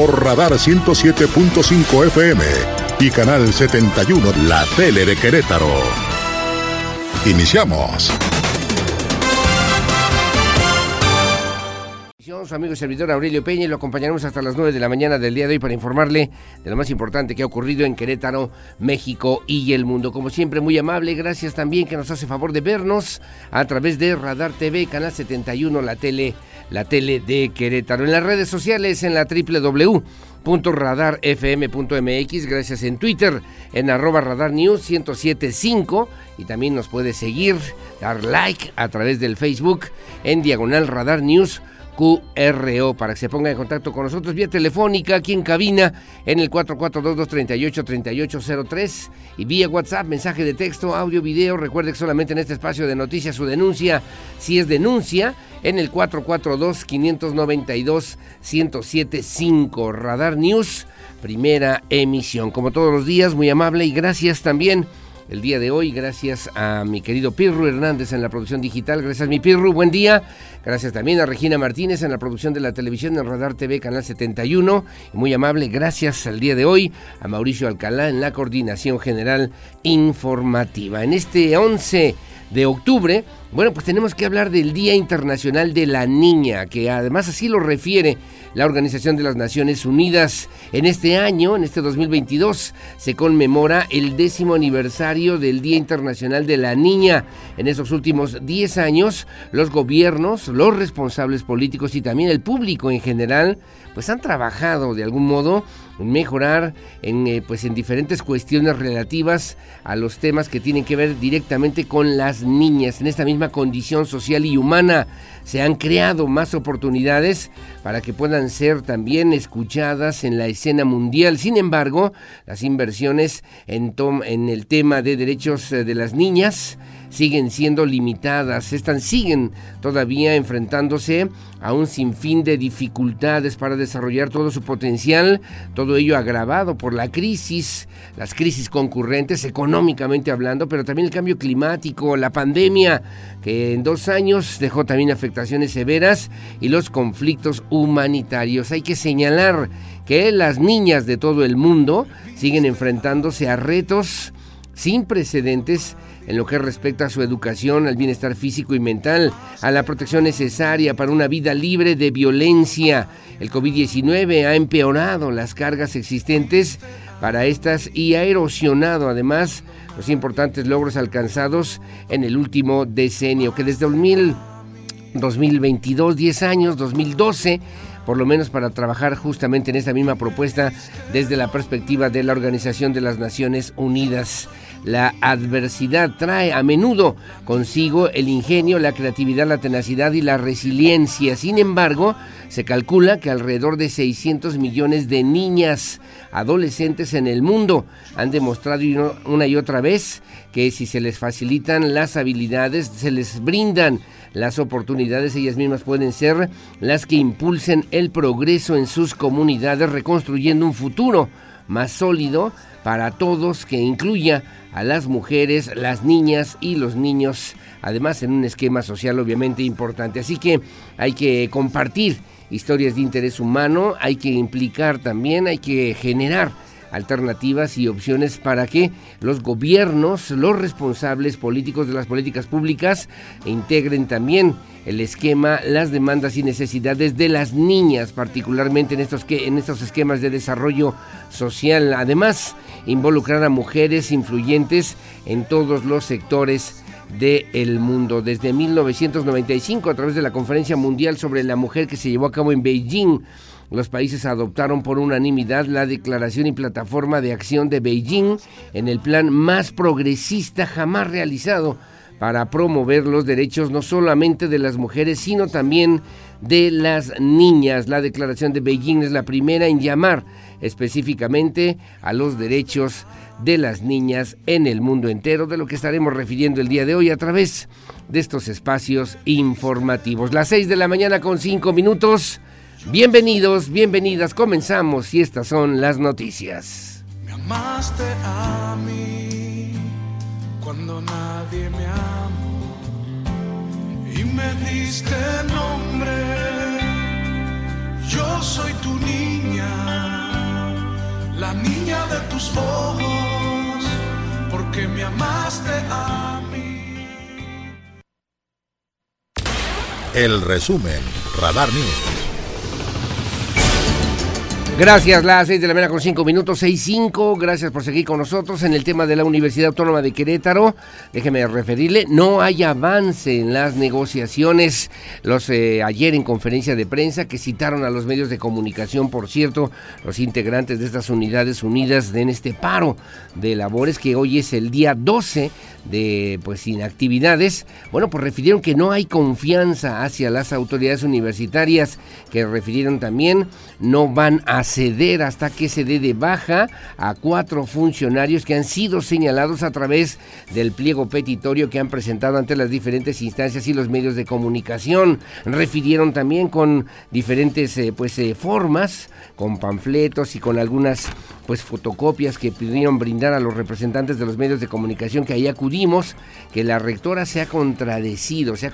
Por Radar 107.5 FM y Canal 71, la tele de Querétaro. Iniciamos. Su amigo y servidor Aurelio Peña y lo acompañaremos hasta las 9 de la mañana del día de hoy para informarle de lo más importante que ha ocurrido en Querétaro, México y el mundo. Como siempre, muy amable, gracias también que nos hace favor de vernos a través de Radar TV, Canal 71, la tele, la tele de Querétaro. En las redes sociales, en la www.radarfm.mx, gracias en Twitter, en arroba Radar News 1075 y también nos puede seguir, dar like a través del Facebook en Diagonal Radar News QRO para que se ponga en contacto con nosotros vía telefónica aquí en cabina en el 442-238-3803 y vía WhatsApp, mensaje de texto, audio, video. Recuerde que solamente en este espacio de noticias su denuncia, si es denuncia, en el 442-592-1075 Radar News, primera emisión. Como todos los días, muy amable y gracias también el día de hoy, gracias a mi querido Pirru Hernández en la producción digital. Gracias, mi Pirru, buen día. Gracias también a Regina Martínez en la producción de la televisión en Radar TV, Canal 71. Y muy amable, gracias al día de hoy a Mauricio Alcalá en la coordinación general informativa. En este 11 de octubre, bueno, pues tenemos que hablar del Día Internacional de la Niña, que además así lo refiere la Organización de las Naciones Unidas. En este año, en este 2022, se conmemora el décimo aniversario del Día Internacional de la Niña. En esos últimos 10 años, los gobiernos, los responsables políticos y también el público en general, pues han trabajado de algún modo mejorar en, eh, pues en diferentes cuestiones relativas a los temas que tienen que ver directamente con las niñas. En esta misma condición social y humana se han creado más oportunidades para que puedan ser también escuchadas en la escena mundial. Sin embargo, las inversiones en, el tema de derechos eh, de las niñas siguen siendo limitadas, están, siguen todavía enfrentándose a un sinfín de dificultades para desarrollar todo su potencial, todo ello agravado por la crisis, las crisis concurrentes económicamente hablando, pero también el cambio climático, la pandemia, que en dos años dejó también afectaciones severas y los conflictos humanitarios. Hay que señalar que las niñas de todo el mundo siguen enfrentándose a retos sin precedentes en lo que respecta a su educación, al bienestar físico y mental, a la protección necesaria para una vida libre de violencia. El COVID-19 ha empeorado las cargas existentes para estas y ha erosionado además los importantes logros alcanzados en el último decenio, que desde 2000, 2022, 10 años, 2012, por lo menos para trabajar justamente en esta misma propuesta desde la perspectiva de la Organización de las Naciones Unidas. La adversidad trae a menudo consigo el ingenio, la creatividad, la tenacidad y la resiliencia. Sin embargo, se calcula que alrededor de 600 millones de niñas adolescentes en el mundo han demostrado una y otra vez que si se les facilitan las habilidades, se les brindan las oportunidades, ellas mismas pueden ser las que impulsen el progreso en sus comunidades, reconstruyendo un futuro más sólido para todos que incluya a las mujeres, las niñas y los niños, además en un esquema social obviamente importante. Así que hay que compartir historias de interés humano, hay que implicar también, hay que generar alternativas y opciones para que los gobiernos, los responsables políticos de las políticas públicas integren también el esquema, las demandas y necesidades de las niñas, particularmente en estos, en estos esquemas de desarrollo social. Además, involucrar a mujeres influyentes en todos los sectores del mundo. Desde 1995, a través de la Conferencia Mundial sobre la Mujer que se llevó a cabo en Beijing, los países adoptaron por unanimidad la Declaración y Plataforma de Acción de Beijing en el plan más progresista jamás realizado para promover los derechos no solamente de las mujeres, sino también de las niñas. La Declaración de Beijing es la primera en llamar específicamente a los derechos de las niñas en el mundo entero, de lo que estaremos refiriendo el día de hoy a través de estos espacios informativos. Las 6 de la mañana con 5 minutos. Bienvenidos, bienvenidas, comenzamos y estas son las noticias. Me amaste a mí cuando nadie me amó y me diste nombre. Yo soy tu niña, la niña de tus ojos, porque me amaste a mí. El resumen, Radar News. Gracias, las 6 de la mañana con 5 minutos, 6-5. Gracias por seguir con nosotros en el tema de la Universidad Autónoma de Querétaro. Déjeme referirle, no hay avance en las negociaciones. Los eh, ayer en conferencia de prensa que citaron a los medios de comunicación, por cierto, los integrantes de estas unidades unidas en este paro de labores que hoy es el día 12 de pues inactividades. Bueno, pues refirieron que no hay confianza hacia las autoridades universitarias, que refirieron también no van a ceder hasta que se dé de baja a cuatro funcionarios que han sido señalados a través del pliego petitorio que han presentado ante las diferentes instancias y los medios de comunicación. Refirieron también con diferentes eh, pues eh, formas, con panfletos y con algunas pues fotocopias que pudieron brindar a los representantes de los medios de comunicación que ahí acudimos, que la rectora se ha contradecido, se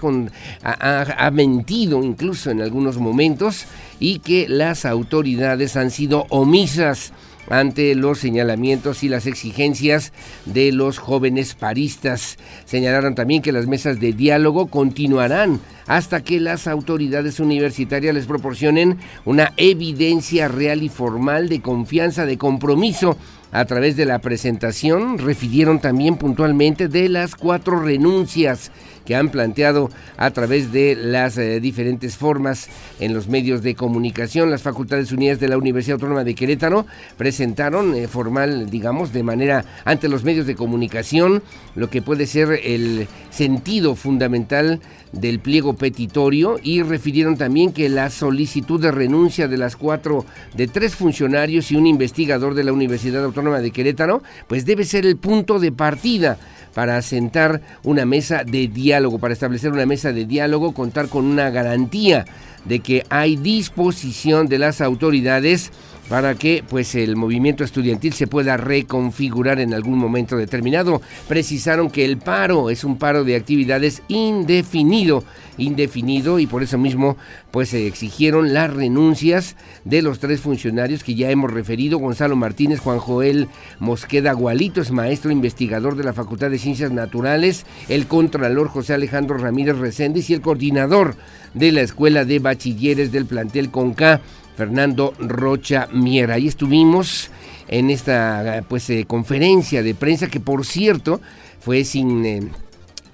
ha, ha mentido incluso en algunos momentos y que las autoridades han sido omisas ante los señalamientos y las exigencias de los jóvenes paristas. Señalaron también que las mesas de diálogo continuarán hasta que las autoridades universitarias les proporcionen una evidencia real y formal de confianza, de compromiso a través de la presentación. Refirieron también puntualmente de las cuatro renuncias que han planteado a través de las eh, diferentes formas en los medios de comunicación. Las Facultades Unidas de la Universidad Autónoma de Querétaro presentaron eh, formal, digamos, de manera ante los medios de comunicación lo que puede ser el sentido fundamental del pliego petitorio y refirieron también que la solicitud de renuncia de las cuatro, de tres funcionarios y un investigador de la Universidad Autónoma de Querétaro, pues debe ser el punto de partida para sentar una mesa de diálogo, para establecer una mesa de diálogo, contar con una garantía de que hay disposición de las autoridades para que pues el movimiento estudiantil se pueda reconfigurar en algún momento determinado. Precisaron que el paro es un paro de actividades indefinido, indefinido y por eso mismo pues se exigieron las renuncias de los tres funcionarios que ya hemos referido, Gonzalo Martínez, Juan Joel Mosqueda Gualito es maestro investigador de la Facultad de Ciencias Naturales, el contralor José Alejandro Ramírez Reséndiz y el coordinador de la Escuela de Bachilleres del plantel CONCA Fernando Rocha Miera. Ahí estuvimos en esta pues eh, conferencia de prensa que por cierto fue sin eh,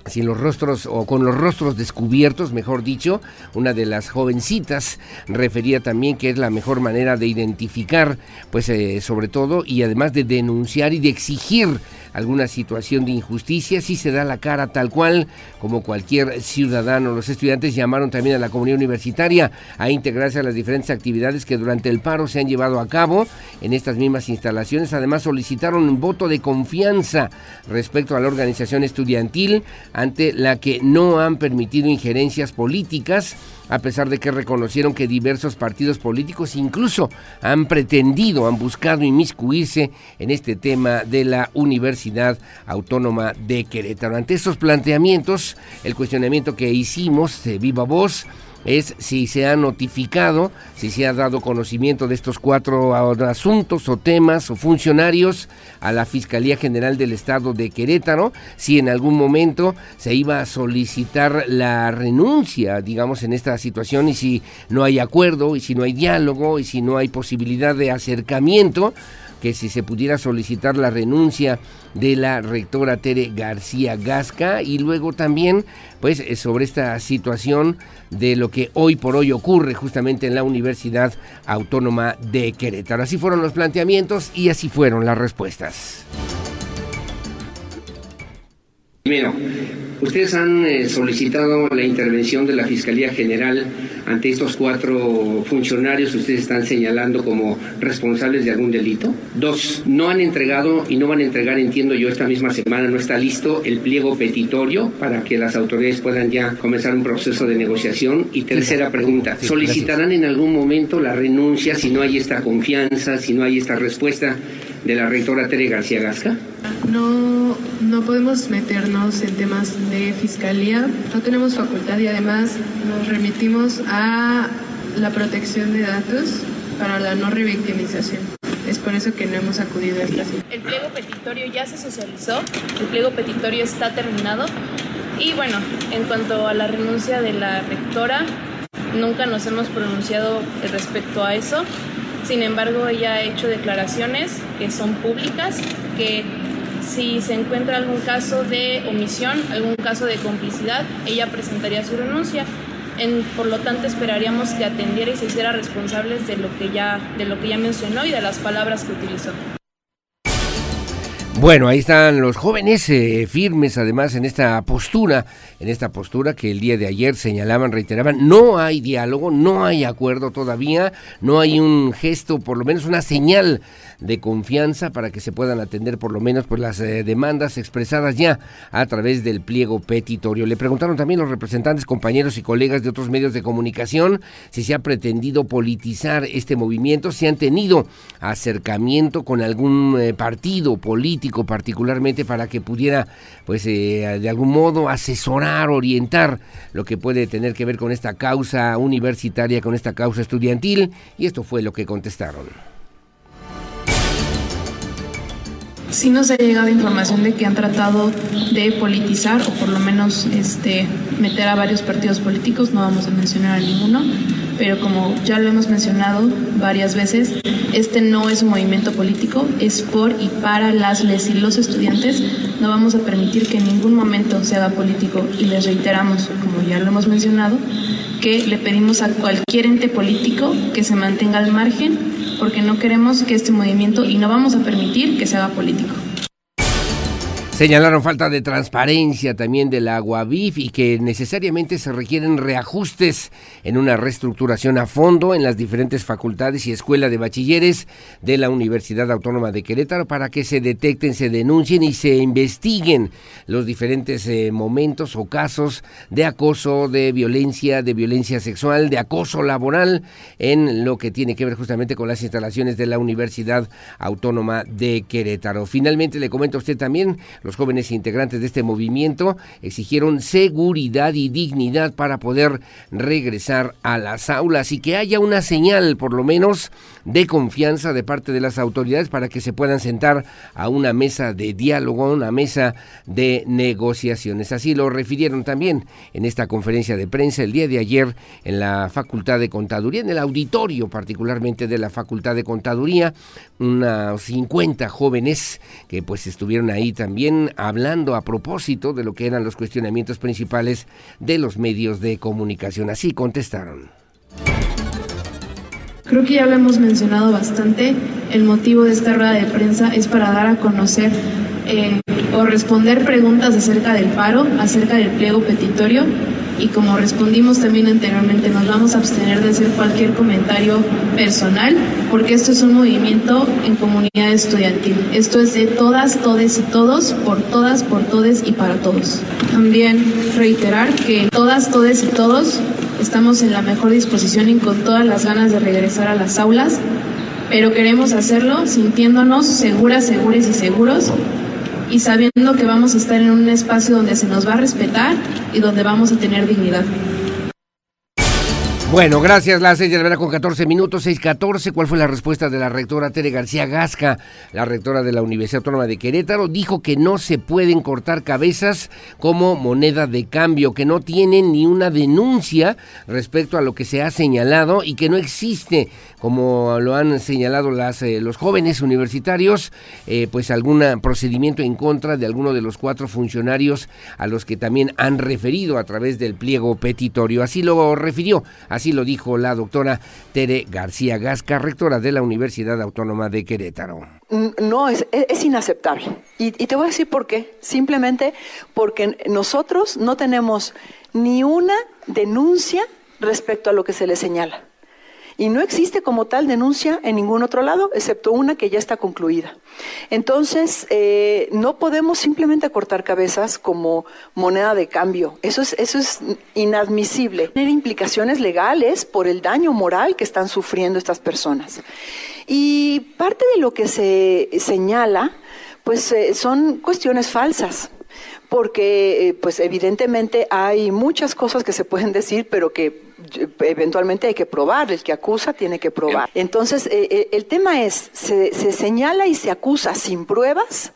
sin los rostros o con los rostros descubiertos, mejor dicho, una de las jovencitas refería también que es la mejor manera de identificar, pues eh, sobre todo y además de denunciar y de exigir alguna situación de injusticia, si se da la cara tal cual como cualquier ciudadano. Los estudiantes llamaron también a la comunidad universitaria a integrarse a las diferentes actividades que durante el paro se han llevado a cabo en estas mismas instalaciones. Además solicitaron un voto de confianza respecto a la organización estudiantil ante la que no han permitido injerencias políticas a pesar de que reconocieron que diversos partidos políticos incluso han pretendido, han buscado inmiscuirse en este tema de la Universidad Autónoma de Querétaro. Ante estos planteamientos, el cuestionamiento que hicimos de viva voz, es si se ha notificado, si se ha dado conocimiento de estos cuatro asuntos o temas o funcionarios a la Fiscalía General del Estado de Querétaro, si en algún momento se iba a solicitar la renuncia, digamos, en esta situación y si no hay acuerdo y si no hay diálogo y si no hay posibilidad de acercamiento que si se pudiera solicitar la renuncia de la rectora Tere García Gasca y luego también pues eh, sobre esta situación de lo que hoy por hoy ocurre justamente en la Universidad Autónoma de Querétaro. Así fueron los planteamientos y así fueron las respuestas. Primero, Ustedes han eh, solicitado la intervención de la Fiscalía General ante estos cuatro funcionarios. Ustedes están señalando como responsables de algún delito. Dos, no han entregado y no van a entregar, entiendo yo, esta misma semana, no está listo el pliego petitorio para que las autoridades puedan ya comenzar un proceso de negociación. Y tercera pregunta, ¿solicitarán en algún momento la renuncia si no hay esta confianza, si no hay esta respuesta de la rectora Tere García Gasca? No, no podemos meternos en temas de fiscalía, no tenemos facultad y además nos remitimos a la protección de datos para la no revictimización. Es por eso que no hemos acudido a esta El pliego petitorio ya se socializó, el pliego petitorio está terminado y bueno, en cuanto a la renuncia de la rectora, nunca nos hemos pronunciado respecto a eso. Sin embargo, ella ha hecho declaraciones que son públicas, que si se encuentra algún caso de omisión, algún caso de complicidad, ella presentaría su renuncia. En, por lo tanto, esperaríamos que atendiera y se hiciera responsables de lo que ya, de lo que ya mencionó y de las palabras que utilizó. Bueno, ahí están los jóvenes eh, firmes además en esta postura, en esta postura que el día de ayer señalaban, reiteraban, no hay diálogo, no hay acuerdo todavía, no hay un gesto, por lo menos una señal de confianza para que se puedan atender por lo menos pues, las eh, demandas expresadas ya a través del pliego petitorio. Le preguntaron también los representantes, compañeros y colegas de otros medios de comunicación si se ha pretendido politizar este movimiento, si han tenido acercamiento con algún eh, partido político particularmente para que pudiera pues eh, de algún modo asesorar, orientar lo que puede tener que ver con esta causa universitaria, con esta causa estudiantil y esto fue lo que contestaron. Sí nos ha llegado información de que han tratado de politizar o por lo menos este, meter a varios partidos políticos, no vamos a mencionar a ninguno, pero como ya lo hemos mencionado varias veces, este no es un movimiento político, es por y para las les y los estudiantes. No vamos a permitir que en ningún momento se haga político y les reiteramos, como ya lo hemos mencionado, que le pedimos a cualquier ente político que se mantenga al margen porque no queremos que este movimiento y no vamos a permitir que se haga político. Señalaron falta de transparencia también del agua BIF y que necesariamente se requieren reajustes en una reestructuración a fondo en las diferentes facultades y escuelas de bachilleres de la Universidad Autónoma de Querétaro para que se detecten, se denuncien y se investiguen los diferentes eh, momentos o casos de acoso, de violencia, de violencia sexual, de acoso laboral en lo que tiene que ver justamente con las instalaciones de la Universidad Autónoma de Querétaro. Finalmente le comento a usted también jóvenes integrantes de este movimiento exigieron seguridad y dignidad para poder regresar a las aulas y que haya una señal, por lo menos, de confianza de parte de las autoridades para que se puedan sentar a una mesa de diálogo, una mesa de negociaciones. Así lo refirieron también en esta conferencia de prensa el día de ayer en la Facultad de Contaduría, en el auditorio particularmente de la Facultad de Contaduría, unos 50 jóvenes que pues estuvieron ahí también hablando a propósito de lo que eran los cuestionamientos principales de los medios de comunicación. Así contestaron. Creo que ya lo hemos mencionado bastante. El motivo de esta rueda de prensa es para dar a conocer eh, o responder preguntas acerca del paro, acerca del pliego petitorio y como respondimos también anteriormente, nos vamos a abstener de hacer cualquier comentario personal porque esto es un movimiento en comunidad estudiantil. Esto es de todas, todes y todos, por todas, por todes y para todos. También reiterar que todas, todes y todos estamos en la mejor disposición y con todas las ganas de regresar a las aulas, pero queremos hacerlo sintiéndonos seguras, seguros y seguros y sabiendo que vamos a estar en un espacio donde se nos va a respetar y donde vamos a tener dignidad. Bueno, gracias. Las 6 de la mañana con 14 minutos, 6.14. ¿Cuál fue la respuesta de la rectora Tere García Gasca, la rectora de la Universidad Autónoma de Querétaro? Dijo que no se pueden cortar cabezas como moneda de cambio, que no tienen ni una denuncia respecto a lo que se ha señalado y que no existe, como lo han señalado las, eh, los jóvenes universitarios, eh, pues algún procedimiento en contra de alguno de los cuatro funcionarios a los que también han referido a través del pliego petitorio. Así lo refirió. Así lo dijo la doctora Tere García Gasca, rectora de la Universidad Autónoma de Querétaro. No, es, inaceptable. Y, y te voy a decir por qué. Simplemente porque nosotros no tenemos ni una denuncia respecto a lo que se le señala. Y no existe como tal denuncia en ningún otro lado, excepto una que ya está concluida. Entonces, eh, no podemos simplemente cortar cabezas como moneda de cambio. Eso es, eso es inadmisible. Tener implicaciones legales por el daño moral que están sufriendo estas personas. Y parte de lo que se señala, pues eh, son cuestiones falsas porque eh, pues evidentemente hay muchas cosas que se pueden decir, pero que eventualmente hay que probar, el que acusa tiene que probar. Entonces, eh, eh, el tema es, se, señala y se acusa sin pruebas,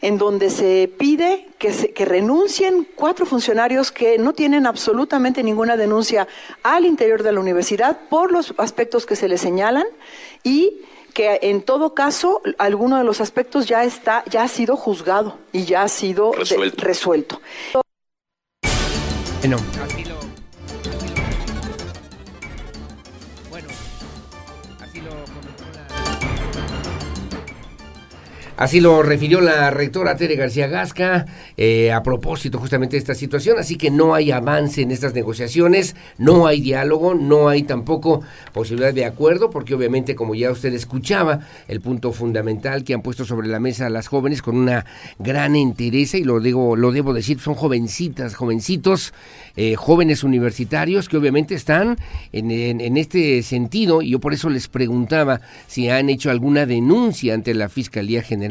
en donde se pide que, que renuncien cuatro funcionarios que no tienen absolutamente ninguna denuncia al interior de la universidad por los aspectos que se les señalan y que en todo caso alguno de los aspectos ya está, ya ha sido juzgado y ya ha sido resuelto. Bueno, Así lo refirió la rectora Tere García Gasca eh, a propósito justamente de esta situación, así que no hay avance en estas negociaciones, no hay diálogo, no hay tampoco posibilidad de acuerdo, porque obviamente como ya usted escuchaba, el punto fundamental que han puesto sobre la mesa las jóvenes con una gran interés, y lo digo, lo debo decir, son jovencitas, jovencitos, eh, jóvenes universitarios que obviamente están en este sentido, y yo por eso les preguntaba si han hecho alguna denuncia ante la Fiscalía General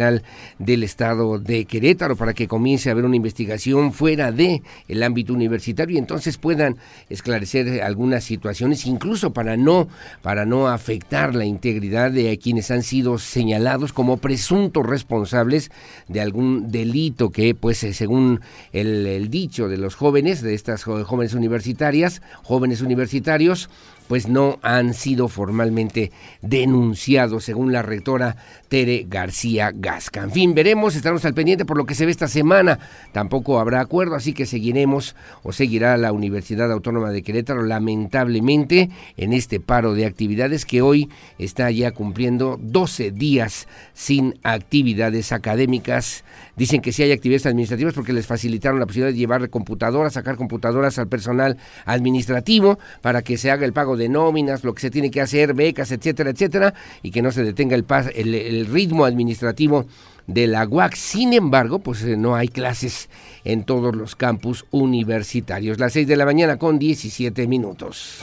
del Estado de Querétaro para que comience a haber una investigación fuera de el ámbito universitario y entonces puedan esclarecer algunas situaciones, incluso para no, para no afectar la integridad de quienes han sido señalados como presuntos responsables de algún delito que, pues, eh, según el dicho de los jóvenes, de estas jóvenes universitarias, jóvenes universitarios, pues no han sido formalmente denunciados, según la rectora Tere García Gasca. En fin, veremos, estaremos al pendiente por lo que se ve esta semana. Tampoco habrá acuerdo, así que seguiremos o seguirá la Universidad Autónoma de Querétaro, lamentablemente, en este paro de actividades que hoy está ya cumpliendo 12 días sin actividades académicas. Dicen que sí hay actividades administrativas porque les facilitaron la posibilidad de llevar computadoras, sacar computadoras al personal administrativo para que se haga el pago de nóminas, lo que se tiene que hacer, becas, etcétera, etcétera, y que no se detenga el, el, ritmo administrativo de la UAC. Sin embargo, pues eh, no hay clases en todos los campus universitarios. Las 6 de la mañana con 17 minutos.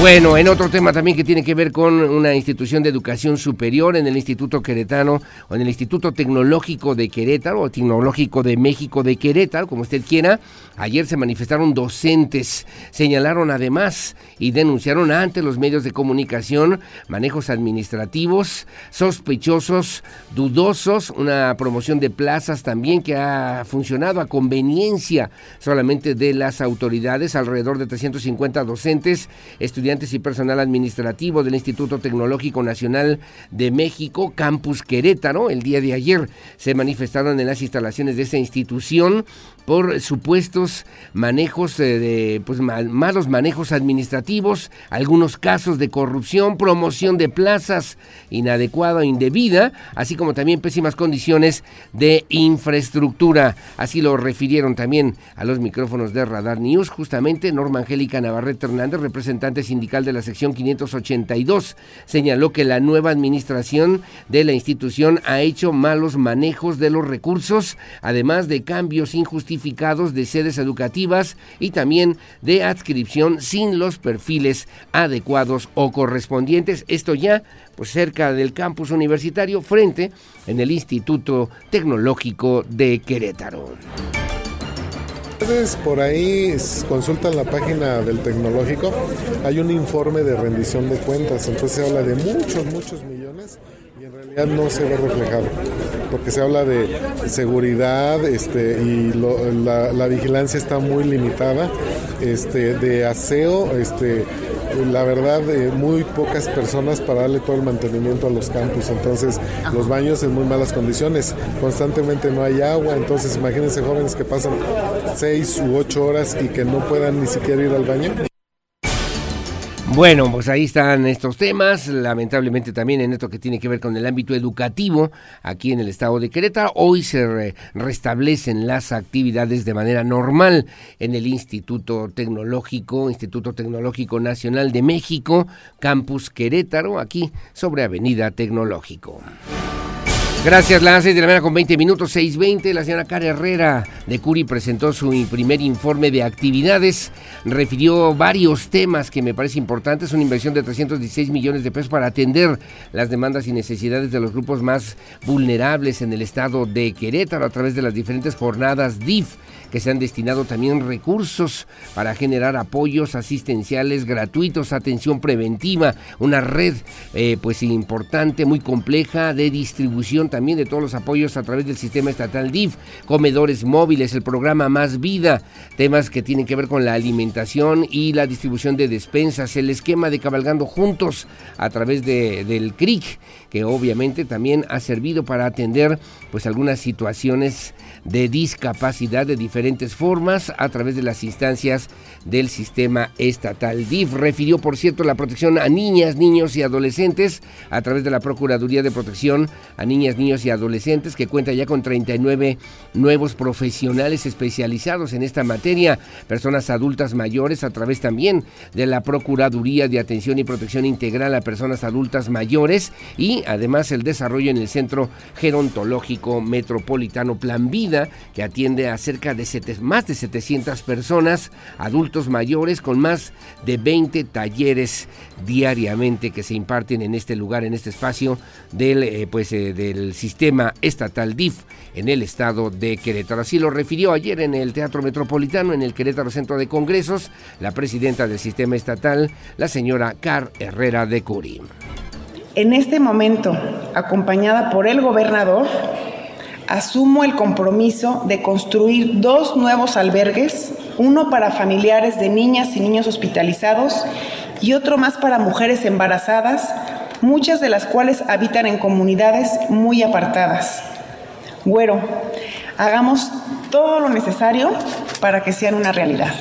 Bueno, en otro tema también que tiene que ver con una institución de educación superior en el Instituto Queretano o en el Instituto Tecnológico de Querétaro o Tecnológico de México de Querétaro, como usted quiera, ayer se manifestaron docentes, señalaron además y denunciaron ante los medios de comunicación manejos administrativos sospechosos, dudosos, una promoción de plazas también que ha funcionado a conveniencia solamente de las autoridades, alrededor de 350 docentes, estudiantes y personal administrativo del Instituto Tecnológico Nacional de México, Campus Querétaro. El día de ayer se manifestaron en las instalaciones de esa institución por supuestos manejos eh, de pues malos manejos administrativos, algunos casos de corrupción, promoción de plazas inadecuada o indebida, así como también pésimas condiciones de infraestructura. Así lo refirieron también a los micrófonos de Radar News, justamente Norma Angélica Navarrete Hernández, representante sindical de la sección 582, señaló que la nueva administración de la institución ha hecho malos manejos de los recursos, además de cambios injustificados de sedes educativas y también de adscripción sin los perfiles adecuados o correspondientes. Esto ya pues cerca del campus universitario frente en el Instituto Tecnológico de Querétaro. Ustedes por ahí consultan la página del tecnológico, hay un informe de rendición de cuentas, entonces se habla de muchos, muchos millones y en realidad no se ve reflejado, porque se habla de seguridad este, y la, vigilancia está muy limitada, este, de aseo, este, la verdad, de muy pocas personas para darle todo el mantenimiento a los campus. Entonces, los baños en muy malas condiciones. Constantemente no hay agua. Entonces, imagínense jóvenes que pasan seis u ocho horas y que no puedan ni siquiera ir al baño. Bueno, pues ahí están estos temas, lamentablemente también en esto que tiene que ver con el ámbito educativo aquí en el estado de Querétaro. Hoy se restablecen las actividades de manera normal en el Instituto Tecnológico, Instituto Tecnológico Nacional de México, Campus Querétaro, aquí sobre Avenida Tecnológico. Gracias, las 6 de la mañana con 20 minutos, 6.20. La señora Cara Herrera de Curi presentó su primer informe de actividades. Refirió varios temas que me parece importantes. Una inversión de 316 millones de pesos para atender las demandas y necesidades de los grupos más vulnerables en el estado de Querétaro a través de las diferentes jornadas DIF que se han destinado también recursos para generar apoyos asistenciales gratuitos, atención preventiva, una red eh, pues importante, muy compleja de distribución también de todos los apoyos a través del sistema estatal DIF, comedores móviles, el programa Más Vida, temas que tienen que ver con la alimentación y la distribución de despensas, el esquema de cabalgando juntos a través de, del CRIC, que obviamente también ha servido para atender pues algunas situaciones de discapacidad de diferentes formas a través de las instancias del sistema estatal. DIF refirió, por cierto, la protección a niñas, niños y adolescentes a través de la Procuraduría de Protección a Niñas, Niños y Adolescentes, que cuenta ya con 39 nuevos profesionales especializados en esta materia, personas adultas mayores a través también de la Procuraduría de Atención y Protección Integral a Personas Adultas Mayores y además el desarrollo en el Centro Gerontológico Metropolitano Plan Vida, que atiende a cerca de más de 700 personas, adultos mayores, con más de 20 talleres diariamente que se imparten en este lugar, en este espacio del, eh, pues, eh, del sistema estatal DIF en el estado de Querétaro. Así lo refirió ayer en el Teatro Metropolitano, en el Querétaro Centro de Congresos, la presidenta del sistema estatal, la señora Car Herrera de Curi. En este momento, acompañada por el gobernador, asumo el compromiso de construir dos nuevos albergues, uno para familiares de niñas y niños hospitalizados y otro más para mujeres embarazadas, muchas de las cuales habitan en comunidades muy apartadas. Güero, hagamos todo lo necesario para que sean una realidad.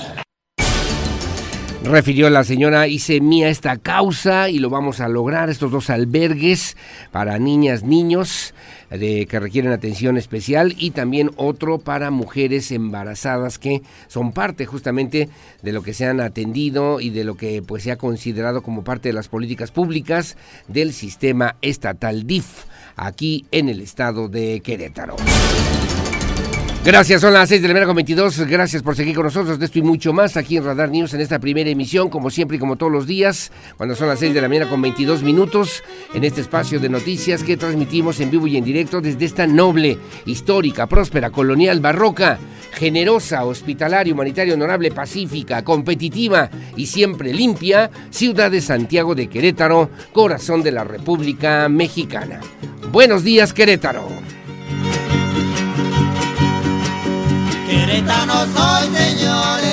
Refirió la señora, hice mía esta causa y lo vamos a lograr, estos dos albergues para niñas, niños que requieren atención especial y también otro para mujeres embarazadas que son parte justamente de lo que se han atendido y de lo que pues se ha considerado como parte de las políticas públicas del sistema estatal DIF aquí en el estado de Querétaro. Gracias, son las 6 de la mañana con 22. Gracias por seguir con nosotros de esto y mucho más aquí en Radar News en esta primera emisión, como siempre y como todos los días, cuando son las 6 de la mañana con 22 minutos, en este espacio de noticias que transmitimos en vivo y en directo desde esta noble, histórica, próspera, colonial, barroca, generosa, hospitalaria, humanitaria, honorable, pacífica, competitiva y siempre limpia, ciudad de Santiago de Querétaro, corazón de la República Mexicana. Buenos días, Querétaro. No señores.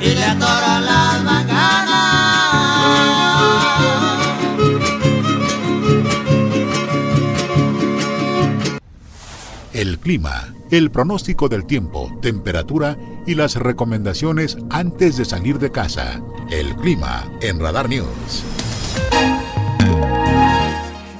Y le atoran las macanas. El clima, el pronóstico del tiempo, temperatura y las recomendaciones antes de salir de casa. El clima en Radar News.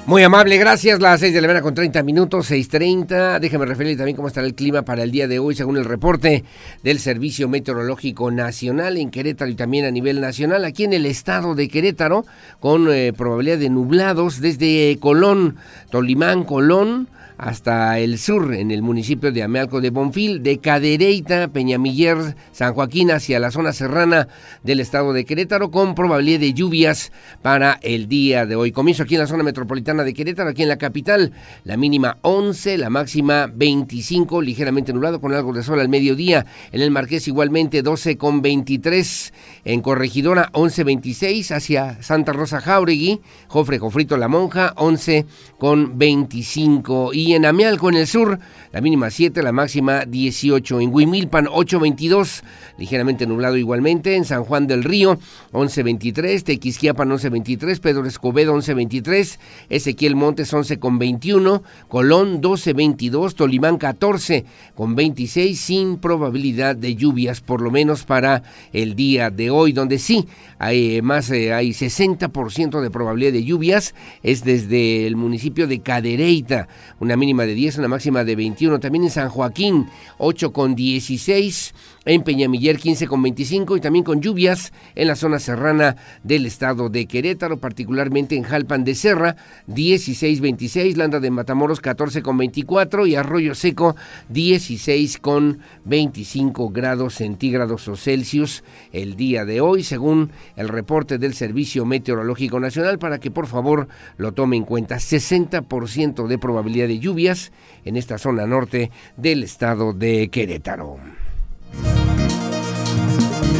Muy amable, gracias. Las 6 de la mañana con 30 minutos, 6.30. Déjeme referir también cómo estará el clima para el día de hoy, según el reporte del Servicio Meteorológico Nacional en Querétaro y también a nivel nacional. Aquí en el estado de Querétaro, con eh, probabilidad de nublados desde Colón, Tolimán, Colón hasta el sur, en el municipio de Amealco de Bonfil, de Cadereyta, Peñamiller, San Joaquín, hacia la zona serrana del estado de Querétaro, con probabilidad de lluvias para el día de hoy. Comienzo aquí en la zona metropolitana de Querétaro, aquí en la capital, la mínima 11, la máxima 25, ligeramente nublado con algo de sol al mediodía. En el Marqués igualmente 12 con 23, en Corregidora 11.26, hacia Santa Rosa Jauregui, Jofre Jofrito La Monja 11 con 25 y y en Amealco, en el sur, la mínima 7, la máxima 18. En Huimilpan, 8.22, ligeramente nublado igualmente. En San Juan del Río, 11.23. Tequisquiapan, 11.23. Pedro Escobedo, 11.23. Ezequiel Montes, 11.21. Colón, 12.22. Tolimán, 14 con 26, sin probabilidad de lluvias, por lo menos para el día de hoy, donde sí hay más, eh, hay 60% de probabilidad de lluvias, es desde el municipio de Cadereyta, una mínima de 10, una máxima de 21. También en San Joaquín, 8 con 16 en Peñamiller 15 con 25 y también con lluvias en la zona serrana del estado de Querétaro, particularmente en Jalpan de Serra 16 26, Landa de Matamoros 14 con 24 y Arroyo Seco 16 con 25 grados centígrados o Celsius el día de hoy, según el reporte del Servicio Meteorológico Nacional, para que por favor lo tome en cuenta. 60% de probabilidad de lluvias en esta zona norte del estado de Querétaro.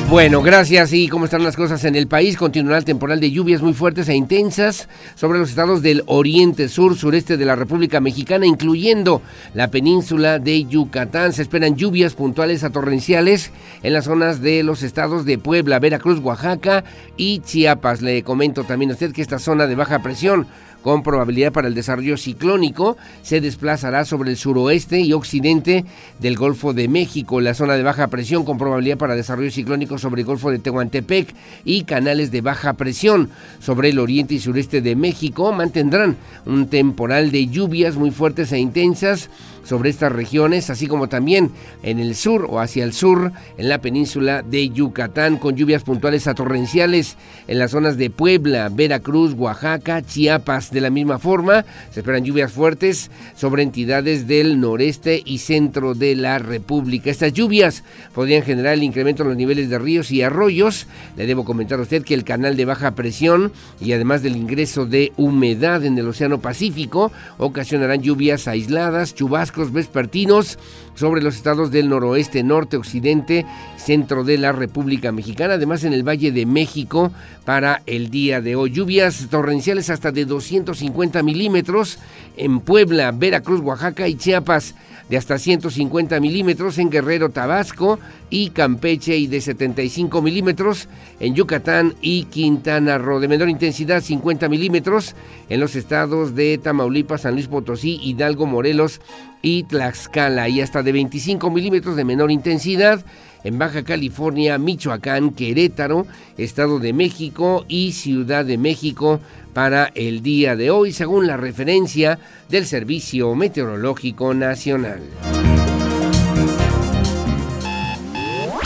Bueno, gracias. ¿Y cómo están las cosas en el país? Continuará el temporal de lluvias muy fuertes e intensas sobre los estados del oriente, sur, sureste de la República Mexicana, incluyendo la península de Yucatán. Se esperan lluvias puntuales a torrenciales en las zonas de los estados de Puebla, Veracruz, Oaxaca y Chiapas. Le comento también a usted que esta zona de baja presión con probabilidad para el desarrollo ciclónico, se desplazará sobre el suroeste y occidente del Golfo de México, la zona de baja presión con probabilidad para desarrollo ciclónico sobre el Golfo de Tehuantepec y canales de baja presión sobre el oriente y sureste de México. Mantendrán un temporal de lluvias muy fuertes e intensas sobre estas regiones, así como también en el sur o hacia el sur, en la península de Yucatán, con lluvias puntuales a torrenciales en las zonas de Puebla, Veracruz, Oaxaca, Chiapas. De la misma forma, se esperan lluvias fuertes sobre entidades del noreste y centro de la República. Estas lluvias podrían generar el incremento en los niveles de ríos y arroyos. Le debo comentar a usted que el canal de baja presión y además del ingreso de humedad en el Océano Pacífico ocasionarán lluvias aisladas, chubascos, vespertinos sobre los estados del noroeste, norte, occidente, centro de la República Mexicana, además en el Valle de México para el día de hoy. Lluvias torrenciales hasta de 250 milímetros en Puebla, Veracruz, Oaxaca y Chiapas de hasta 150 milímetros en Guerrero, Tabasco y Campeche y de 75 milímetros en Yucatán y Quintana Roo. De menor intensidad 50 milímetros en los estados de Tamaulipas, San Luis Potosí, Hidalgo, Morelos y Tlaxcala y hasta de 25 milímetros de menor intensidad en Baja California, Michoacán, Querétaro, Estado de México y Ciudad de México para el día de hoy, según la referencia del Servicio Meteorológico Nacional.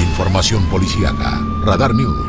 Información policíaca. Radar News.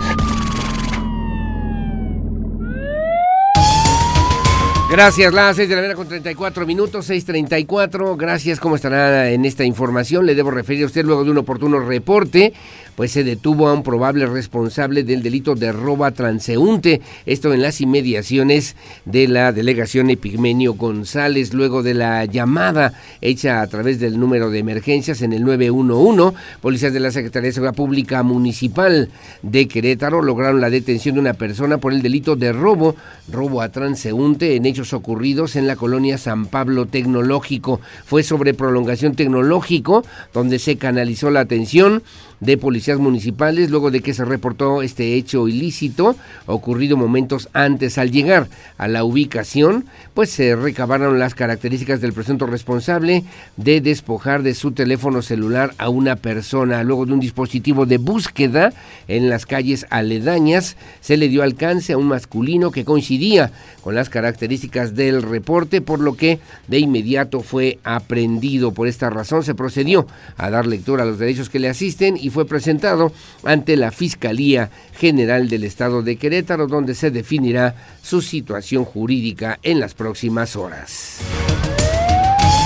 Gracias, las 6 de la mañana con 34 minutos, 6.34. Gracias, ¿cómo estará en esta información? Le debo referir a usted luego de un oportuno reporte pues se detuvo a un probable responsable del delito de roba transeúnte, esto en las inmediaciones de la delegación Epigmenio González, luego de la llamada hecha a través del número de emergencias en el 911, policías de la Secretaría de Seguridad Pública Municipal de Querétaro lograron la detención de una persona por el delito de robo, robo a transeúnte en hechos ocurridos en la colonia San Pablo Tecnológico. Fue sobre prolongación tecnológico donde se canalizó la atención de policías municipales luego de que se reportó este hecho ilícito ocurrido momentos antes. Al llegar a la ubicación, pues se recabaron las características del presunto responsable de despojar de su teléfono celular a una persona. Luego de un dispositivo de búsqueda en las calles aledañas, se le dio alcance a un masculino que coincidía con las características del reporte, por lo que de inmediato fue aprendido. Por esta razón se procedió a dar lectura a los derechos que le asisten y fue presentado ante la Fiscalía General del Estado de Querétaro, donde se definirá su situación jurídica en las próximas horas.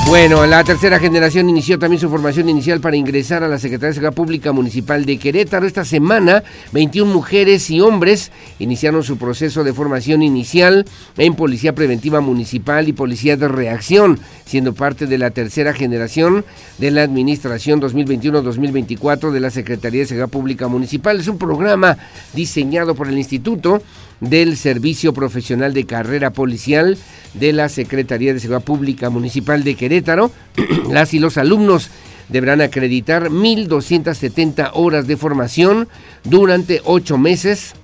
Bueno, la tercera generación inició también su formación inicial para ingresar a la Secretaría de Seguridad Pública Municipal de Querétaro. Esta semana, 21 mujeres y hombres iniciaron su proceso de formación inicial en Policía Preventiva Municipal y Policía de Reacción, siendo parte de la tercera generación de la Administración 2021-2024 de la Secretaría de Seguridad Pública Municipal. Es un programa diseñado por el Instituto del Servicio Profesional de Carrera Policial de la Secretaría de Seguridad Pública Municipal de Querétaro. Las y los alumnos deberán acreditar 1.270 horas de formación durante ocho meses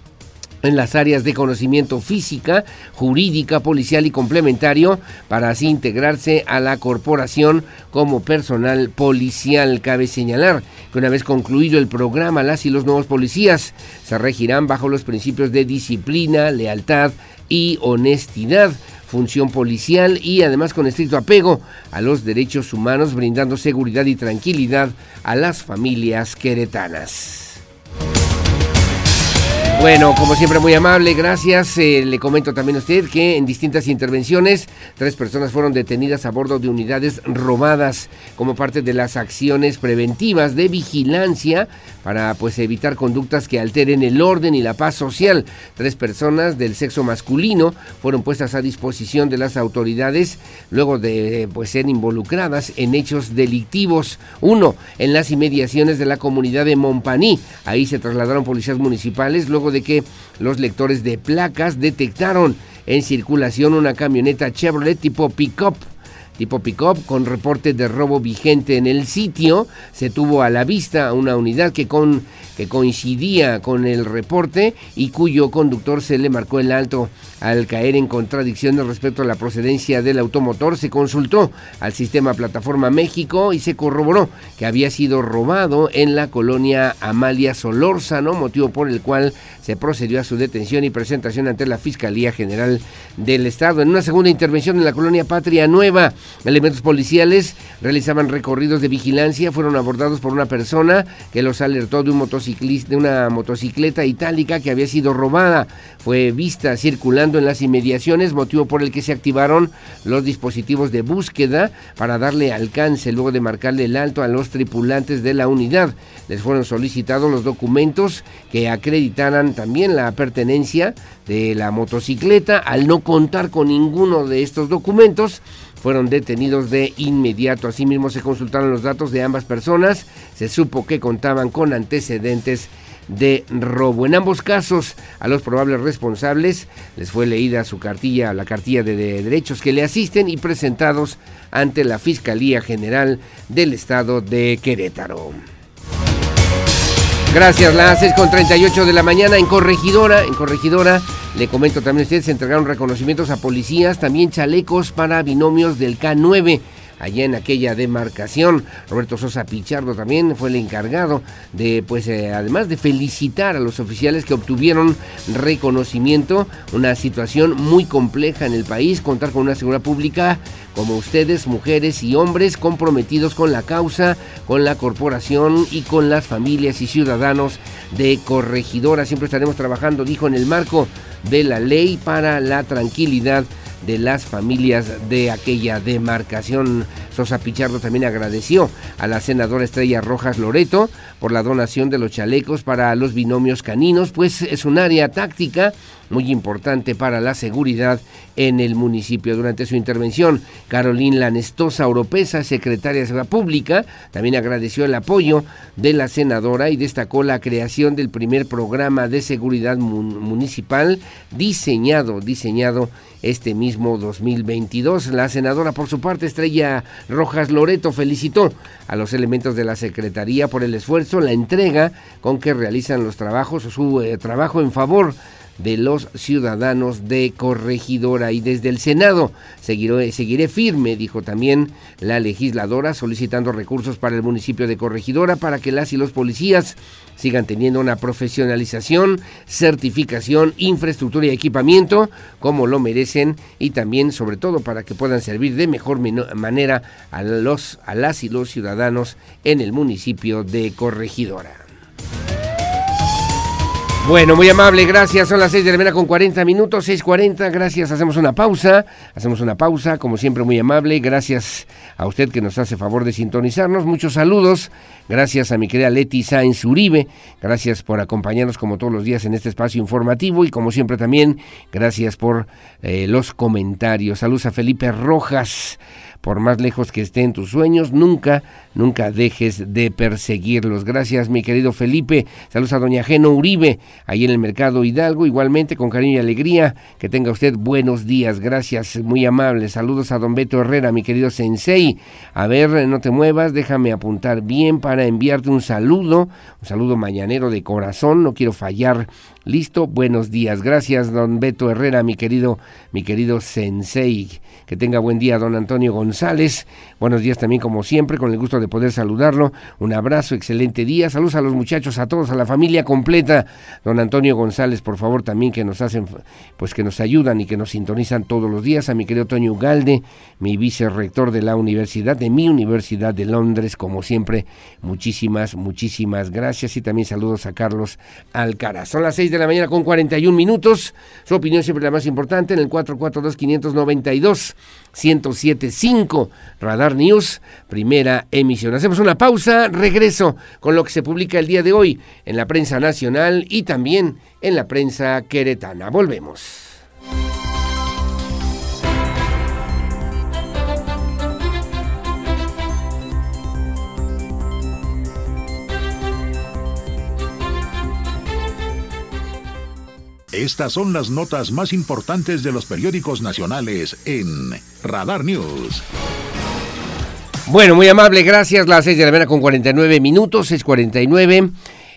en las áreas de conocimiento física, jurídica, policial y complementario para así integrarse a la corporación como personal policial. Cabe señalar que una vez concluido el programa, las y los nuevos policías se regirán bajo los principios de disciplina, lealtad y honestidad función policial y además con estricto apego a los derechos humanos, brindando seguridad y tranquilidad a las familias queretanas. Bueno, como siempre muy amable, gracias. Eh, le comento también a usted que en distintas intervenciones tres personas fueron detenidas a bordo de unidades robadas como parte de las acciones preventivas de vigilancia para pues evitar conductas que alteren el orden y la paz social. Tres personas del sexo masculino fueron puestas a disposición de las autoridades luego de pues ser involucradas en hechos delictivos. Uno en las inmediaciones de la comunidad de Montpaní. Ahí se trasladaron policías municipales luego de que los lectores de placas detectaron en circulación una camioneta Chevrolet tipo pick-up tipo pick-up con reporte de robo vigente en el sitio. Se tuvo a la vista una unidad que, con, que coincidía con el reporte y cuyo conductor se le marcó el alto. Al caer en contradicciones respecto a la procedencia del automotor, se consultó al sistema Plataforma México y se corroboró que había sido robado en la colonia Amalia Solórzano, motivo por el cual se procedió a su detención y presentación ante la Fiscalía General del Estado. En una segunda intervención en la colonia Patria Nueva, elementos policiales realizaban recorridos de vigilancia, fueron abordados por una persona que los alertó de un motociclista, de una motocicleta itálica que había sido robada. Fue vista circulando en las inmediaciones, motivo por el que se activaron los dispositivos de búsqueda para darle alcance luego de marcarle el alto a los tripulantes de la unidad. Les fueron solicitados los documentos que acreditaran también la pertenencia de la motocicleta. Al no contar con ninguno de estos documentos, fueron detenidos de inmediato. Asimismo se consultaron los datos de ambas personas. Se supo que contaban con antecedentes de robo. En ambos casos, a los probables responsables les fue leída su cartilla, la cartilla de, de, derechos que le asisten y presentados ante la Fiscalía General del Estado de Querétaro. Gracias, las 6 con 38 de la mañana en Corregidora. En Corregidora, le comento también a ustedes, se entregaron reconocimientos a policías, también chalecos para binomios del K9 allá en aquella demarcación. Roberto Sosa Pichardo también fue el encargado de, pues, eh, además de felicitar a los oficiales que obtuvieron reconocimiento, una situación muy compleja en el país, contar con una seguridad pública como ustedes, mujeres y hombres comprometidos con la causa, con la corporación y con las familias y ciudadanos de Corregidora. Siempre estaremos trabajando, dijo, en el marco de la ley para la tranquilidad de las familias de aquella demarcación. Sosa Pichardo también agradeció a la senadora Estrella Rojas Loreto por la donación de los chalecos para los binomios caninos, pues es un área táctica muy importante para la seguridad en el municipio. Durante su intervención, Carolina Lanestosa Oropesa, secretaria de Seguridad Pública, también agradeció el apoyo de la senadora y destacó la creación del primer programa de seguridad municipal diseñado, diseñado este mismo 2022. La senadora, por su parte, Estrella Rojas Loreto, felicitó a los elementos de la Secretaría por el esfuerzo, la entrega con que realizan los trabajos, su eh, trabajo en favor de los ciudadanos de Corregidora. Y desde el Senado seguiré, seguiré, firme, dijo también la legisladora, solicitando recursos para el municipio de Corregidora para que las y los policías sigan teniendo una profesionalización, certificación, infraestructura y equipamiento como lo merecen y también sobre todo para que puedan servir de mejor manera a los a las y los ciudadanos en el municipio de Corregidora. Bueno, muy amable, gracias. Son las 6 de la mañana con 40 minutos, 6.40, gracias. Hacemos una pausa, hacemos una pausa, como siempre muy amable. Gracias a usted que nos hace favor de sintonizarnos. Muchos saludos. Gracias a mi querida Leti Sáenz Uribe. Gracias por acompañarnos como todos los días en este espacio informativo y como siempre también gracias por eh, los comentarios. Saludos a Felipe Rojas por más lejos que estén tus sueños, nunca, nunca dejes de perseguirlos. Gracias, mi querido Felipe. Saludos a doña Geno Uribe, ahí en el Mercado Hidalgo, igualmente con cariño y alegría. Que tenga usted buenos días. Gracias, muy amable. Saludos a don Beto Herrera, mi querido Sensei. A ver, no te muevas, déjame apuntar bien para enviarte un saludo, un saludo mañanero de corazón, no quiero fallar Listo, buenos días. Gracias, don Beto Herrera, mi querido, mi querido Sensei. Que tenga buen día, don Antonio González. Buenos días también, como siempre, con el gusto de poder saludarlo. Un abrazo, excelente día. Saludos a los muchachos, a todos, a la familia completa. Don Antonio González, por favor, también que nos hacen, pues que nos ayudan y que nos sintonizan todos los días. A mi querido Toño Ugalde, mi vicerrector de la universidad, de mi Universidad de Londres, como siempre. Muchísimas, muchísimas gracias. Y también saludos a Carlos Alcaraz. Son las seis de la mañana con 41 minutos. Su opinión siempre la más importante en el 442-592-1075. Radar News, primera emisión. Hacemos una pausa, regreso con lo que se publica el día de hoy en la prensa nacional y también en la prensa queretana. Volvemos. Estas son las notas más importantes de los periódicos nacionales en Radar News. Bueno, muy amable, gracias. Las 6 de la mañana con 49 minutos, 6.49.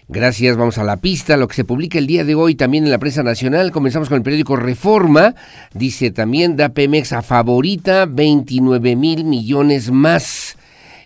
Gracias, vamos a la pista, lo que se publica el día de hoy también en la prensa nacional. Comenzamos con el periódico Reforma. Dice también da Pemex a favorita 29 mil millones más.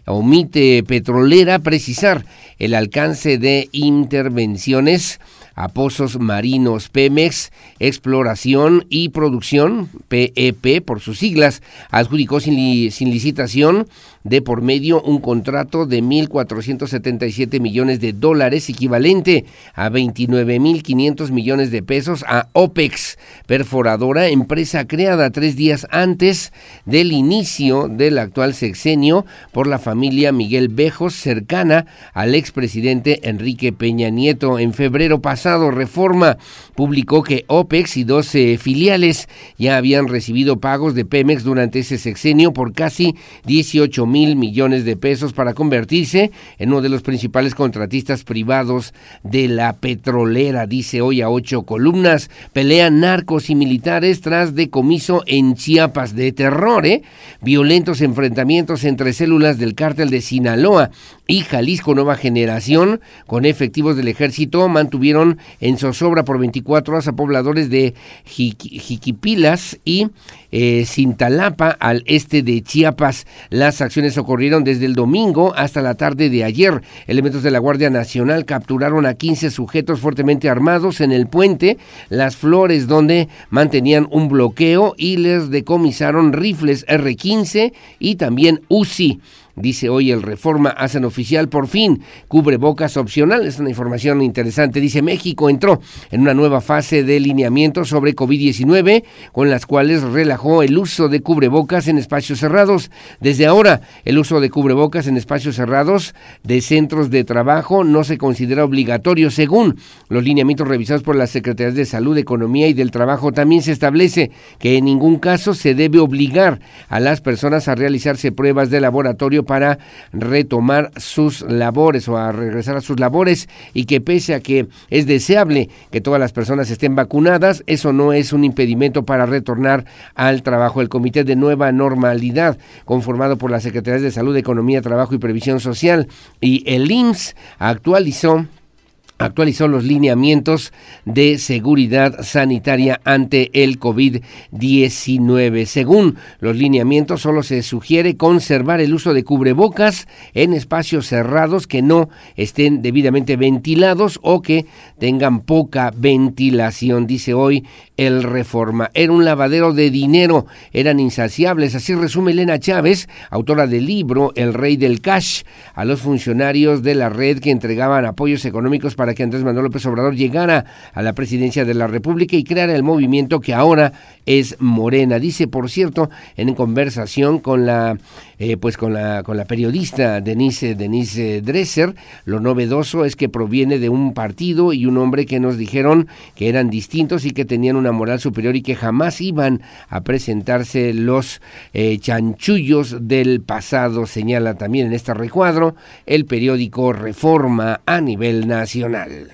Omite Petrolera precisar el alcance de intervenciones a pozos marinos Pemex, Exploración y Producción, PEP por sus siglas, adjudicó sin, sin licitación de por medio un contrato de 1.477 millones de dólares, equivalente a 29.500 millones de pesos a OPEX, perforadora, empresa creada tres días antes del inicio del actual sexenio por la familia Miguel Bejos, cercana al expresidente Enrique Peña Nieto. En febrero pasado, Reforma publicó que OPEX y 12 filiales ya habían recibido pagos de Pemex durante ese sexenio por casi 18 mil millones de pesos para convertirse en uno de los principales contratistas privados de la petrolera, dice hoy a ocho columnas. Pelean narcos y militares tras decomiso en Chiapas de terror, ¿eh? Violentos enfrentamientos entre células del cártel de Sinaloa y Jalisco Nueva Generación con efectivos del ejército mantuvieron en zozobra por 24 horas a pobladores de Jiquipilas y eh, Cintalapa al este de Chiapas. Las acciones ocurrieron desde el domingo hasta la tarde de ayer. Elementos de la Guardia Nacional capturaron a 15 sujetos fuertemente armados en el puente Las Flores donde mantenían un bloqueo y les decomisaron rifles R-15 y también UCI. Dice hoy el Reforma, hacen oficial por fin cubrebocas opcional. Es una información interesante. Dice México entró en una nueva fase de lineamiento sobre COVID-19 con las cuales relajó el uso de cubrebocas en espacios cerrados. Desde ahora, el uso de cubrebocas en espacios cerrados de centros de trabajo no se considera obligatorio según los lineamientos revisados por las Secretarías de Salud, Economía y del Trabajo. También se establece que en ningún caso se debe obligar a las personas a realizarse pruebas de laboratorio para retomar sus labores o a regresar a sus labores y que pese a que es deseable que todas las personas estén vacunadas, eso no es un impedimento para retornar al trabajo. El Comité de Nueva Normalidad, conformado por las Secretarías de Salud, Economía, Trabajo y Previsión Social y el IMSS, actualizó actualizó los lineamientos de seguridad sanitaria ante el COVID-19. Según los lineamientos, solo se sugiere conservar el uso de cubrebocas en espacios cerrados que no estén debidamente ventilados o que tengan poca ventilación, dice hoy el Reforma. Era un lavadero de dinero, eran insaciables, así resume Elena Chávez, autora del libro El Rey del Cash, a los funcionarios de la red que entregaban apoyos económicos para para que Andrés Manuel López Obrador llegara a la presidencia de la República y creara el movimiento que ahora es Morena. Dice, por cierto, en conversación con la eh, pues con la, con la periodista Denise, Denise Dresser. Lo novedoso es que proviene de un partido y un hombre que nos dijeron que eran distintos y que tenían una moral superior y que jamás iban a presentarse los eh, chanchullos del pasado, señala también en este recuadro el periódico Reforma a nivel nacional.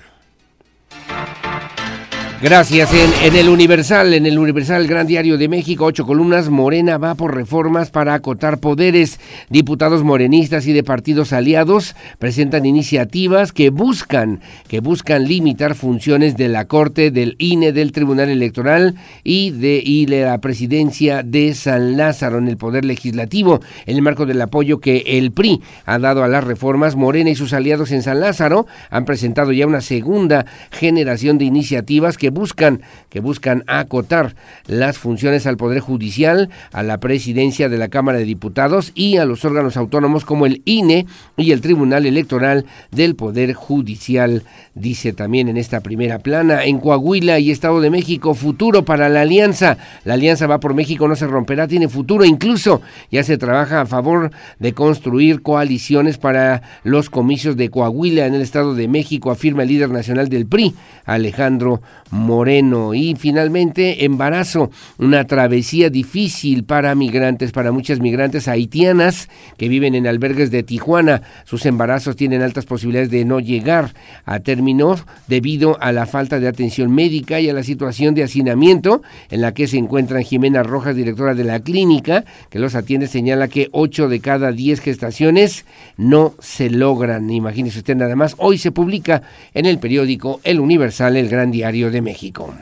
Gracias. En, el Universal, en el Universal Gran Diario de México, ocho columnas, Morena va por reformas para acotar poderes. Diputados morenistas y de partidos aliados presentan iniciativas que buscan, que buscan limitar funciones de la Corte, del INE, del Tribunal Electoral y de, y de la presidencia de San Lázaro en el Poder Legislativo. En el marco del apoyo que el PRI ha dado a las reformas, Morena y sus aliados en San Lázaro han presentado ya una segunda generación de iniciativas que buscan, que buscan acotar las funciones al Poder Judicial, a la presidencia de la Cámara de Diputados y a los órganos autónomos como el INE y el Tribunal Electoral del Poder Judicial, dice también en esta primera plana. En Coahuila y Estado de México, futuro para la alianza. La alianza va por México, no se romperá, tiene futuro. Incluso ya se trabaja a favor de construir coaliciones para los comicios de Coahuila en el Estado de México, afirma el líder nacional del PRI, Alejandro Moreno. Y finalmente, embarazo, una travesía difícil para migrantes, para muchas migrantes haitianas que viven en albergues de Tijuana. Sus embarazos tienen altas posibilidades de no llegar a término debido a la falta de atención médica y a la situación de hacinamiento en la que se encuentran Jimena Rojas, directora de la clínica, que los atiende, señala que 8 de cada 10 gestaciones no se logran. Imagínese usted nada más. Hoy se publica en el periódico El Universal, el gran diario de México.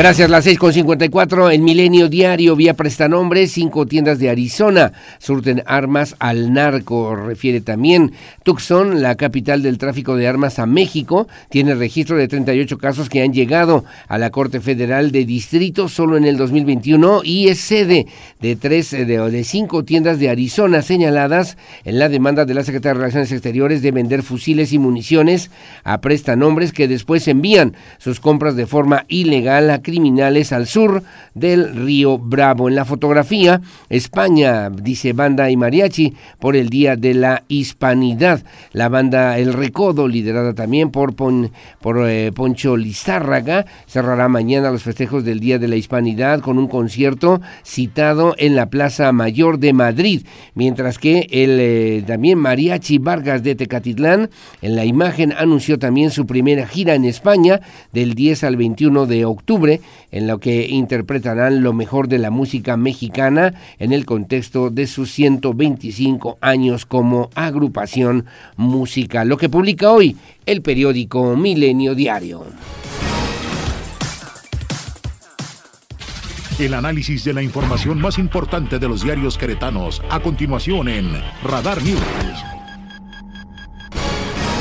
Gracias, las 6.54 en Milenio Diario, vía prestanombre, cinco tiendas de Arizona surten armas al narco, refiere también. Tucson, la capital del tráfico de armas a México, tiene registro de 38 casos que han llegado a la Corte Federal de Distrito solo en el 2021 y es sede de tres de, de cinco tiendas de Arizona señaladas en la demanda de la Secretaría de Relaciones Exteriores de vender fusiles y municiones a prestanombres que después envían sus compras de forma ilegal a criminales al sur del río Bravo. En la fotografía, España, dice banda y mariachi, por el Día de la Hispanidad. La banda El Recodo, liderada también por, eh, Poncho Lizárraga, cerrará mañana los festejos del Día de la Hispanidad con un concierto citado en la Plaza Mayor de Madrid, mientras que el eh, también Mariachi Vargas de Tecatitlán en la imagen anunció también su primera gira en España del 10 al 21 de octubre en lo que interpretarán lo mejor de la música mexicana en el contexto de sus 125 años como agrupación musical. Lo que publica hoy el periódico Milenio Diario. El análisis de la información más importante de los diarios queretanos, a continuación en Radar News.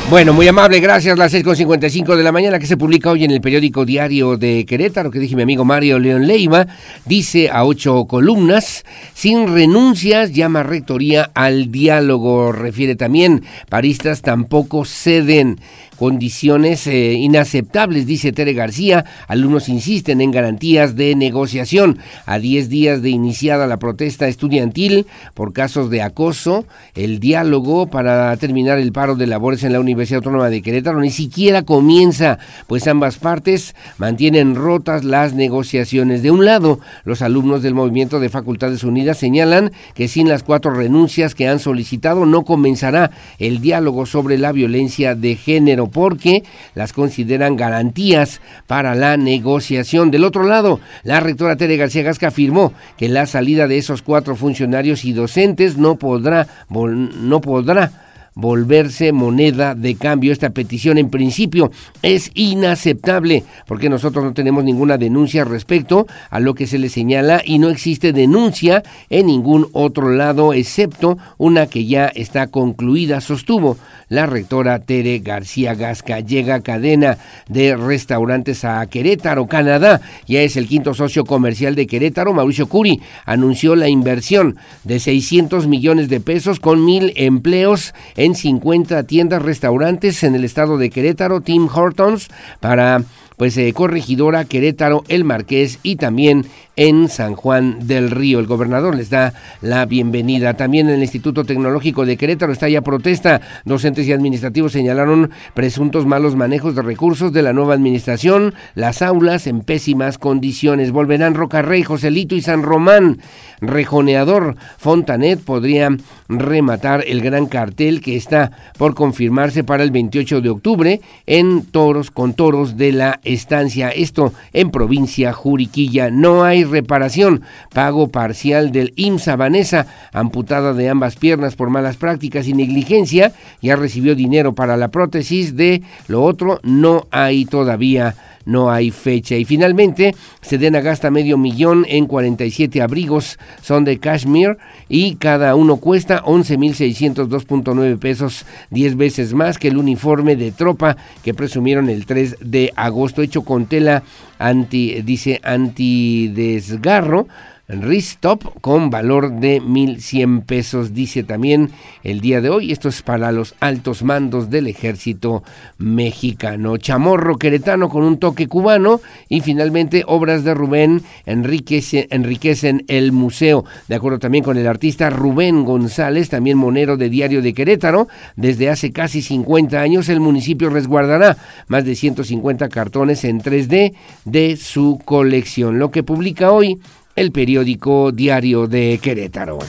Bueno, muy amable, gracias. Las 6.55 de la mañana que se publica hoy en el periódico Diario de Querétaro, que dije mi amigo Mario León Leiva, dice a ocho columnas, sin renuncias, llama rectoría al diálogo. Refiere también, paristas tampoco ceden condiciones eh, inaceptables, dice Tere García. Alumnos insisten en garantías de negociación. A 10 días de iniciada la protesta estudiantil por casos de acoso, el diálogo para terminar el paro de labores en la Universidad Autónoma de Querétaro ni siquiera comienza, pues ambas partes mantienen rotas las negociaciones. De un lado, los alumnos del Movimiento de Facultades Unidas señalan que sin las cuatro renuncias que han solicitado no comenzará el diálogo sobre la violencia de género porque las consideran garantías para la negociación. Del otro lado, la rectora Tere García Gasca afirmó que la salida de esos cuatro funcionarios y docentes no podrá, no podrá volverse moneda de cambio. Esta petición en principio es inaceptable porque nosotros no tenemos ninguna denuncia respecto a lo que se le señala y no existe denuncia en ningún otro lado excepto una que ya está concluida, sostuvo la rectora Tere García Gasca. Llega cadena de restaurantes a Querétaro, Canadá. Ya es el quinto socio comercial de Querétaro. Mauricio Curi anunció la inversión de 600 millones de pesos con mil empleos en 50 tiendas, restaurantes en el estado de Querétaro, Tim Hortons, para pues eh, Corregidora, Querétaro, El Marqués y también en San Juan del Río. El gobernador les da la bienvenida. También en el Instituto Tecnológico de Querétaro está ya protesta. Docentes y administrativos señalaron presuntos malos manejos de recursos de la nueva administración. Las aulas en pésimas condiciones. Volverán Rocarrey, Joselito y San Román. Rejoneador Fontanet podría rematar el gran cartel que está por confirmarse para el 28 de octubre en toros con toros de la estancia. Esto en provincia Juriquilla. No hay reparación. Pago parcial del IMSA Vanessa, amputada de ambas piernas por malas prácticas y negligencia. Ya recibió dinero para la prótesis de lo otro. No hay todavía no hay fecha. Y finalmente, Sedena gasta medio millón en 47 abrigos, son de Kashmir y cada uno cuesta 11.602.9 pesos, 10 veces más que el uniforme de tropa que presumieron el 3 de agosto, hecho con tela anti, dice antidesgarro Ristop con valor de 1.100 pesos, dice también el día de hoy. Esto es para los altos mandos del ejército mexicano. Chamorro queretano con un toque cubano y finalmente obras de Rubén enriquecen, el museo. De acuerdo también con el artista Rubén González, también monero de Diario de Querétaro, desde hace casi 50 años el municipio resguardará más de 150 cartones en 3D de su colección. Lo que publica hoy el periódico Diario de Querétaro.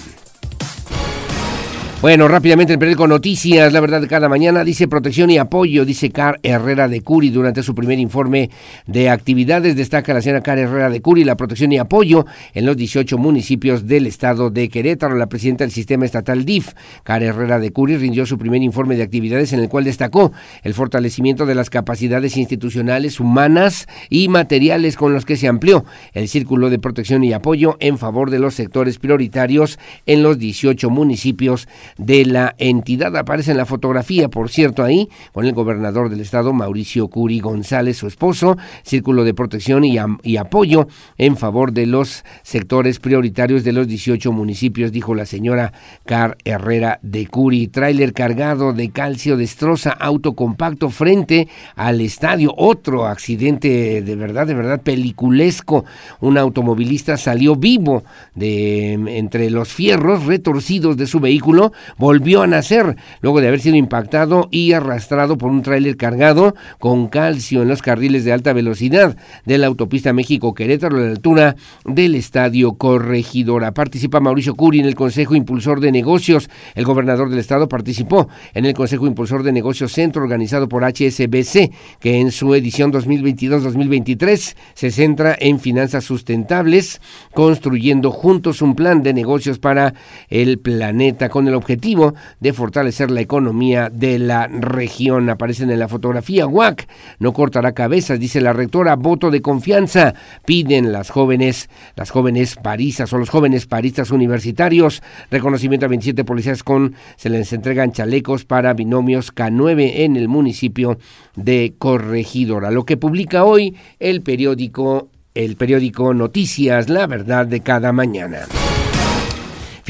Bueno, rápidamente el periódico Noticias, la verdad de cada mañana, dice protección y apoyo, dice Car Herrera de Curi durante su primer informe de actividades. Destaca la señora Car Herrera de Curi la protección y apoyo en los 18 municipios del estado de Querétaro. La presidenta del sistema estatal DIF, Car Herrera de Curi, rindió su primer informe de actividades en el cual destacó el fortalecimiento de las capacidades institucionales, humanas y materiales con los que se amplió el círculo de protección y apoyo en favor de los sectores prioritarios en los 18 municipios de la entidad. Aparece en la fotografía, por cierto, ahí, con el gobernador del estado, Mauricio Curi González, su esposo, círculo de protección y, apoyo en favor de los sectores prioritarios de los 18 municipios, dijo la señora Car Herrera de Curi. Tráiler cargado de calcio destroza auto compacto frente al estadio. Otro accidente de verdad, de verdad peliculesco. Un automovilista salió vivo de entre los fierros retorcidos de su vehículo volvió a nacer luego de haber sido impactado y arrastrado por un tráiler cargado con calcio en los carriles de alta velocidad de la autopista México-Querétaro a la altura del Estadio Corregidora. Participa Mauricio Curi en el Consejo Impulsor de Negocios. El gobernador del estado participó en el Consejo Impulsor de Negocios Centro organizado por HSBC, que en su edición 2022-2023 se centra en finanzas sustentables, construyendo juntos un plan de negocios para el planeta con el objetivo objetivo de fortalecer la economía de la región. Aparecen en la fotografía. WAC no cortará cabezas, dice la rectora. Voto de confianza piden las jóvenes, las jóvenes parisas o los jóvenes paristas universitarios. Reconocimiento a 27 policías con se les entregan chalecos para binomios K9 en el municipio de Corregidora. Lo que publica hoy el periódico el periódico Noticias, la verdad de cada mañana.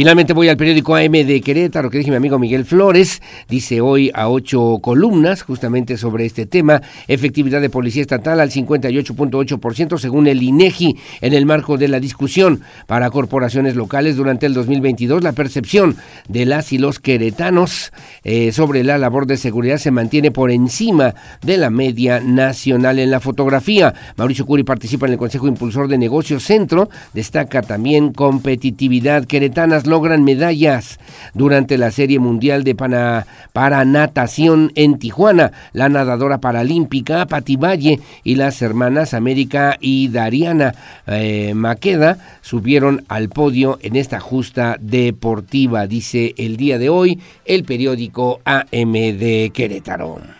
Finalmente voy al periódico AM de Querétaro, que dije mi amigo Miguel Flores, dice hoy a ocho columnas justamente sobre este tema, efectividad de policía estatal al 58.8% según el INEGI en el marco de la discusión para corporaciones locales durante el 2022. La percepción de las y los queretanos eh, sobre la labor de seguridad se mantiene por encima de la media nacional en la fotografía. Mauricio Curi participa en el Consejo Impulsor de Negocios Centro, destaca también competitividad queretanas logran medallas durante la Serie Mundial de para Natación en Tijuana. La nadadora paralímpica Pati Valle y las hermanas América y Dariana eh, Maqueda subieron al podio en esta justa deportiva, dice el día de hoy el periódico AM de Querétaro.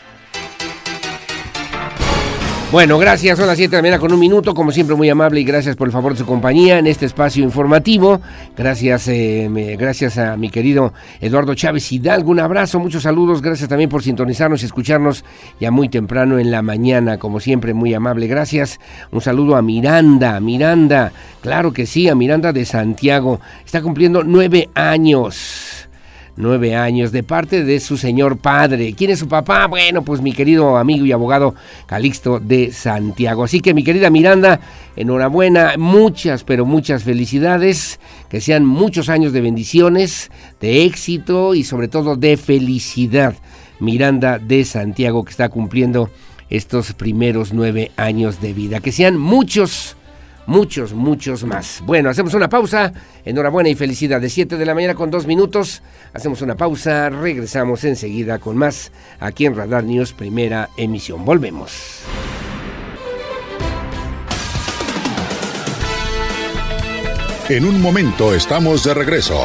Bueno, gracias. Son las 7 de la mañana con un minuto. Como siempre, muy amable y gracias por el favor de su compañía en este espacio informativo. Gracias, eh, me- gracias a mi querido Eduardo Chávez Hidalgo. Un abrazo, muchos saludos. Gracias también por sintonizarnos y escucharnos ya muy temprano en la mañana. Como siempre, muy amable. Gracias. Un saludo a Miranda. Miranda, claro que sí, a Miranda de Santiago. Está cumpliendo nueve años. Nueve años de parte de su señor padre. ¿Quién es su papá? Bueno, pues mi querido amigo y abogado Calixto de Santiago. Así que mi querida Miranda, enhorabuena, muchas, pero muchas felicidades. Que sean muchos años de bendiciones, de éxito y sobre todo de felicidad. Miranda de Santiago que está cumpliendo estos primeros nueve años de vida. Que sean muchos muchos, muchos más. Bueno, hacemos una pausa. Enhorabuena y felicidad. De 7 de la mañana con dos minutos. Hacemos una pausa. Regresamos enseguida con más aquí en Radar News, primera emisión. Volvemos. En un momento estamos de regreso.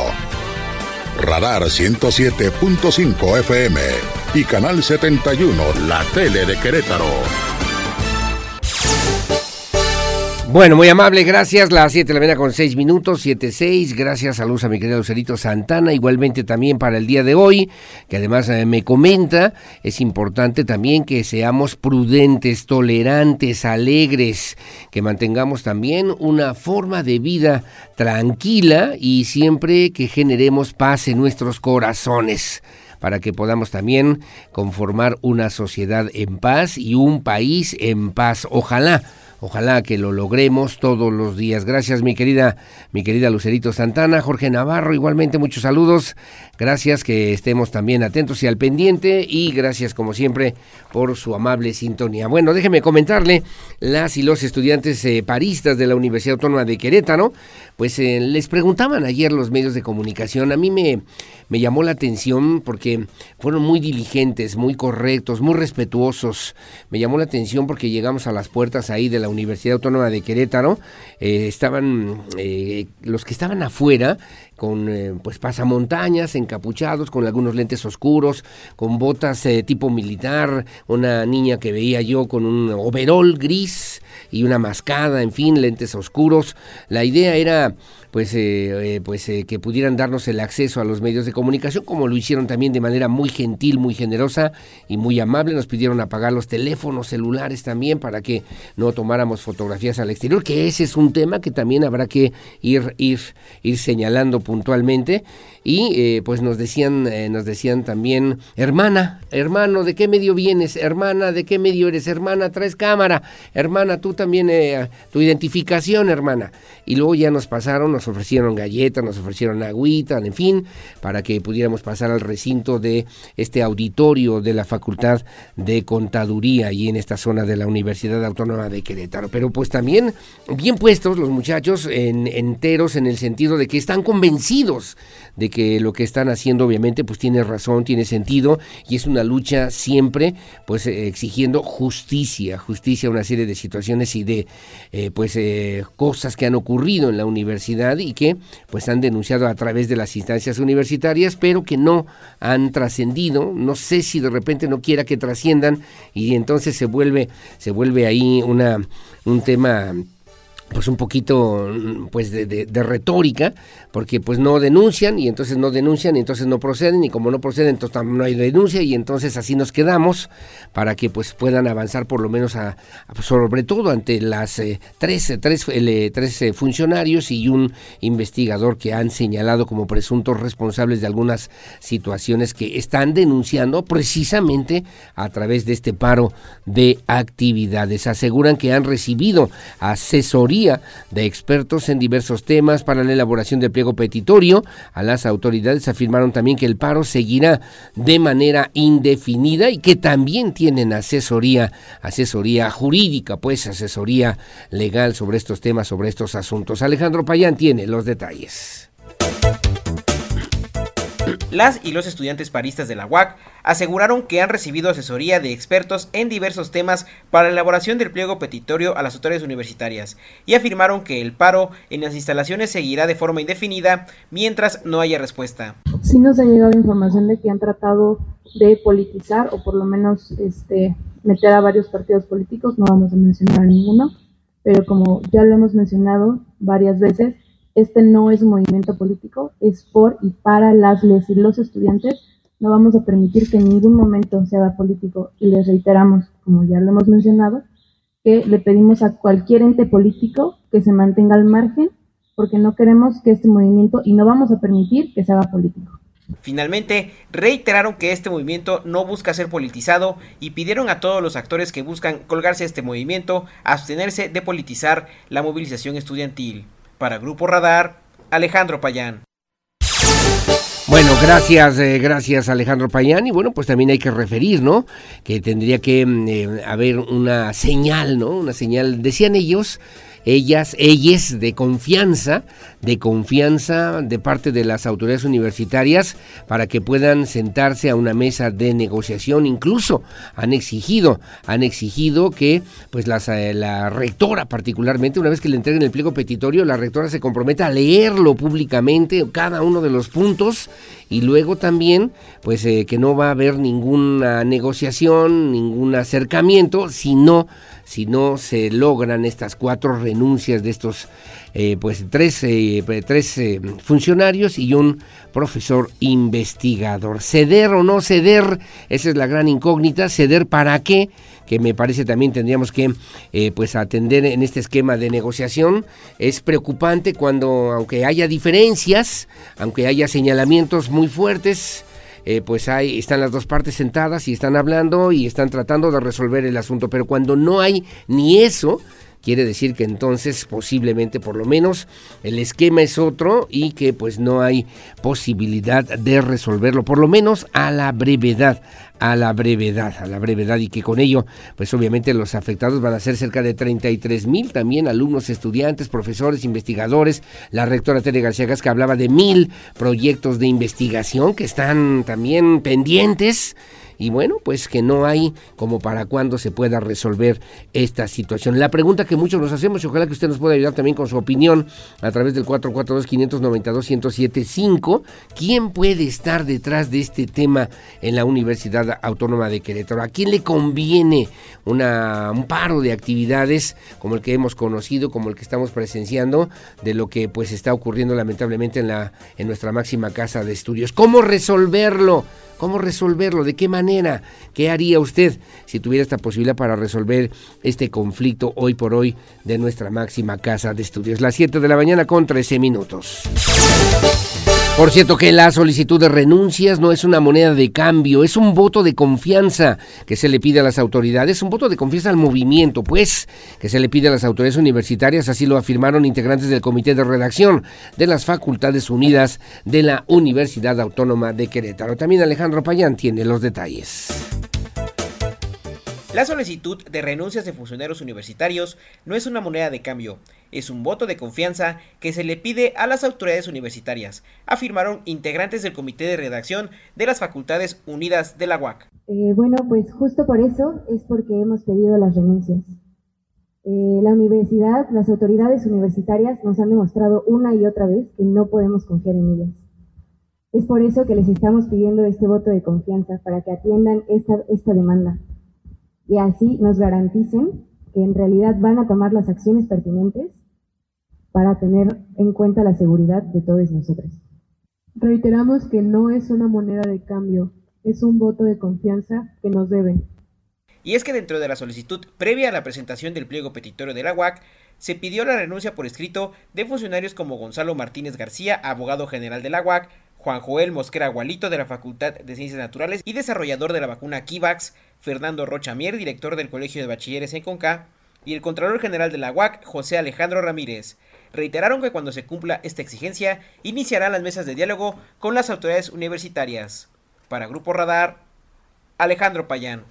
Radar 107.5 FM y Canal 71, la tele de Querétaro. Bueno, muy amable, gracias. Las 7 de la mañana con 6 minutos, 7-6. Gracias, saludos a mi querido Lucerito Santana. Igualmente también para el día de hoy, que además eh, me comenta, es importante también que seamos prudentes, tolerantes, alegres, que mantengamos también una forma de vida tranquila y siempre que generemos paz en nuestros corazones para que podamos también conformar una sociedad en paz y un país en paz. Ojalá. Ojalá que lo logremos todos los días. Gracias, mi querida, mi querida Lucerito Santana, Jorge Navarro, igualmente muchos saludos. Gracias que estemos también atentos y al pendiente y gracias como siempre por su amable sintonía. Bueno, déjeme comentarle, las y los estudiantes eh, paristas de la Universidad Autónoma de Querétaro, pues eh, les preguntaban ayer los medios de comunicación, a mí me, me llamó la atención porque fueron muy diligentes, muy correctos, muy respetuosos. Me llamó la atención porque llegamos a las puertas ahí de la Universidad Autónoma de Querétaro, eh, estaban eh, los que estaban afuera con eh, pues pasamontañas, encapuchados, con algunos lentes oscuros, con botas eh, tipo militar, una niña que veía yo con un overol gris y una mascada, en fin, lentes oscuros. La idea era pues, eh, eh, pues eh, que pudieran darnos el acceso a los medios de comunicación, como lo hicieron también de manera muy gentil, muy generosa y muy amable. Nos pidieron apagar los teléfonos celulares también para que no tomáramos fotografías al exterior, que ese es un tema que también habrá que ir, ir, ir señalando puntualmente. Y eh, pues nos decían, eh, nos decían también, hermana, hermano, ¿de qué medio vienes? Hermana, ¿de qué medio eres? Hermana, traes cámara. Hermana, tú también, tu identificación, hermana. Y luego ya nos pasaron, nos ofrecieron galletas, nos ofrecieron agüita, en fin, para que pudiéramos pasar al recinto de este auditorio de la Facultad de Contaduría y en esta zona de la Universidad Autónoma de Querétaro. Pero pues también bien puestos los muchachos en, enteros en el sentido de que están convencidos de que lo que están haciendo obviamente pues tiene razón, tiene sentido y es una lucha siempre pues exigiendo justicia, justicia a una serie de situaciones y de eh, pues eh, cosas que han ocurrido en la universidad y que pues han denunciado a través de las instancias universitarias pero que no han trascendido, no sé si de repente no quiera que trasciendan y entonces se vuelve se vuelve ahí una un tema pues un poquito pues de, retórica porque pues no denuncian y entonces no denuncian y entonces no proceden y como no proceden entonces no hay denuncia y entonces así nos quedamos para que pues puedan avanzar por lo menos a, a sobre todo ante las eh, tres, tres, eh, tres eh, funcionarios y un investigador que han señalado como presuntos responsables de algunas situaciones que están denunciando precisamente a través de este paro de actividades. Aseguran que han recibido asesoría de expertos en diversos temas para la elaboración del pliego petitorio. A las autoridades afirmaron también que el paro seguirá de manera indefinida y que también tienen asesoría, asesoría jurídica, pues asesoría legal sobre estos temas, sobre estos asuntos. Alejandro Payán tiene los detalles. Las y los estudiantes paristas de la UAC aseguraron que han recibido asesoría de expertos en diversos temas para la elaboración del pliego petitorio a las autoridades universitarias y afirmaron que el paro en las instalaciones seguirá de forma indefinida mientras no haya respuesta. sí nos ha llegado información de que han tratado de politizar o por lo menos este, meter a varios partidos políticos, no vamos a mencionar a ninguno, pero como ya lo hemos mencionado varias veces, este no es un movimiento político, es por y para las les y los estudiantes. No vamos a permitir que en ningún momento se haga político y les reiteramos, como ya lo hemos mencionado, que le pedimos a cualquier ente político que se mantenga al margen porque no queremos que este movimiento y no vamos a permitir que se haga político. Finalmente, reiteraron que este movimiento no busca ser politizado y pidieron a todos los actores que buscan colgarse este movimiento abstenerse de politizar la movilización estudiantil. Para Grupo Radar, Alejandro Payán. Bueno, gracias, eh, gracias Alejandro Payán. Y bueno, pues también hay que referir, ¿no? Que tendría que mm, eh, haber una señal, ¿no? Una señal, decían ellos, ellas, ellas de confianza, de confianza de parte de las autoridades universitarias para que puedan sentarse a una mesa de negociación. Incluso han exigido, han exigido que pues las, eh, la rectora particularmente, una vez que le entreguen el pliego petitorio, la rectora se comprometa a leerlo públicamente, cada uno de los puntos, y luego también pues eh, que no va a haber ninguna negociación, ningún acercamiento, sino si no se logran estas cuatro renuncias de estos eh, pues tres, eh, tres eh, funcionarios y un profesor investigador. ¿Ceder o no ceder? Esa es la gran incógnita. ¿Ceder para qué? que me parece también tendríamos que pues atender en este esquema de negociación. Es preocupante cuando, aunque haya diferencias, aunque haya señalamientos muy fuertes, eh, pues hay, están las dos partes sentadas y están hablando y están tratando de resolver el asunto. Pero cuando no hay ni eso, quiere decir que entonces posiblemente por lo menos el esquema es otro y que pues no hay posibilidad de resolverlo, por lo menos a la brevedad a la brevedad, a la brevedad y que con ello, pues obviamente los afectados van a ser cerca de 33 mil también alumnos, estudiantes, profesores, investigadores. La rectora Tere García que hablaba de mil proyectos de investigación que están también pendientes y bueno, pues que no hay como para cuándo se pueda resolver esta situación. La pregunta que muchos nos hacemos, y ojalá que usted nos pueda ayudar también con su opinión a través del 442-592-1075, ¿quién puede estar detrás de este tema en la Universidad Autónoma de Querétaro? ¿A quién le conviene una, un paro de actividades como el que hemos conocido, como el que estamos presenciando, de lo que pues está ocurriendo lamentablemente en, la, en nuestra máxima casa de estudios? ¿Cómo resolverlo? ¿Cómo resolverlo? ¿De qué manera? ¿Qué haría usted si tuviera esta posibilidad para resolver este conflicto hoy por hoy de nuestra máxima casa de estudios? Las 7 de la mañana con 13 minutos. Por cierto que la solicitud de renuncias no es una moneda de cambio, es un voto de confianza que se le pide a las autoridades, un voto de confianza al movimiento, pues, que se le pide a las autoridades universitarias, así lo afirmaron integrantes del comité de redacción de las Facultades Unidas de la Universidad Autónoma de Querétaro. También Alejandro Payán tiene los detalles. La solicitud de renuncias de funcionarios universitarios no es una moneda de cambio, es un voto de confianza que se le pide a las autoridades universitarias, afirmaron integrantes del comité de redacción de las Facultades Unidas de la UAC. Eh, bueno, pues justo por eso es porque hemos pedido las renuncias. Eh, la universidad, las autoridades universitarias nos han demostrado una y otra vez que no podemos confiar en ellas. Es por eso que les estamos pidiendo este voto de confianza para que atiendan esta, esta demanda y así nos garanticen que en realidad van a tomar las acciones pertinentes para tener en cuenta la seguridad de todos nosotros. Reiteramos que no es una moneda de cambio, es un voto de confianza que nos deben. Y es que dentro de la solicitud previa a la presentación del pliego petitorio de la UAC, se pidió la renuncia por escrito de funcionarios como Gonzalo Martínez García, abogado general de la UAC, Juan Joel Mosquera Gualito de la Facultad de Ciencias Naturales y desarrollador de la vacuna Kivax, Fernando Rochamier, director del Colegio de Bachilleres en Conca, y el Contralor General de la UAC, José Alejandro Ramírez. Reiteraron que cuando se cumpla esta exigencia, iniciarán las mesas de diálogo con las autoridades universitarias. Para Grupo Radar, Alejandro Payán.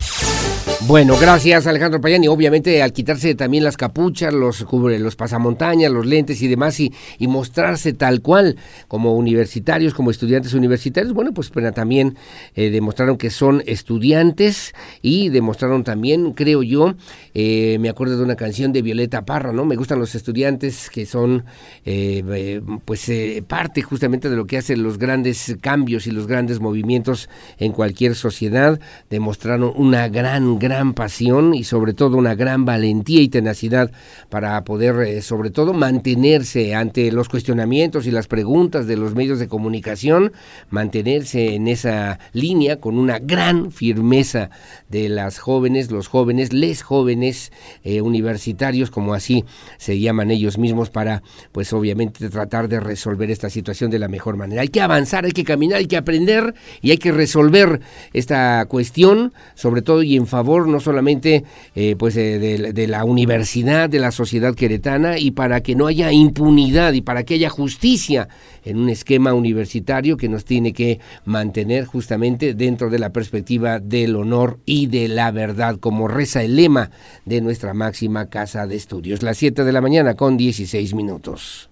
Bueno, gracias Alejandro Payani. Obviamente al quitarse también las capuchas, los cubre, los pasamontañas, los lentes y demás y, mostrarse tal cual como universitarios, como estudiantes universitarios, bueno, pues, también eh, demostraron que son estudiantes y demostraron también, creo yo, eh, me acuerdo de una canción de Violeta Parra, ¿no? Me gustan los estudiantes que son eh, pues parte justamente de lo que hacen los grandes cambios y los grandes movimientos en cualquier sociedad. Demostraron una gran, gran pasión y sobre todo una gran valentía y tenacidad para poder eh, sobre todo mantenerse ante los cuestionamientos y las preguntas de los medios de comunicación, mantenerse en esa línea con una gran firmeza de las jóvenes, los jóvenes, les jóvenes eh, universitarios, como así se llaman ellos mismos, para pues obviamente tratar de resolver esta situación de la mejor manera. Hay que avanzar, hay que caminar, hay que aprender y hay que resolver esta cuestión, sobre todo y en favor no solamente eh, pues de, la universidad, de la sociedad queretana y para que no haya impunidad y para que haya justicia en un esquema universitario que nos tiene que mantener justamente dentro de la perspectiva del honor y de la verdad, como reza el lema de nuestra máxima casa de estudios. Las 7 de la mañana con 16 minutos.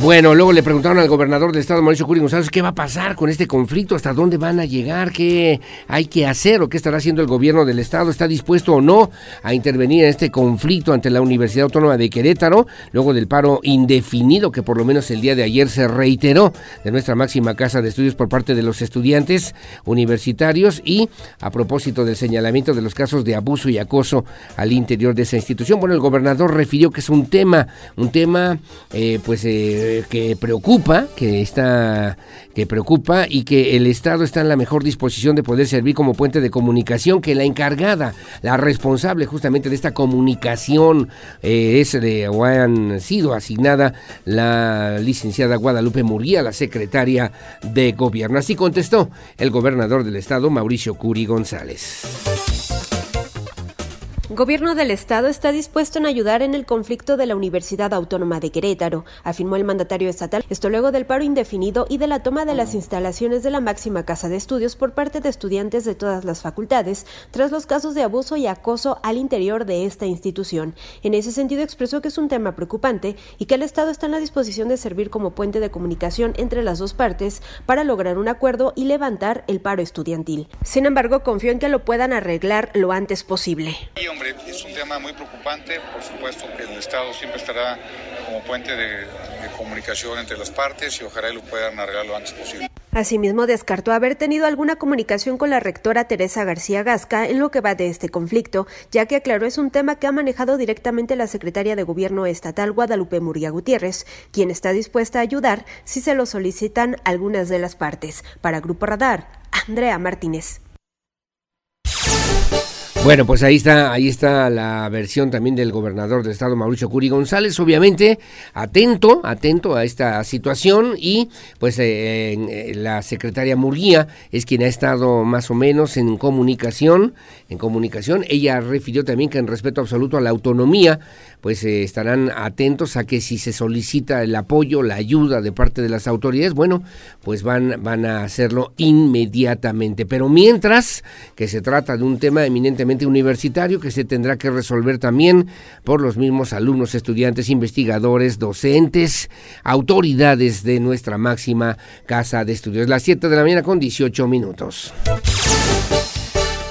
Bueno, luego le preguntaron al gobernador del estado, Mauricio Curi González, qué va a pasar con este conflicto, hasta dónde van a llegar, qué hay que hacer o qué estará haciendo el gobierno del estado, está dispuesto o no a intervenir en este conflicto ante la Universidad Autónoma de Querétaro, luego del paro indefinido que por lo menos el día de ayer se reiteró de nuestra máxima casa de estudios por parte de los estudiantes universitarios y a propósito del señalamiento de los casos de abuso y acoso al interior de esa institución. Bueno, el gobernador refirió que es un tema, un tema eh, pues... Eh, que preocupa, que está que preocupa y que el Estado está en la mejor disposición de poder servir como puente de comunicación, que la encargada, la responsable justamente de esta comunicación eh, es de o han sido asignada la licenciada Guadalupe Murguía, la secretaria de gobierno. Así contestó el gobernador del Estado, Mauricio Curi González. Gobierno del Estado está dispuesto en ayudar en el conflicto de la Universidad Autónoma de Querétaro, afirmó el mandatario estatal, esto luego del paro indefinido y de la toma de las instalaciones de la máxima casa de estudios por parte de estudiantes de todas las facultades, tras los casos de abuso y acoso al interior de esta institución. En ese sentido expresó que es un tema preocupante y que el Estado está en la disposición de servir como puente de comunicación entre las dos partes para lograr un acuerdo y levantar el paro estudiantil. Sin embargo, confió en que lo puedan arreglar lo antes posible es un tema muy preocupante. Por supuesto que el Estado siempre estará como puente de, comunicación entre las partes y ojalá lo puedan arreglar lo antes posible. Asimismo, descartó haber tenido alguna comunicación con la rectora Teresa García Gasca en lo que va de este conflicto, ya que aclaró es un tema que ha manejado directamente la secretaria de Gobierno estatal Guadalupe Muria Gutiérrez, quien está dispuesta a ayudar si se lo solicitan algunas de las partes. Para Grupo Radar, Andrea Martínez. Bueno, pues ahí está, ahí está la versión también del gobernador del estado, Mauricio Curi González, obviamente atento, atento a esta situación y pues eh, eh, la secretaria Murguía es quien ha estado más o menos en comunicación, en comunicación. Ella refirió también que en respeto absoluto a la autonomía, pues eh, estarán atentos a que si se solicita el apoyo, la ayuda de parte de las autoridades, bueno, pues van, van a hacerlo inmediatamente. Pero mientras que se trata de un tema eminentemente universitario que se tendrá que resolver también por los mismos alumnos, estudiantes, investigadores, docentes, autoridades de nuestra máxima casa de estudios. Las 7 de la mañana con 18 minutos.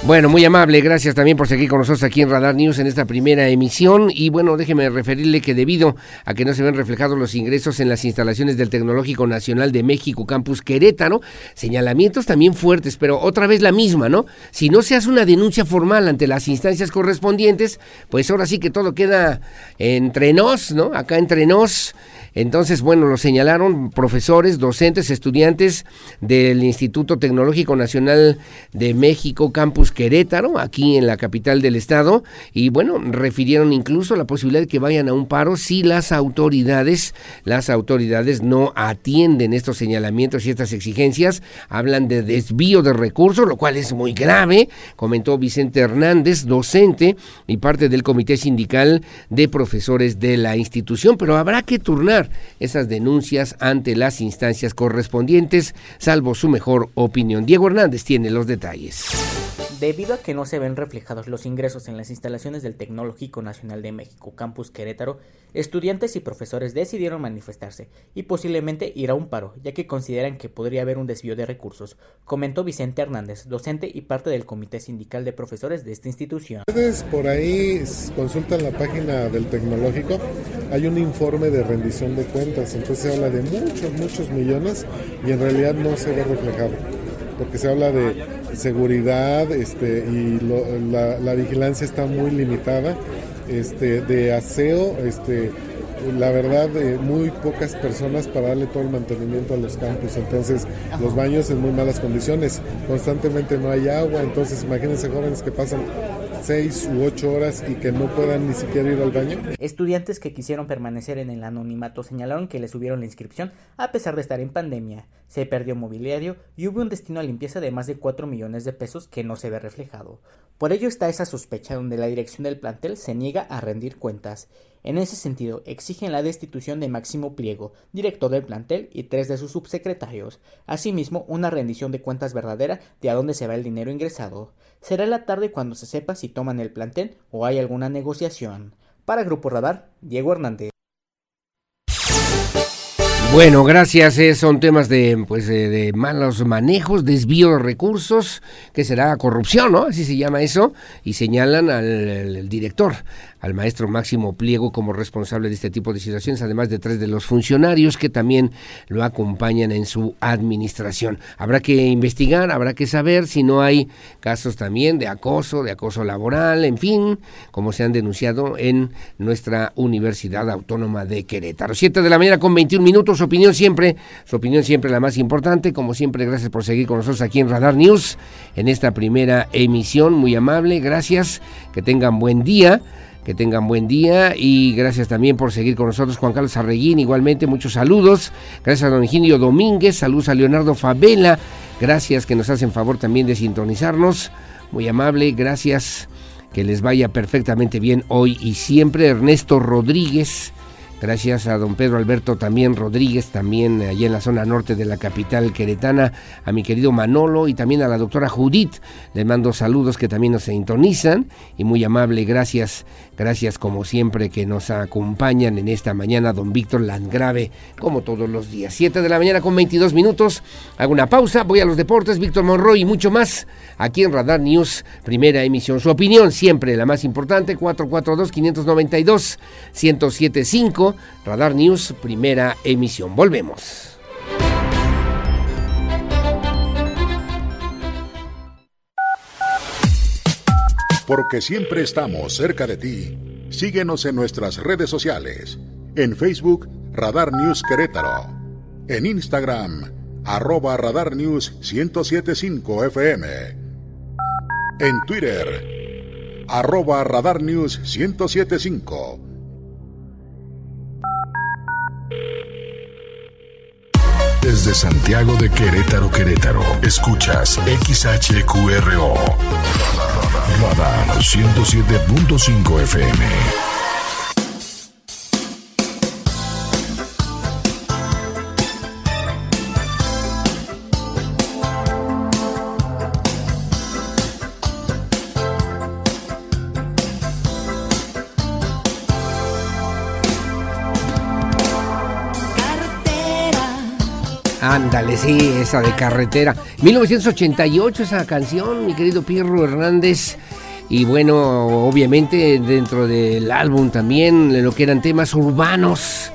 Bueno, muy amable, gracias también por seguir con nosotros aquí en Radar News en esta primera emisión. Y bueno, déjeme referirle que debido a que no se ven reflejados los ingresos en las instalaciones del Tecnológico Nacional de México, Campus Querétaro, señalamientos también fuertes, pero otra vez la misma, ¿no? Si no se hace una denuncia formal ante las instancias correspondientes, pues ahora sí que todo queda entre nos, ¿no? Acá entre nos. Entonces, bueno, lo señalaron profesores, docentes, estudiantes del Instituto Tecnológico Nacional de México, Campus Querétaro, aquí en la capital del estado, y bueno, refirieron incluso la posibilidad de que vayan a un paro si las autoridades, las autoridades no atienden estos señalamientos y estas exigencias, hablan de desvío de recursos, lo cual es muy grave, comentó Vicente Hernández, docente y parte del comité sindical de profesores de la institución, pero habrá que turnar esas denuncias ante las instancias correspondientes, salvo su mejor opinión. Diego Hernández tiene los detalles. Debido a que no se ven reflejados los ingresos en las instalaciones del Tecnológico Nacional de México, Campus Querétaro, estudiantes y profesores decidieron manifestarse y posiblemente ir a un paro, ya que consideran que podría haber un desvío de recursos, comentó Vicente Hernández, docente y parte del Comité Sindical de Profesores de esta institución. Ustedes por ahí consultan la página del Tecnológico, hay un informe de rendición de cuentas, entonces se habla de muchos, muchos millones y en realidad no se ve reflejado, porque se habla de seguridad este, y la, la, vigilancia está muy limitada. Este, de aseo, este, la verdad, eh, muy pocas personas para darle todo el mantenimiento a los campos. Entonces, los baños en muy malas condiciones. Constantemente no hay agua. Entonces, imagínense jóvenes que pasan seis u ocho horas y que no puedan ni siquiera ir al baño. Estudiantes que quisieron permanecer en el anonimato señalaron que les subieron la inscripción a pesar de estar en pandemia. Se perdió mobiliario y hubo un destino a limpieza de más de 4 millones de pesos que no se ve reflejado. Por ello está esa sospecha donde la dirección del plantel se niega a rendir cuentas. En ese sentido, exigen la destitución de Máximo Pliego, director del plantel, y tres de sus subsecretarios. Asimismo, una rendición de cuentas verdadera de a dónde se va el dinero ingresado. Será la tarde cuando se sepa si toman el plantel o hay alguna negociación. Para Grupo Radar, Diego Hernández. Bueno, gracias. Eh, son temas de, pues, de, malos manejos, desvío de recursos, que será corrupción, ¿no? Así se llama eso. Y señalan al director, al maestro Máximo Pliego como responsable de este tipo de situaciones, además de tres de los funcionarios que también lo acompañan en su administración. Habrá que investigar, habrá que saber si no hay casos también de acoso, de acoso laboral, en fin, como se han denunciado en nuestra Universidad Autónoma de Querétaro. Siete de la mañana con 21 minutos, su opinión siempre, su opinión siempre la más importante. Como siempre, gracias por seguir con nosotros aquí en Radar News en esta primera emisión, muy amable, gracias, que tengan buen día. Que tengan buen día y gracias también por seguir con nosotros, Juan Carlos Arreguín. Igualmente, muchos saludos. Gracias a don Eugenio Domínguez, saludos a Leonardo Favela. Gracias que nos hacen favor también de sintonizarnos. Muy amable, gracias. Que les vaya perfectamente bien hoy y siempre. Ernesto Rodríguez. Gracias a don Pedro Alberto también Rodríguez, también allí en la zona norte de la capital queretana, a mi querido Manolo y también a la doctora Judith. Les mando saludos que también nos sintonizan y muy amable, gracias, gracias como siempre que nos acompañan en esta mañana, don Víctor Landgrave, como todos los días. 7 de la mañana con 22 minutos, hago una pausa, voy a los deportes, Víctor Monroy y mucho más aquí en Radar News, primera emisión. Su opinión siempre la más importante, 442-592-1075. Radar News, primera emisión. Volvemos. Porque siempre estamos cerca de ti. Síguenos en nuestras redes sociales. En Facebook, Radar News Querétaro. En Instagram, arroba Radar News 1075 FM. En Twitter, arroba Radar News 1075 Desde Santiago de Querétaro, Querétaro, escuchas XHQRO. Radar 107.5 FM. Ándale, sí, esa de carretera. 1988 esa canción, mi querido Pierro Hernández. Y bueno, obviamente dentro del álbum también lo que eran temas urbanos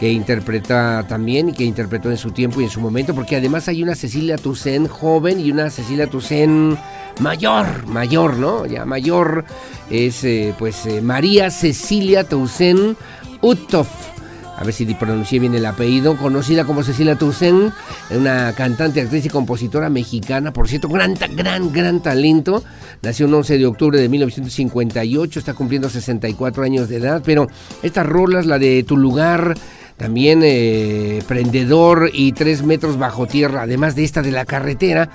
que interpreta también y que interpretó en su tiempo y en su momento, porque además hay una Cecilia Toussaint joven y una Cecilia Toussaint mayor, mayor, ¿no? Ya mayor es eh, pues eh, María Cecilia Toussaint Utov a ver si pronuncié bien el apellido, conocida como Cecilia Toussaint, una cantante, actriz y compositora mexicana, por cierto, gran, gran, gran talento. Nació el 11 de octubre de 1958, está cumpliendo 64 años de edad, pero estas rolas, la de Tu lugar, también eh, Prendedor y Tres metros bajo tierra, además de esta de la carretera,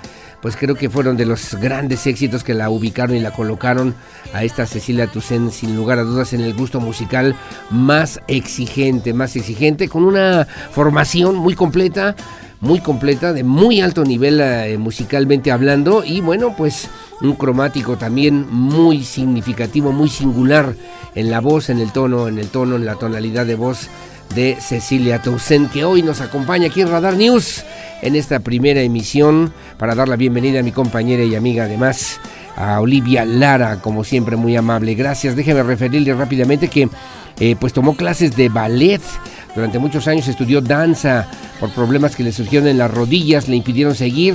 pues creo que fueron de los grandes éxitos que la ubicaron y la colocaron a esta Cecilia Toussaint sin lugar a dudas en el gusto musical más exigente, más exigente, con una formación muy completa, muy completa, de muy alto nivel eh, musicalmente hablando y bueno, pues un cromático también muy significativo, muy singular en la voz, en el tono, en el tono, en la tonalidad de voz de Cecilia Toussaint, que hoy nos acompaña aquí en Radar News en esta primera emisión para dar la bienvenida a mi compañera y amiga además a Olivia Lara, como siempre muy amable. Gracias. Déjeme referirle rápidamente que eh, pues tomó clases de ballet. Durante muchos años estudió danza por problemas que le surgieron en las rodillas, le impidieron seguir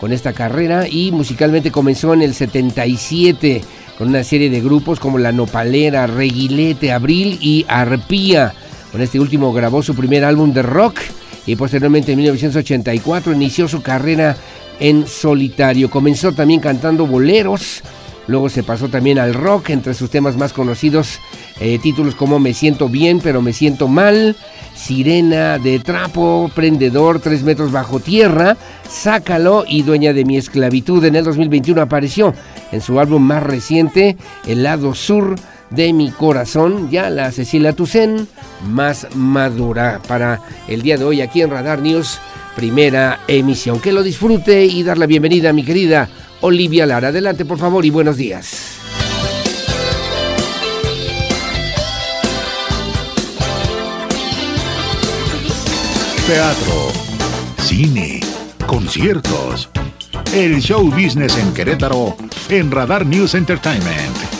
con esta carrera y musicalmente comenzó en el 77 con una serie de grupos como La Nopalera, Reguilete, Abril y Arpía. Con este último grabó su primer álbum de rock y posteriormente en 1984 inició su carrera en solitario. Comenzó también cantando boleros, luego se pasó también al rock, entre sus temas más conocidos, eh, títulos como Me siento bien pero me siento mal, Sirena de Trapo, Prendedor, Tres metros bajo tierra, Sácalo y Dueña de mi esclavitud. En el 2021 apareció en su álbum más reciente, El lado sur de mi corazón, ya la Cecilia Toussaint más madura para el día de hoy aquí en Radar News, primera emisión. Que lo disfrute y dar la bienvenida a mi querida Olivia Lara. Adelante por favor y buenos días. Teatro, cine, conciertos. El show business en Querétaro en Radar News Entertainment.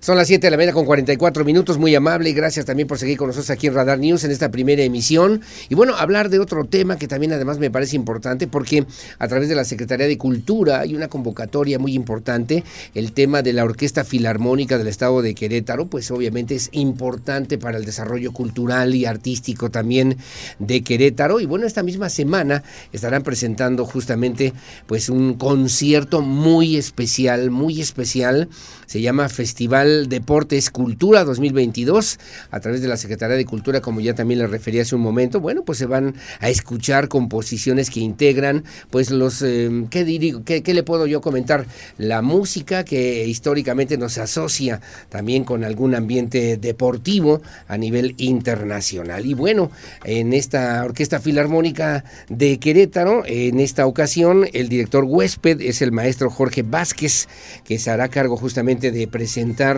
Son las 7 de la mañana con 44 minutos, muy amable y gracias también por seguir con nosotros aquí en Radar News en esta primera emisión. Y bueno, hablar de otro tema que también además me parece importante porque a través de la Secretaría de Cultura hay una convocatoria muy importante, el tema de la Orquesta Filarmónica del Estado de Querétaro, pues obviamente es importante para el desarrollo cultural y artístico también de Querétaro. Y bueno, esta misma semana estarán presentando justamente pues un concierto muy especial, muy especial, se llama Festival Deportes Cultura 2022 a través de la Secretaría de Cultura, como ya también le refería hace un momento. Bueno, pues se van a escuchar composiciones que integran, pues los, eh, ¿qué, digo, qué, ¿qué, le puedo yo comentar? La música que históricamente nos asocia también con algún ambiente deportivo a nivel internacional. Y bueno, en esta Orquesta Filarmónica de Querétaro, en esta ocasión, el director huésped es el maestro Jorge Vázquez, que se hará cargo justamente de presentar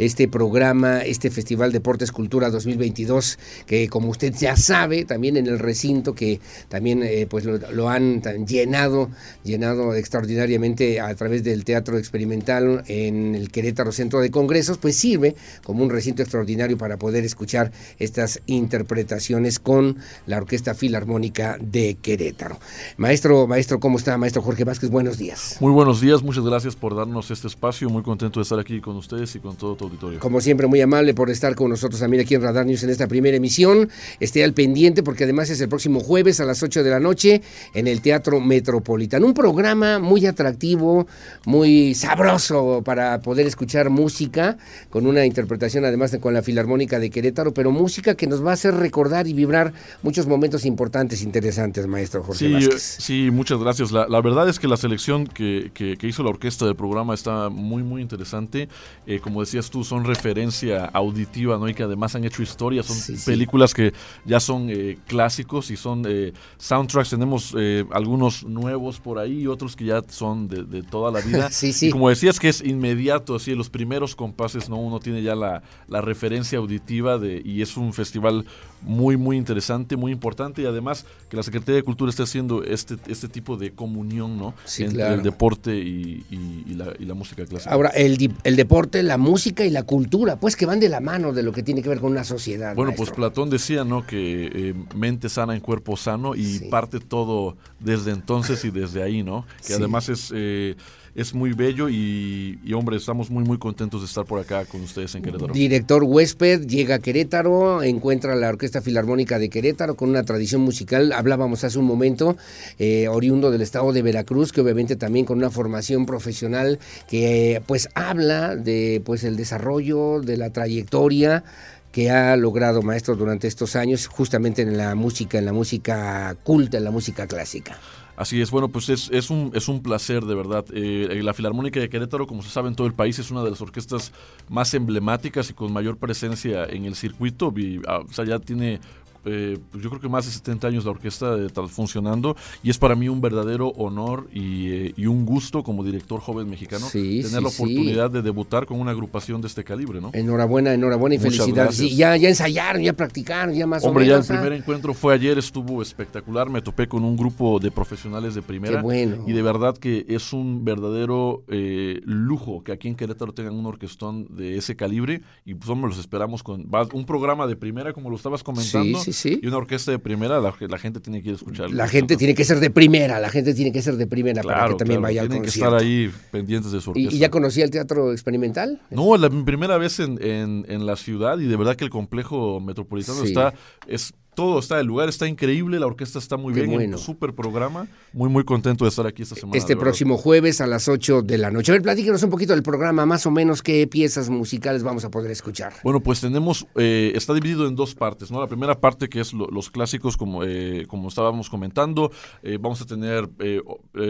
este programa, este Festival Deportes Cultura 2022, que como usted ya sabe, también en el recinto que también eh, pues lo, han llenado, llenado extraordinariamente a través del Teatro Experimental en el Querétaro Centro de Congresos, pues sirve como un recinto extraordinario para poder escuchar estas interpretaciones con la Orquesta Filarmónica de Querétaro. Maestro, maestro, ¿cómo está? Maestro Jorge Vázquez, buenos días. Muy buenos días, muchas gracias por darnos este espacio, muy contento de estar aquí con ustedes y con todo tu auditorio. Como siempre, muy amable por estar con nosotros también aquí en Radar News en esta primera emisión. Esté al pendiente porque además es el próximo jueves a las 8 de la noche en el Teatro Metropolitano. Un programa muy atractivo, muy sabroso para poder escuchar música con una interpretación además de con la Filarmónica de Querétaro, pero música que nos va a hacer recordar y vibrar muchos momentos importantes, interesantes, maestro Jorge sí, Vázquez. Sí, muchas gracias. La, la, verdad es que la selección que, que, que, hizo la orquesta del programa está muy, muy interesante. Eh, como decías tú, son referencia auditiva, ¿no? Y que además han hecho historias, son sí, películas sí. que ya son eh, clásicos y son eh, soundtracks. Tenemos eh, algunos nuevos por ahí y otros que ya son de, de toda la vida. sí, sí. Y como decías que es inmediato, así, los primeros compases, ¿no? Uno tiene ya la, la referencia auditiva de, y es un festival muy, muy interesante, muy importante y además que la Secretaría de Cultura esté haciendo este, este tipo de comunión, ¿no? Sí, Entre claro. el deporte y, y, y, la, y, la, música clásica. Ahora, el, el deporte, la música y la cultura, pues que van de la mano de lo que tiene que ver con una sociedad. Bueno, maestro. pues Platón decía, ¿no? Que eh, mente sana en cuerpo sano y sí. parte todo desde entonces y desde ahí, ¿no? Que sí. además es... Eh, es muy bello y, hombre, estamos muy muy contentos de estar por acá con ustedes en Querétaro. Director huésped llega a Querétaro, encuentra la Orquesta Filarmónica de Querétaro con una tradición musical, hablábamos hace un momento, eh, oriundo del estado de Veracruz, que obviamente también con una formación profesional que pues habla de pues el desarrollo, de la trayectoria que ha logrado maestro durante estos años, justamente en la música, en la música culta, en la música clásica. Así es, bueno, pues es, es, un, es un placer de verdad. Eh, la Filarmónica de Querétaro, como se sabe en todo el país, es una de las orquestas más emblemáticas y con mayor presencia en el circuito. Ah, o sea, ya tiene eh, pues yo creo que más de 70 años la orquesta de, funcionando y es para mí un verdadero honor y, eh, y un gusto como director joven mexicano tener la oportunidad de debutar con una agrupación de este calibre, ¿no? Enhorabuena, enhorabuena y felicidades. ya, ya ensayaron, ya practicaron, ya más Hombre, o menos. ya el primer encuentro fue ayer, estuvo espectacular, me topé con un grupo de profesionales de primera y de verdad que es un verdadero eh, lujo que aquí en Querétaro tengan un orquestón de ese calibre y pues hombre, los esperamos con un programa de primera como lo estabas comentando. Y una orquesta de primera, la, la gente tiene que ir a escuchar. La gente tiene que ser de primera, la gente tiene que ser de primera para que también vaya al Tienen que estar ahí pendientes de su orquesta. ¿Y, ya conocía el teatro experimental? No, la primera vez en, en, en, la ciudad y de verdad que el complejo metropolitano está, es todo está, el lugar está increíble, la orquesta está muy bien, bueno. súper programa. Muy, muy contento de estar aquí esta semana. Este próximo jueves a las 8 de la noche. A ver, platíquenos un poquito del programa, más o menos qué piezas musicales vamos a poder escuchar. Bueno, pues tenemos, eh, está dividido en dos partes, ¿no? La primera parte que es los clásicos, como, eh, como estábamos comentando, eh, vamos a tener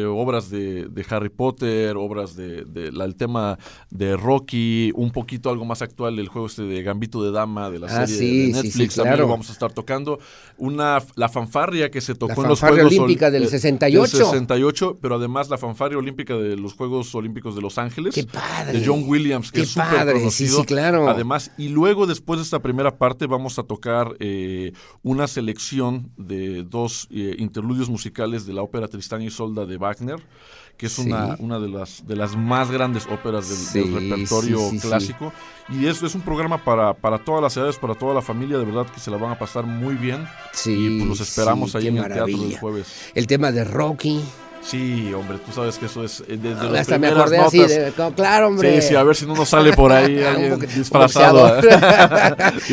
obras de, Harry Potter, obras de, el tema de Rocky, un poquito algo más actual, el juego este de Gambito de Dama, de la ah, serie de Netflix, también lo vamos a estar tocando una la fanfarria que se tocó en los Juegos Olímpica del 68. Del 68, pero además la fanfarria olímpica de los Juegos Olímpicos de Los Ángeles. Qué padre. De John Williams, que es súper conocido. Sí, claro. Además, y luego después de esta primera parte vamos a tocar eh, una selección de dos eh, interludios musicales de la ópera Tristán y Solda de Wagner que es una, una de las de las más grandes óperas del, repertorio clásico. Y eso es un programa para, para todas las edades, para toda la familia, de verdad que se la van a pasar muy bien. y pues los esperamos ahí en el teatro del jueves. El tema de Rocky. Sí, hombre, tú sabes que eso es eh, desde las Hasta me acordé notas, así, de, claro, hombre. Sí, sí, a ver si no nos sale por ahí alguien disfrazado.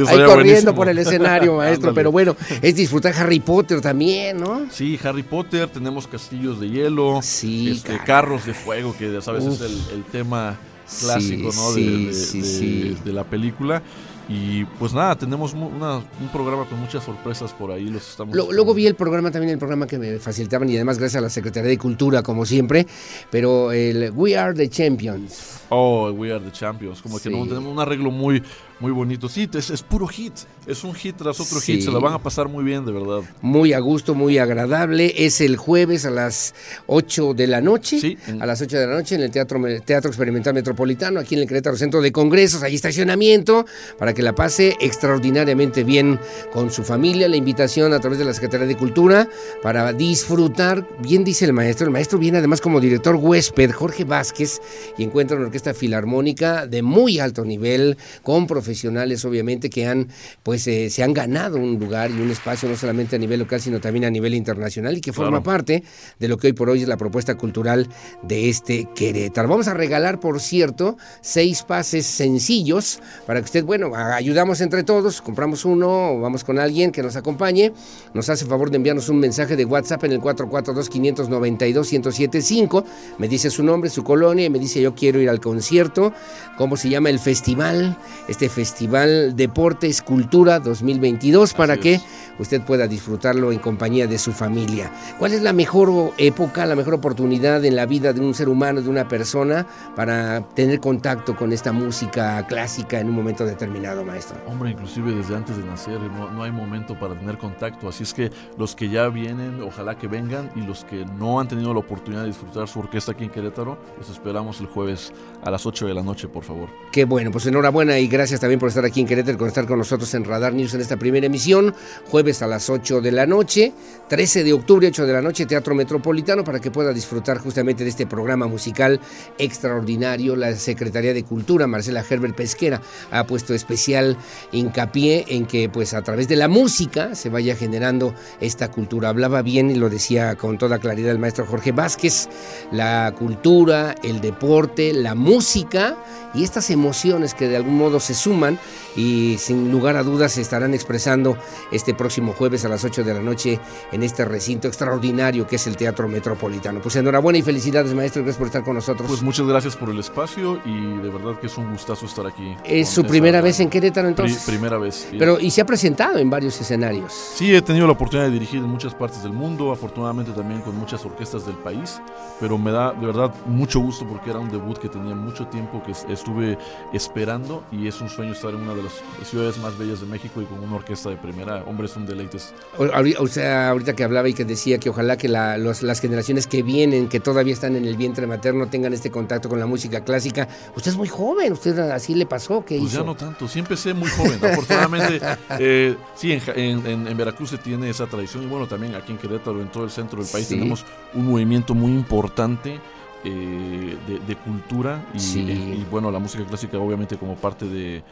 ahí corriendo por el escenario, maestro. Pero bueno, es disfrutar Harry Potter también, ¿no? Sí, Harry Potter, tenemos castillos de hielo, sí, este, carros de fuego, que ya sabes es el, el, tema clásico, ¿no? de, de, de la película. Y pues nada, tenemos un programa con muchas sorpresas por ahí. Los estamos luego vi el programa también, el programa que me facilitaban y además gracias a la Secretaría de Cultura, como siempre. Pero el We Are the Champions. Oh, We Are the Champions. Como que no, tenemos un arreglo muy, muy bonito. Sí, es, puro hit. Es un hit tras otro hit. Se la van a pasar muy bien, de verdad. Muy a gusto, muy agradable. Es el jueves a las 8 de la noche. Sí. A las 8 de la noche en el Teatro, Teatro Experimental Metropolitano, aquí en el Querétaro Centro de Congresos. Hay estacionamiento para que la pase extraordinariamente bien con su familia. La invitación a través de la Secretaría de Cultura para disfrutar. Bien dice el maestro. El maestro viene además como director huésped, Jorge Vázquez, y encuentra una orquesta filarmónica de muy alto nivel, con profesionales obviamente que han, pues, eh, se han ganado un lugar y un espacio no solamente a nivel local, sino también a nivel internacional y que forma parte de lo que hoy por hoy es la propuesta cultural de este Querétaro. Vamos a regalar, por cierto, seis pases sencillos para que usted, bueno, ayudamos entre todos, compramos uno o vamos con alguien que nos acompañe, nos hace favor de enviarnos un mensaje de WhatsApp en el 442-592-1075, me dice su nombre, su colonia y me dice yo quiero ir al concierto, cómo se llama el festival, este Festival Deportes Cultura 2022, para que usted pueda disfrutarlo en compañía de su familia. ¿Cuál es la mejor época, la mejor oportunidad en la vida de un ser humano, de una persona, para tener contacto con esta música clásica en un momento determinado, maestro? Hombre, inclusive desde antes de nacer no, no hay momento para tener contacto, así es que los que ya vienen, ojalá que vengan, y los que no han tenido la oportunidad de disfrutar su orquesta aquí en Querétaro, los esperamos el jueves a las 8 de la noche, por favor. Qué bueno, pues enhorabuena y gracias también por estar aquí en Querétaro, con estar con nosotros en Radar News en esta primera emisión, jueves a las 8 de la noche, 13 de octubre, 8 de la noche, Teatro Metropolitano, para que pueda disfrutar justamente de este programa musical extraordinario. La Secretaría de Cultura, Marcela Herbert Pesquera, ha puesto especial hincapié en que pues a través de la música se vaya generando esta cultura. Hablaba bien y lo decía con toda claridad el maestro Jorge Vázquez, la cultura, el deporte, la música, música y estas emociones que de algún modo se suman y sin lugar a dudas se estarán expresando este próximo jueves a las 8 de la noche en este recinto extraordinario que es el Teatro Metropolitano. Pues enhorabuena y felicidades maestro, gracias por estar con nosotros. Pues muchas gracias por el espacio y de verdad que es un gustazo estar aquí. ¿Es su primera vez en Querétaro entonces? primera vez. Pero y se ha presentado en varios escenarios. Sí, he tenido la oportunidad de dirigir en muchas partes del mundo, afortunadamente también con muchas orquestas del país, pero me da de verdad mucho gusto porque era un debut que tenía mucho tiempo que estuve esperando y es un sueño estar en una de las ciudades más bellas de México y con una orquesta de primera. Hombre, es un deleite. O sea, ahorita que hablaba y que decía que ojalá que las generaciones que vienen, que todavía están en el vientre materno, tengan este contacto con la música clásica. Usted es muy joven, usted así le pasó. ¿Qué pues ya no tanto, sí empecé muy joven. Afortunadamente, eh, sí, en, Veracruz se tiene esa tradición y bueno, también aquí en Querétaro, en todo el centro del país, tenemos un movimiento muy importante eh, de, cultura y, bueno, la música clásica obviamente como parte de,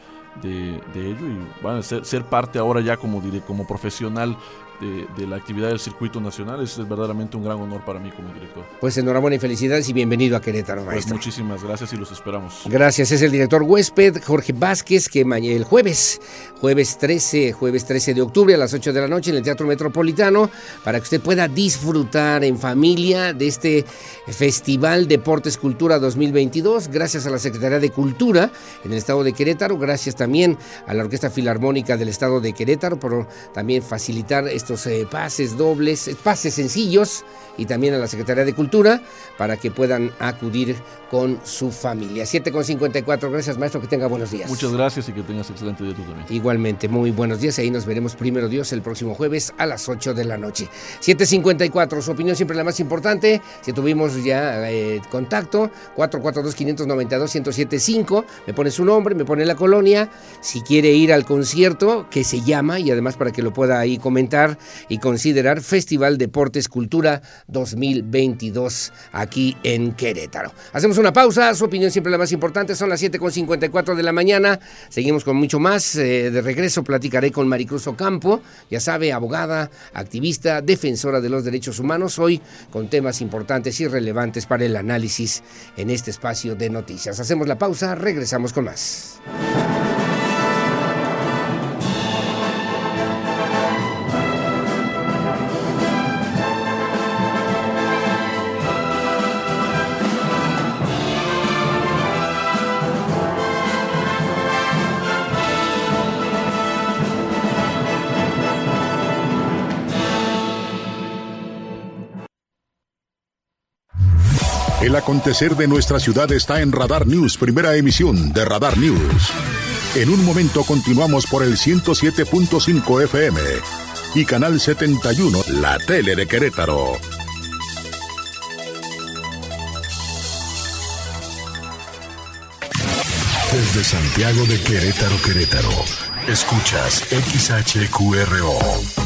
ello y bueno, ser, ser, parte ahora ya como, como profesional de, la actividad del circuito nacional. Es, verdaderamente un gran honor para mí como director. Pues enhorabuena y felicidades y bienvenido a Querétaro, pues maestro. Pues muchísimas gracias y los esperamos. Gracias, es el director huésped Jorge Vázquez, que el jueves, jueves 13, jueves 13 de octubre a las 8 de la noche en el Teatro Metropolitano, para que usted pueda disfrutar en familia de este Festival Deportes Cultura 2022, gracias a la Secretaría de Cultura en el Estado de Querétaro, gracias también a la Orquesta Filarmónica del Estado de Querétaro por también facilitar este estos eh, pases dobles, pases sencillos y también a la Secretaría de Cultura para que puedan acudir con su familia. 7.54, gracias maestro, que tenga buenos días. Muchas gracias y que tengas excelente día tú también. Igualmente, muy buenos días, ahí nos veremos primero Dios el próximo jueves a las 8 de la noche. 7.54, su opinión siempre la más importante, si tuvimos ya eh, contacto, 442-592-1075, me pone su nombre, me pone la colonia, si quiere ir al concierto que se llama y además para que lo pueda ahí comentar y considerar Festival Deportes Cultura 2022 aquí en Querétaro. Hacemos una pausa, su opinión siempre la más importante, son las 7.54 de la mañana, seguimos con mucho más, eh, de regreso platicaré con Maricruz Ocampo, ya sabe, abogada, activista, defensora de los derechos humanos, hoy con temas importantes y relevantes para el análisis en este espacio de noticias. Hacemos la pausa, regresamos con más. Acontecer de nuestra ciudad está en Radar News, primera emisión de Radar News. En un momento continuamos por el 107.5 FM y Canal 71, la tele de Querétaro. Desde Santiago de Querétaro, Querétaro, escuchas XHQRO.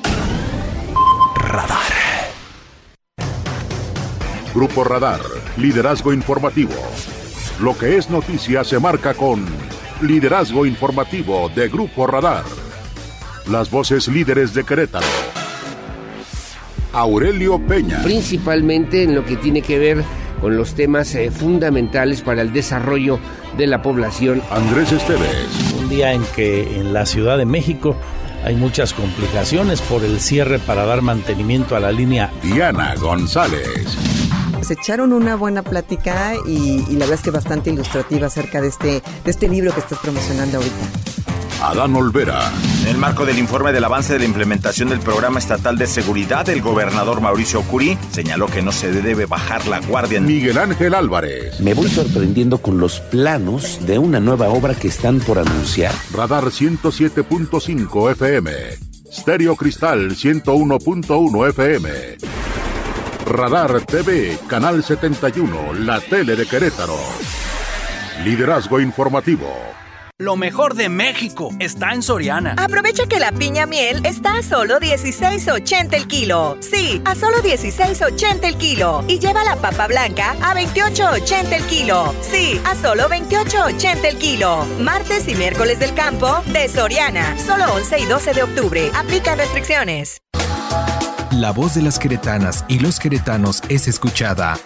Radar. Grupo Radar, liderazgo informativo. Lo que es noticia se marca con liderazgo informativo de Grupo Radar. Las voces líderes de Querétaro. Aurelio Peña. Principalmente en lo que tiene que ver con los temas eh, fundamentales para el desarrollo de la población. Andrés Esteves. Un día en que en la Ciudad de México hay muchas complicaciones por el cierre para dar mantenimiento a la línea. Diana González. Se echaron una buena plática y, la verdad es que bastante ilustrativa acerca de este, de este libro que estás promocionando ahorita. Adán Olvera. En el marco del informe del avance de la implementación del programa estatal de seguridad, el gobernador Mauricio Curí señaló que no se debe bajar la guardia. Miguel Ángel Álvarez. Me voy sorprendiendo con los planos de una nueva obra que están por anunciar. Radar 107.5 FM. Stereo Cristal 101.1 FM. Radar TV, Canal 71, la tele de Querétaro. Liderazgo informativo. Lo mejor de México está en Soriana. Aprovecha que la piña miel está a solo 16.80 el kilo. Sí, a solo 16.80 el kilo. Y lleva la papa blanca a 28.80 el kilo. Sí, a solo 28.80 el kilo. Martes y miércoles del campo de Soriana. Solo 11 y 12 de octubre. Aplican restricciones. La voz de las queretanas y los queretanos es escuchada.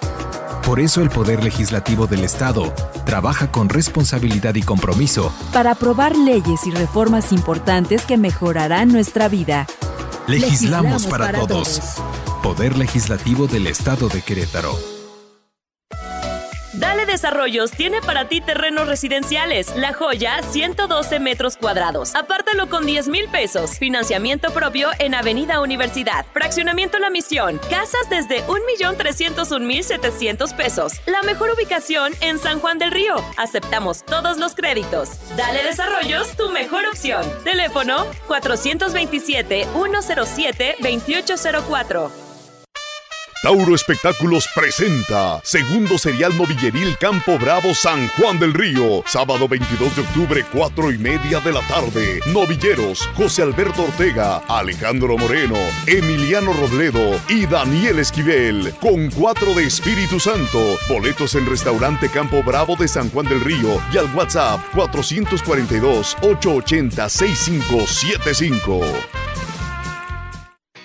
Por eso el Poder Legislativo del Estado trabaja con responsabilidad y compromiso para aprobar leyes y reformas importantes que mejorarán nuestra vida. Legislamos, para, todos. Poder Legislativo del Estado de Querétaro. Desarrollos tiene para ti terrenos residenciales. La Joya, 112 metros cuadrados. Apártalo con 10 mil pesos. Financiamiento propio en Avenida Universidad. Fraccionamiento La Misión. Casas desde 1.301.700 pesos. La mejor ubicación en San Juan del Río. Aceptamos todos los créditos. Dale Desarrollos, tu mejor opción. Teléfono 427-107-2804. Tauro Espectáculos presenta segundo serial novilleril Campo Bravo San Juan del Río, sábado 22 de octubre, 4 y media de la tarde. Novilleros José Alberto Ortega, Alejandro Moreno, Emiliano Robledo y Daniel Esquivel, con cuatro de Espíritu Santo. Boletos en Restaurante Campo Bravo de San Juan del Río y al WhatsApp 442-880-6575.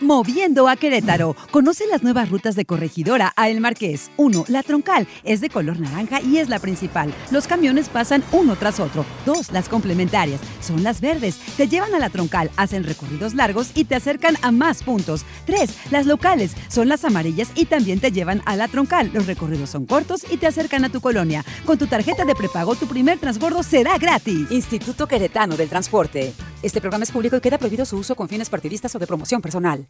Moviendo a Querétaro. Conoce las nuevas rutas de corregidora a El Marqués. 1. La troncal es de color naranja y es la principal. Los camiones pasan uno tras otro. 2. Las complementarias son las verdes. Te llevan a la troncal, hacen recorridos largos y te acercan a más puntos. 3. Las locales son las amarillas y también te llevan a la troncal. Los recorridos son cortos y te acercan a tu colonia. Con tu tarjeta de prepago, tu primer transbordo será gratis. Instituto Queretano del Transporte. Este programa es público y queda prohibido su uso con fines partidistas o de promoción personal.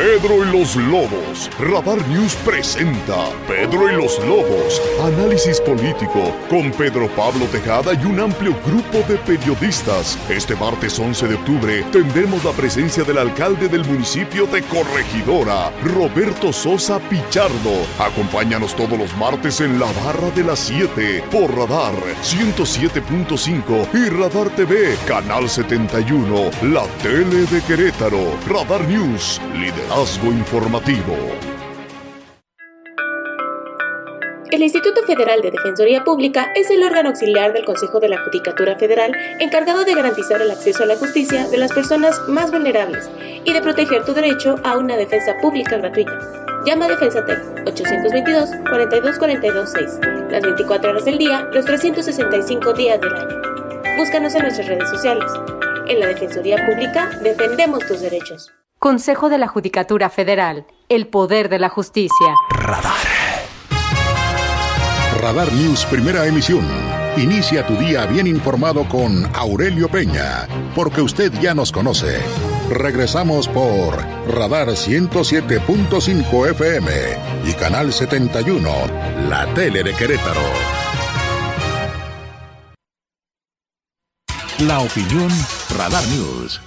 Pedro y los Lobos. Radar News presenta Pedro y los Lobos. Análisis político con Pedro Pablo Tejada y un amplio grupo de periodistas. Este martes 11 de octubre tendremos la presencia del alcalde del municipio de Corregidora, Roberto Sosa Pichardo. Acompáñanos todos los martes en la barra de las 7 por Radar 107.5 y Radar TV, Canal 71, la tele de Querétaro. Radar News, liderazgo informativo. El Instituto Federal de Defensoría Pública es el órgano auxiliar del Consejo de la Judicatura Federal encargado de garantizar el acceso a la justicia de las personas más vulnerables y de proteger tu derecho a una defensa pública gratuita. Llama a Defensatel 822-4242-6, las 24 horas del día, los 365 días del año. Búscanos en nuestras redes sociales. En la Defensoría Pública defendemos tus derechos. Consejo de la Judicatura Federal. El poder de la justicia. Radar News Primera Emisión. Inicia tu día bien informado con Aurelio Peña, porque usted ya nos conoce. Regresamos por Radar 107.5 FM y Canal 71, la tele de Querétaro. La opinión Radar News.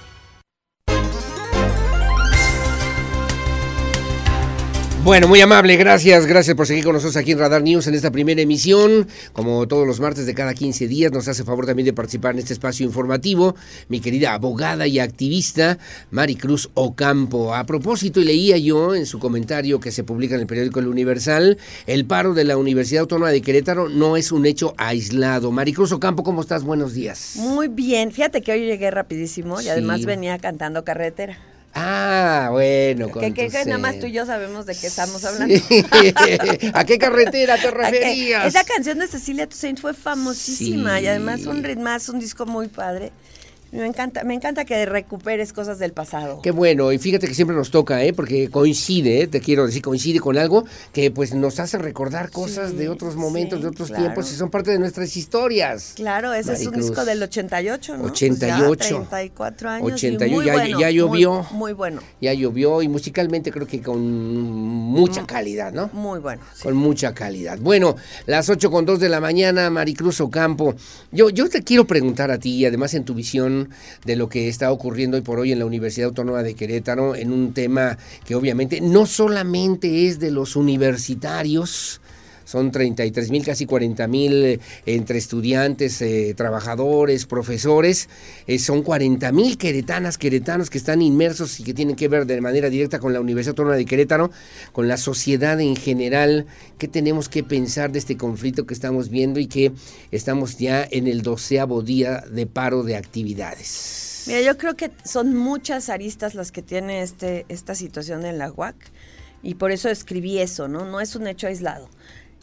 Bueno, muy amable, gracias, gracias por seguir con nosotros aquí en Radar News en esta primera emisión. Como todos los martes de cada 15 días, nos hace favor también de participar en este espacio informativo mi querida abogada y activista Maricruz Ocampo. A propósito, y leía yo en su comentario que se publica en el periódico El Universal, el paro de la Universidad Autónoma de Querétaro no es un hecho aislado. Maricruz Ocampo, ¿cómo estás? Buenos días. Muy bien, fíjate que hoy llegué rapidísimo y además venía cantando carretera. Ah, bueno. con Que, que, que nada más tú y yo sabemos de qué estamos hablando. Sí. ¿A qué carretera te referías? Esa canción de Cecilia Toussaint fue famosísima Sí. y además un ritmazo, un disco muy padre. Me encanta, me encanta que recuperes cosas del pasado. Qué bueno, y fíjate que siempre nos toca, ¿eh? porque coincide, ¿eh? te quiero decir, coincide con algo que pues nos hace recordar cosas de otros momentos, de otros claro. tiempos, y son parte de nuestras historias. Claro, ese es un disco del 88, ¿no? 88. Pues ya 34 años. y 81, muy ya- bueno, ya llovió. Muy, muy bueno, Ya llovió y musicalmente creo que con mucha calidad, ¿no? muy bueno. Con mucha calidad. Bueno, las 8 con 2 de la mañana, Maricruz Ocampo. Yo, yo te quiero preguntar a ti, y además en tu visión de lo que está ocurriendo hoy por hoy en la Universidad Autónoma de Querétaro, en un tema que obviamente no solamente es de los universitarios, son 33 mil, casi 40 mil eh, entre estudiantes, eh, trabajadores, profesores, eh, son 40 mil queretanas, queretanos que están inmersos y que tienen que ver de manera directa con la Universidad Autónoma de Querétaro, con la sociedad en general, qué tenemos que pensar de este conflicto que estamos viendo y que estamos ya en el doceavo día de paro de actividades. Mira, yo creo que son muchas aristas las que tiene este, esta situación en la UAC y por eso escribí eso, ¿no? No es un hecho aislado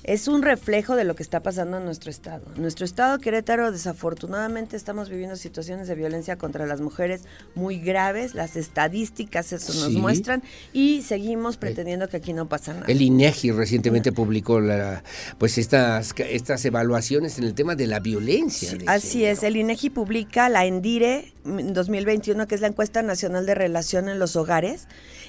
es un reflejo de lo que está pasando en nuestro estado. En nuestro estado, Querétaro, desafortunadamente estamos viviendo situaciones de violencia contra las mujeres muy graves. Las estadísticas eso nos muestran y seguimos pretendiendo que aquí no pasa nada. El INEGI recientemente publicó la, pues estas, estas evaluaciones en el tema de la violencia. así es, el INEGI publica la ENDIRE 2021, que es la encuesta nacional de relación en los hogares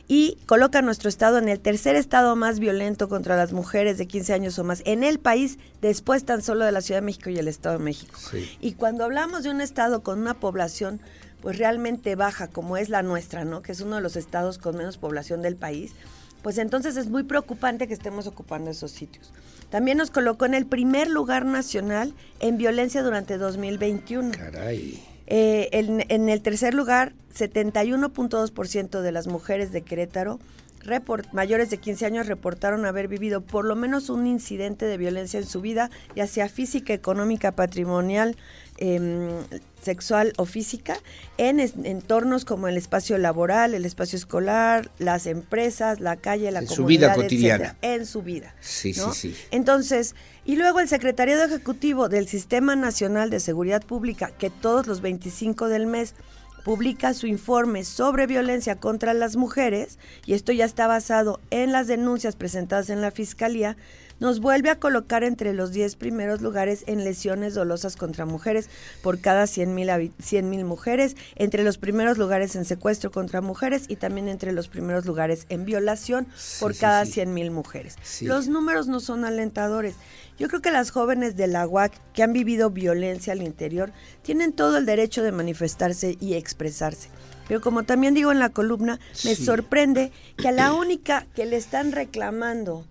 y coloca a nuestro estado en el tercer estado más violento contra las mujeres de 15 años o más en el país, después tan solo de la Ciudad de México y el Estado de México. Y cuando hablamos de un estado con una población pues realmente baja como es la nuestra, ¿no? Que es uno de los estados con menos población del país, pues entonces es muy preocupante que estemos ocupando esos sitios. También nos colocó en el primer lugar nacional en violencia durante 2021. Caray. Eh, en, el tercer lugar, 71.2% de las mujeres de Querétaro mayores de 15 años reportaron haber vivido por lo menos un incidente de violencia en su vida, ya sea física, económica, patrimonial, em, sexual o física, en entornos como el espacio laboral, el espacio escolar, las empresas, la calle, la en comunidad, su vida cotidiana. en su vida. Sí, sí, sí. Entonces, y luego el Secretariado Ejecutivo del Sistema Nacional de Seguridad Pública, que todos los 25 del mes publica su informe sobre violencia contra las mujeres, y esto ya está basado en las denuncias presentadas en la Fiscalía, nos vuelve a colocar entre los 10 primeros lugares en lesiones dolosas contra mujeres por cada 100 mil mujeres, entre los primeros lugares en secuestro contra mujeres y también entre los primeros lugares en violación por cada 100 mil mujeres. Los números no son alentadores. Yo creo que las jóvenes de la UAC que han vivido violencia al interior tienen todo el derecho de manifestarse y expresarse. Pero como también digo en la columna, me sorprende que a la única que le están reclamando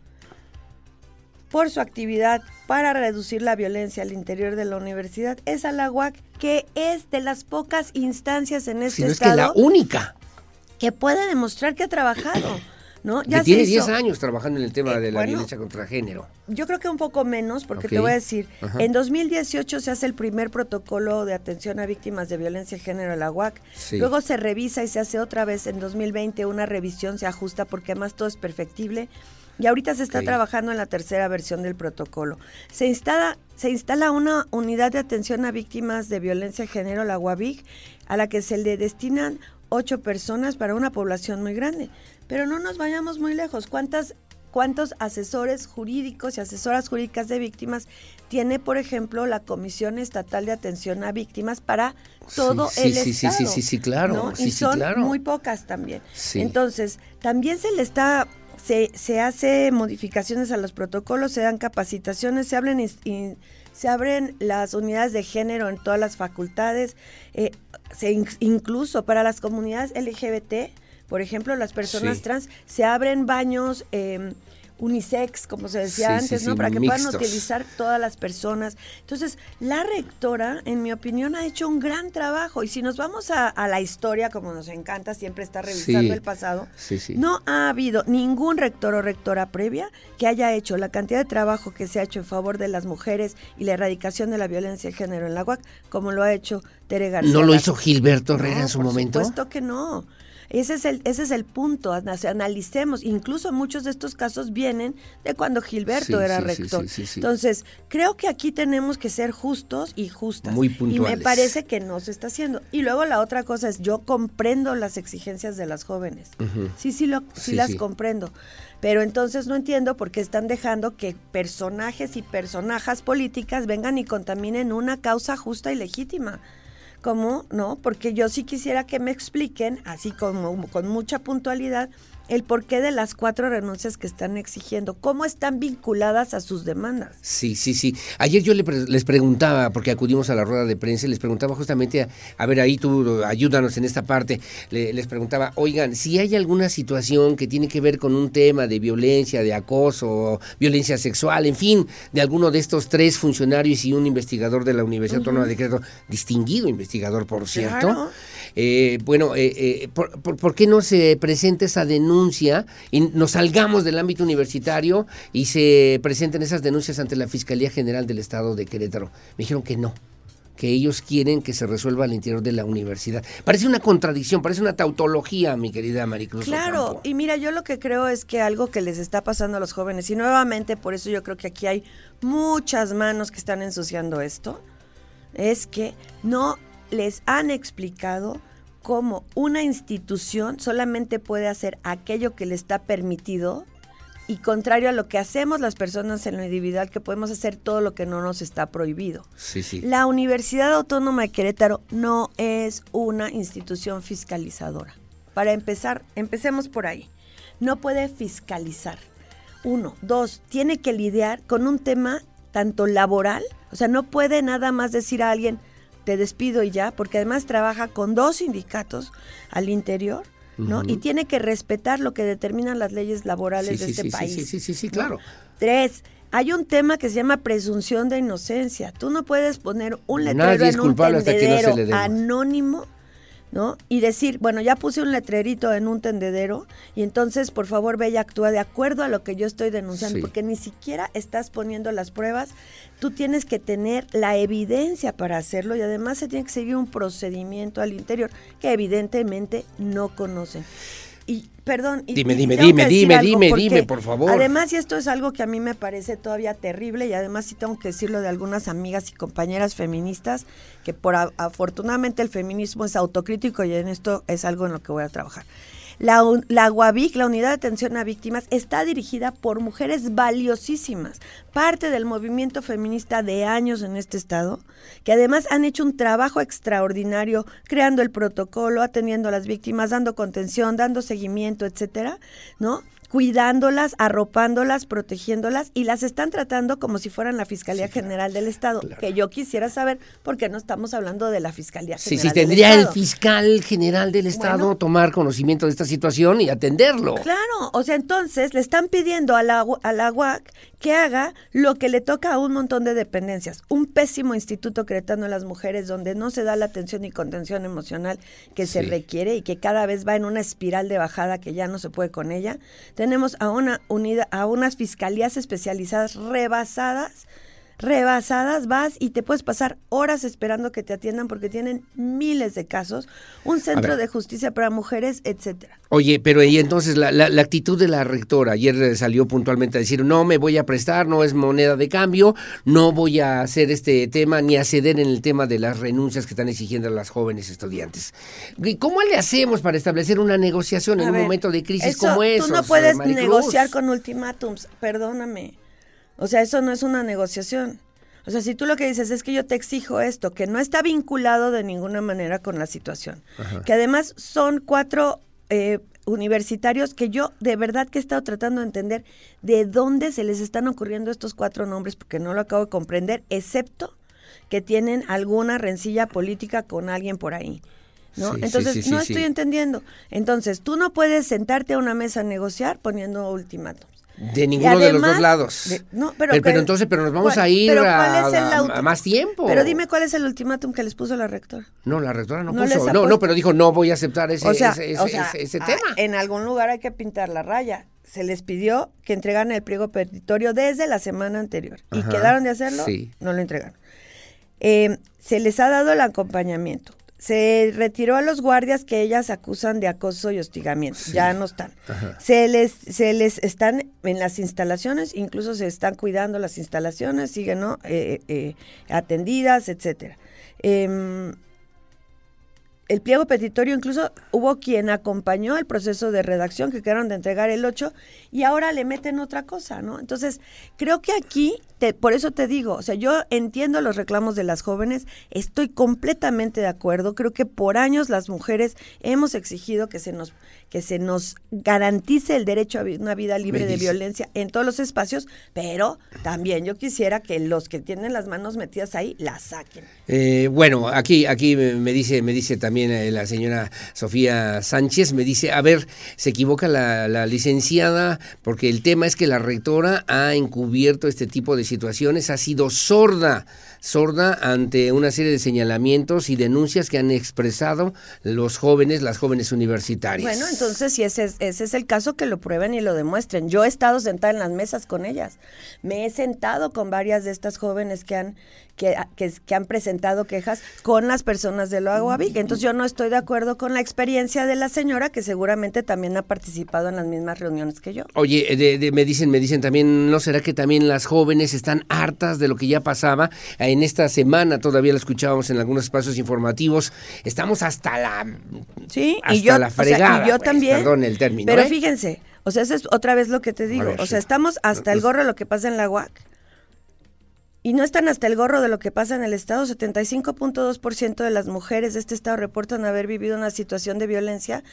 por su actividad para reducir la violencia al interior de la universidad es a la UAC, que es de las pocas instancias en este si estado. es que la única. Que puede demostrar que ha trabajado. ¿no? Ya tiene 10 años trabajando en el tema de la violencia contra género. Yo creo que un poco menos, porque te voy a decir, en 2018 se hace el primer protocolo de atención a víctimas de violencia de género en la UAC, luego se revisa y se hace otra vez en 2020 una revisión, se ajusta porque además todo es perfectible. Y ahorita se está trabajando en la tercera versión del protocolo. Se instala, se instala una unidad de atención a víctimas de violencia de género, la UAVIG, a la que se le destinan ocho personas para una población muy grande. Pero no nos vayamos muy lejos. ¿Cuántas, ¿Cuántos asesores jurídicos y asesoras jurídicas de víctimas tiene, por ejemplo, la Comisión Estatal de Atención a Víctimas para todo el sí, Estado? Sí, sí, sí, claro. y son muy pocas también. Entonces, también se le está se, se hace modificaciones a los protocolos, se dan capacitaciones, se abren, se abren las unidades de género en todas las facultades, eh, se incluso para las comunidades LGBT por ejemplo, las personas trans, se abren baños eh, unisex, como se decía antes, ¿no? Para que puedan utilizar todas las personas. Entonces, la rectora, en mi opinión, ha hecho un gran trabajo. Y si nos vamos a, la historia, como nos encanta siempre estar revisando el pasado, no ha habido ningún rector o rectora previa que haya hecho la cantidad de trabajo que se ha hecho en favor de las mujeres y la erradicación de la violencia de género en la UAC, como lo ha hecho Tere García. ¿No lo hizo Gilberto Herrera en su momento? Por supuesto que no. Ese es el, ese es el punto, analicemos. Incluso muchos de estos casos vienen de cuando Gilberto era rector. Entonces, creo que aquí tenemos que ser justos y justas. Muy Y me parece que no se está haciendo. Y luego la otra cosa es, yo comprendo las exigencias de las jóvenes. Sí, sí, lo, sí las comprendo. Pero entonces no entiendo por qué están dejando que personajes y personajes políticas vengan y contaminen una causa justa y legítima. ¿Cómo? No, porque yo sí quisiera que me expliquen, así como con mucha puntualidad, el porqué de las cuatro renuncias que están exigiendo, cómo están vinculadas a sus demandas. Sí, sí, sí. Ayer yo les preguntaba, porque acudimos a la rueda de prensa, les preguntaba justamente, a, ver, ahí tú ayúdanos en esta parte, les preguntaba, oigan, si hay alguna situación que tiene que ver con un tema de violencia, de acoso, violencia sexual, en fin, de alguno de estos tres funcionarios y un investigador de la Universidad Autónoma de Querétaro, distinguido investigador, por cierto. Eh, bueno, eh, eh, por, qué no se presenta esa denuncia y nos salgamos del ámbito universitario y se presenten esas denuncias ante la Fiscalía General del Estado de Querétaro? Me dijeron que no que ellos quieren que se resuelva al interior de la universidad. Parece una contradicción, parece una tautología, mi querida Maricruz. Claro, y mira, yo lo que creo es que algo que les está pasando a los jóvenes, y nuevamente por eso yo creo que aquí hay muchas manos que están ensuciando esto, es que no les han explicado cómo una institución solamente puede hacer aquello que le está permitido y contrario a lo que hacemos las personas en lo individual, que podemos hacer todo lo que no nos está prohibido. Sí, sí. La Universidad Autónoma de Querétaro no es una institución fiscalizadora. Para empezar, empecemos por ahí. No puede fiscalizar. Uno. Dos, tiene que lidiar con un tema tanto laboral, o sea, no puede nada más decir a alguien, te despido y ya, porque además trabaja con dos sindicatos al interior, ¿no? Y tiene que respetar lo que determinan las leyes laborales de este país. Sí, sí, sí, sí, claro. Tres, hay un tema que se llama presunción de inocencia. Tú no puedes poner un letrero en un tendedero anónimo ¿no? Y decir, bueno, ya puse un letrerito en un tendedero y entonces por favor ve y actúa de acuerdo a lo que yo estoy denunciando, porque ni siquiera estás poniendo las pruebas, tú tienes que tener la evidencia para hacerlo y además se tiene que seguir un procedimiento al interior que evidentemente no conocen. Y perdón, dime, dime, dime, dime, dime, dime, por favor. Además, y esto es algo que a mí me parece todavía terrible y además sí tengo que decirlo de algunas amigas y compañeras feministas que por afortunadamente el feminismo es autocrítico y en esto es algo en lo que voy a trabajar. La, la UAVIC, la Unidad de Atención a Víctimas, está dirigida por mujeres valiosísimas, parte del movimiento feminista de años en este estado, que además han hecho un trabajo extraordinario creando el protocolo, atendiendo a las víctimas, dando contención, dando seguimiento, etcétera, ¿no? cuidándolas, arropándolas, protegiéndolas y las están tratando como si fueran la Fiscalía General del Estado, que yo quisiera saber por qué no estamos hablando de la Fiscalía General. Sí, sí, tendría el fiscal general del Estado tomar conocimiento de esta situación y atenderlo. Claro, o sea, entonces le están pidiendo a la, a la UAC que haga lo que le toca a un montón de dependencias. Un pésimo instituto cretano a las mujeres donde no se da la atención y contención emocional que se requiere y que cada vez va en una espiral de bajada que ya no se puede con ella tenemos a una unidad, a unas fiscalías especializadas rebasadas rebasadas, vas y te puedes pasar horas esperando que te atiendan porque tienen miles de casos, un centro de justicia para mujeres, etcétera. Oye, pero y entonces la, la, actitud de la rectora, ayer salió puntualmente a decir, no me voy a prestar, no es moneda de cambio, no voy a hacer este tema ni a ceder en el tema de las renuncias que están exigiendo las jóvenes estudiantes. ¿Cómo le hacemos para establecer una negociación en un momento de crisis como? Tú no puedes negociar con ultimátums, perdóname. O sea, eso no es una negociación. O sea, si tú lo que dices es que yo te exijo esto, que no está vinculado de ninguna manera con la situación, que además son cuatro eh, universitarios que yo de verdad que he estado tratando de entender de dónde se les están ocurriendo estos cuatro nombres, porque no lo acabo de comprender, excepto que tienen alguna rencilla política con alguien por ahí. ¿no? Entonces, no estoy entendiendo. Entonces, tú no puedes sentarte a una mesa a negociar poniendo ultimátum. De ninguno de los dos lados. no, pero, pero, entonces, pero nos vamos a ir a, más tiempo. Pero dime cuál es el ultimátum que les puso la rectora. No, la rectora no, puso. No, no, pero dijo no voy a aceptar ese, ese, ese, ah, tema. En algún lugar hay que pintar la raya. Se les pidió que entregaran el pliego petitorio desde la semana anterior. ¿Y quedaron de hacerlo? Sí. No lo entregaron. Eh, se les ha dado el acompañamiento se retiró a los guardias que ellas acusan de acoso y hostigamiento. Ya no están. Se les, se les están en las instalaciones, incluso se están cuidando las instalaciones, siguen ¿no? Eh, eh, atendidas, etcétera. Em, el pliego petitorio incluso hubo quien acompañó el proceso de redacción que quedaron de entregar el 8 y ahora le meten otra cosa, ¿no? Entonces, creo que aquí por eso te digo, o sea, yo entiendo los reclamos de las jóvenes, estoy completamente de acuerdo, creo que por años las mujeres hemos exigido que se nos que se nos garantice el derecho a una vida libre de violencia en todos los espacios, pero también yo quisiera que los que tienen las manos metidas ahí las saquen. Eh, bueno, aquí, aquí me dice, me dice también eh, la señora Sofía Sánchez, me dice, a ver, se equivoca la, la licenciada, porque el tema es que la rectora ha encubierto este tipo de situaciones, ha sido sorda sorda ante una serie de señalamientos y denuncias que han expresado los jóvenes, las jóvenes universitarias. Bueno, entonces si ese es, ese es el caso, que lo prueben y lo demuestren. Yo he estado sentada en las mesas con ellas. Me he sentado con varias de estas jóvenes que han, que, que, han presentado quejas con las personas de lo Aguavic. Entonces yo no estoy de acuerdo con la experiencia de la señora, que seguramente también ha participado en las mismas reuniones que yo. Oye, me dicen, me dicen también, ¿no será que también las jóvenes están hartas de lo que ya pasaba? en esta semana, todavía lo escuchábamos en algunos espacios informativos, estamos hasta la, sí, y yo, la fregada. y yo pues, también. Perdón el término. Pero ¿eh? fíjense, o sea, eso es otra vez lo que te digo. o sea, estamos hasta el gorro de lo que pasa en la UAC. Y no están hasta el gorro de lo que pasa en el Estado. 75.2% de las mujeres de este Estado reportan haber vivido una situación de violencia.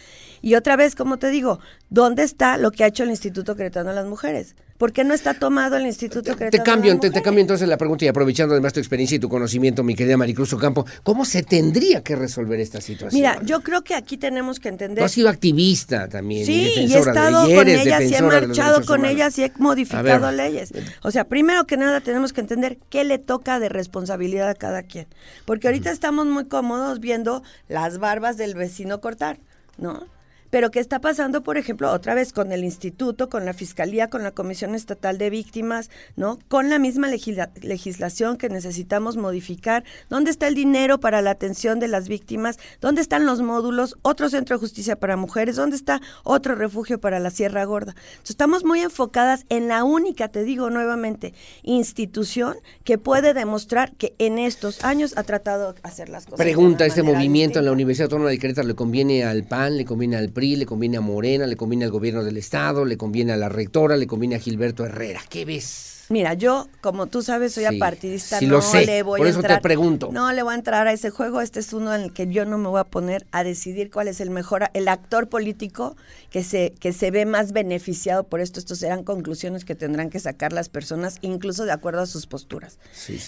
Y otra vez, como te digo, ¿dónde está lo que ha hecho el Instituto Cretano a las Mujeres? ¿Por qué no está tomado el Instituto Cretano? Te cambio, te, te, cambio entonces la pregunta y aprovechando además tu experiencia y tu conocimiento, mi querida Maricruz Ocampo, ¿cómo se tendría que resolver esta situación? Mira, yo creo que aquí tenemos que entender. Tú has sido activista también. Sí, y, he estado con ellas y he marchado con ellas y he modificado leyes. O sea, primero que nada tenemos que entender qué le toca de responsabilidad a cada quien. Porque ahorita estamos muy cómodos viendo las barbas del vecino cortar, ¿no? Pero ¿qué está pasando, por ejemplo, otra vez con el instituto, con la fiscalía, con la Comisión Estatal de Víctimas, ¿no? Con la misma legislación que necesitamos modificar. ¿Dónde está el dinero para la atención de las víctimas? ¿Dónde están los módulos? Otro centro de justicia para mujeres. ¿Dónde está otro refugio para la Sierra Gorda? Entonces, estamos muy enfocadas en la única, te digo nuevamente, institución que puede demostrar que en estos años ha tratado de hacer las cosas. Pregunta, ¿este movimiento en la Universidad Autónoma de Querétaro le conviene al PAN, le conviene al le conviene a Morena, le conviene al gobierno del estado, le conviene a la rectora, le conviene a Gilberto Herrera. ¿Qué ves? Mira, yo, como tú sabes, soy apartidista, sí no lo sé. le voy Por a eso entrar, te pregunto. No le voy a entrar a ese juego. Este es uno en el que yo no me voy a poner a decidir cuál es el mejor, el actor político que se, que se ve más beneficiado por esto. Estos serán conclusiones que tendrán que sacar las personas, incluso de acuerdo a sus posturas.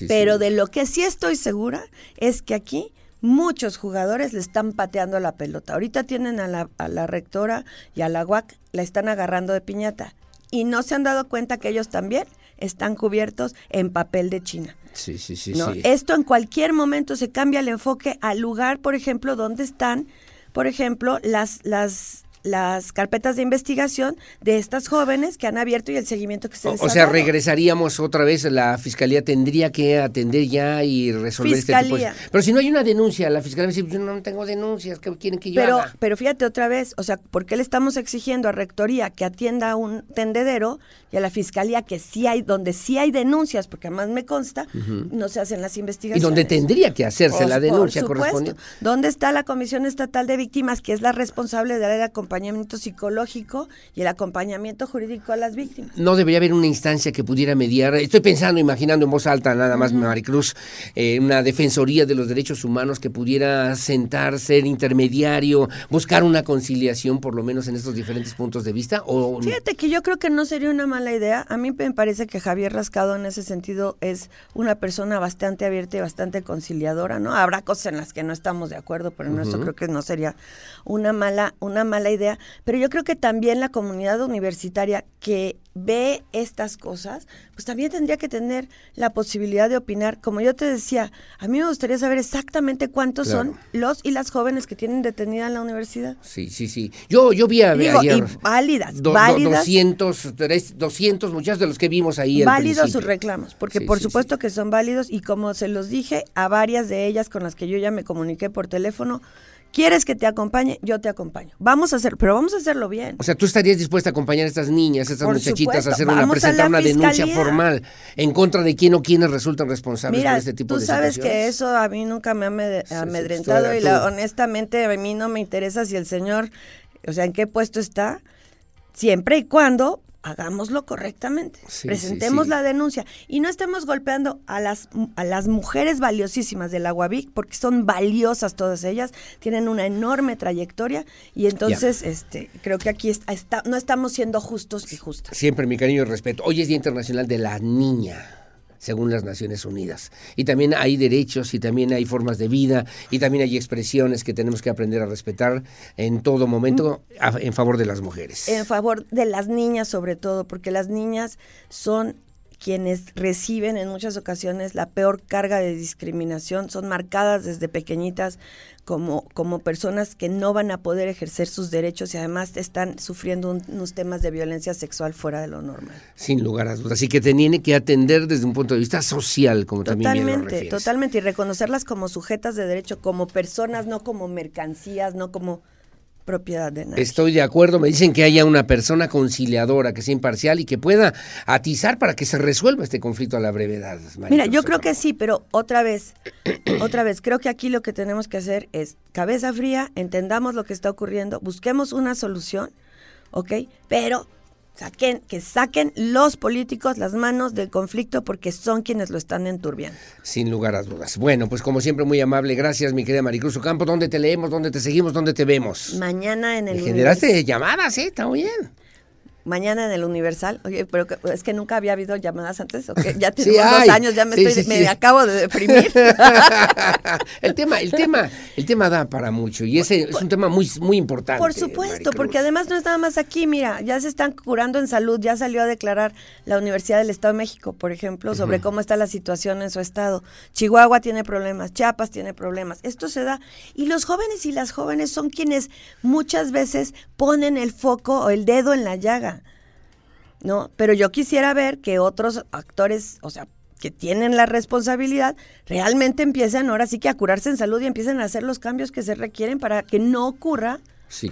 Pero de lo que sí estoy segura es que aquí muchos jugadores le están pateando la pelota. Ahorita tienen a la, a la rectora y a la UAC, la están agarrando de piñata. Y no se han dado cuenta que ellos también están cubiertos en papel de China. Sí, sí, sí, ¿no? sí. Esto en cualquier momento se cambia el enfoque al lugar, por ejemplo, donde están, por ejemplo, las, las las carpetas de investigación de estas jóvenes que han abierto y el seguimiento que se les o, ha sea, dado. regresaríamos otra vez, la fiscalía tendría que atender ya y resolver fiscalía. este tipo de... Pero si no hay una denuncia, la fiscalía dice, yo no tengo denuncias, ¿qué quieren que yo pero, haga? Pero fíjate otra vez, o sea, ¿por qué le estamos exigiendo a Rectoría que atienda a un tendedero y a la fiscalía que sí hay, donde sí hay denuncias, porque además me consta, uh -huh. no se hacen las investigaciones? Y donde tendría que hacerse la denuncia por correspondiente. ¿Dónde está la Comisión Estatal de Víctimas, que es la responsable de el acompañamiento psicológico y el acompañamiento jurídico a las víctimas? No debería haber una instancia que pudiera mediar. Estoy pensando, imaginando en voz alta, nada más, uh -huh. Maricruz, eh, una defensoría de los derechos humanos que pudiera sentar, ser intermediario, buscar una conciliación, por lo menos en estos diferentes puntos de vista. O... Fíjate que yo creo que no sería una mala idea. A mí me parece que Javier Rascado en ese sentido es una persona bastante abierta y bastante conciliadora, ¿no? Habrá cosas en las que no estamos de acuerdo, pero uh -huh. eso creo que no sería una mala, una mala idea. Pero yo creo que también la comunidad universitaria que ve estas cosas, pues también tendría que tener la posibilidad de opinar. Como yo te decía, a mí me gustaría saber exactamente cuántos claro. son los y las jóvenes que tienen detenida en la universidad. Sí, sí, sí. Yo, yo vi a, Digo, ayer... Y válidas, do, válidas. 200, 200 muchachos de los que vimos ahí Válidos sus reclamos, porque sí, por sí, supuesto sí. que son válidos y como se los dije a varias de ellas con las que yo ya me comuniqué por teléfono, ¿Quieres que te acompañe? Yo te acompaño. Vamos a hacer, pero vamos a hacerlo bien. O sea, tú estarías dispuesta a acompañar a estas niñas, a estas Por muchachitas, supuesto. a hacer vamos una presentar una fiscalía. denuncia formal en contra de quién o quiénes resultan responsables Mira, por este tipo tú de sabes situaciones. que eso a mí nunca me ha amed Sí, sí, amedrentado y la, tú. honestamente a mí no me interesa si el señor, o sea, en qué puesto está, siempre y cuando hagámoslo correctamente. Presentemos la denuncia y no estemos golpeando a las, a las mujeres valiosísimas del Aguavic, porque son valiosas todas ellas, tienen una enorme trayectoria y entonces este creo que aquí está, no estamos siendo justos y justas. Siempre mi cariño y respeto. Hoy es Día Internacional de la Niña según las Naciones Unidas. Y también hay derechos y también hay formas de vida y también hay expresiones que tenemos que aprender a respetar en todo momento en favor de las mujeres. En favor de las niñas sobre todo, porque las niñas son quienes reciben en muchas ocasiones la peor carga de discriminación, son marcadas desde pequeñitas como, como personas que no van a poder ejercer sus derechos y además están sufriendo unos temas de violencia sexual fuera de lo normal. Sin lugar a dudas. Y que te tiene que atender desde un punto de vista social, como también Totalmente, totalmente. Y reconocerlas como sujetas de derecho, como personas, no como mercancías, no como propiedad de nadie. Estoy de acuerdo, me dicen que haya una persona conciliadora, que sea imparcial y que pueda atizar para que se resuelva este conflicto a la brevedad. Mira, yo creo que sí, pero otra vez, otra vez, creo que aquí lo que tenemos que hacer es cabeza fría, entendamos lo que está ocurriendo, busquemos una solución, ¿ok? Pero Saquen, que saquen los políticos las manos del conflicto porque son quienes lo están enturbiando. Sin lugar a dudas. Bueno, pues como siempre, muy amable. Gracias, mi querida Maricruz Ocampo. ¿Dónde te leemos? ¿Dónde te seguimos? ¿Dónde te vemos? Mañana en el. Me generaste llamadas, ¿eh? Está muy bien mañana en el Universal. Oye, pero es que nunca había habido llamadas antes, ¿o Ya tengo dos años, ya me estoy, me acabo de deprimir. el tema, el tema, el tema da para mucho y ese es un tema muy, muy importante. Por supuesto, porque además no es nada más aquí, mira, ya se están curando en salud, ya salió a declarar la Universidad del Estado de México, por ejemplo, sobre cómo está la situación en su estado. Chihuahua tiene problemas, Chiapas tiene problemas. Esto se da y los jóvenes y las jóvenes son quienes muchas veces ponen el foco o el dedo en la llaga. ¿No? Pero yo quisiera ver que otros actores, o sea, que tienen la responsabilidad, realmente empiecen ahora sí que a curarse en salud y empiecen a hacer los cambios que se requieren para que no ocurra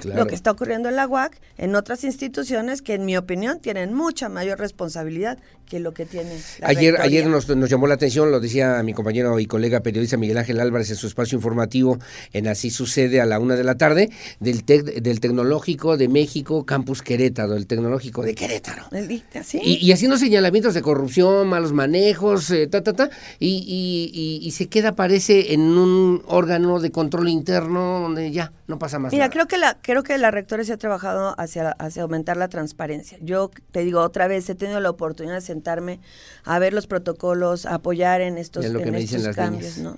lo que está ocurriendo en la UAC, en otras instituciones que en mi opinión tienen mucha mayor responsabilidad que lo que tiene. ayer ayer nos, llamó la atención, lo decía mi compañero y colega periodista Miguel Ángel Álvarez en su espacio informativo en Así Sucede a la una de la tarde, del, del Tecnológico de México, Campus Querétaro, el Tecnológico de Querétaro. Y, haciendo señalamientos de corrupción, malos manejos, eh, ta, ta, ta, y, y, se queda, parece, en un órgano de control interno donde ya no pasa más Mira, creo que la, creo que la rectora se ha trabajado hacia, hacia aumentar la transparencia. Yo te digo otra vez, he tenido la oportunidad de sentarme a ver los protocolos, a apoyar en estos, cambios, ¿no?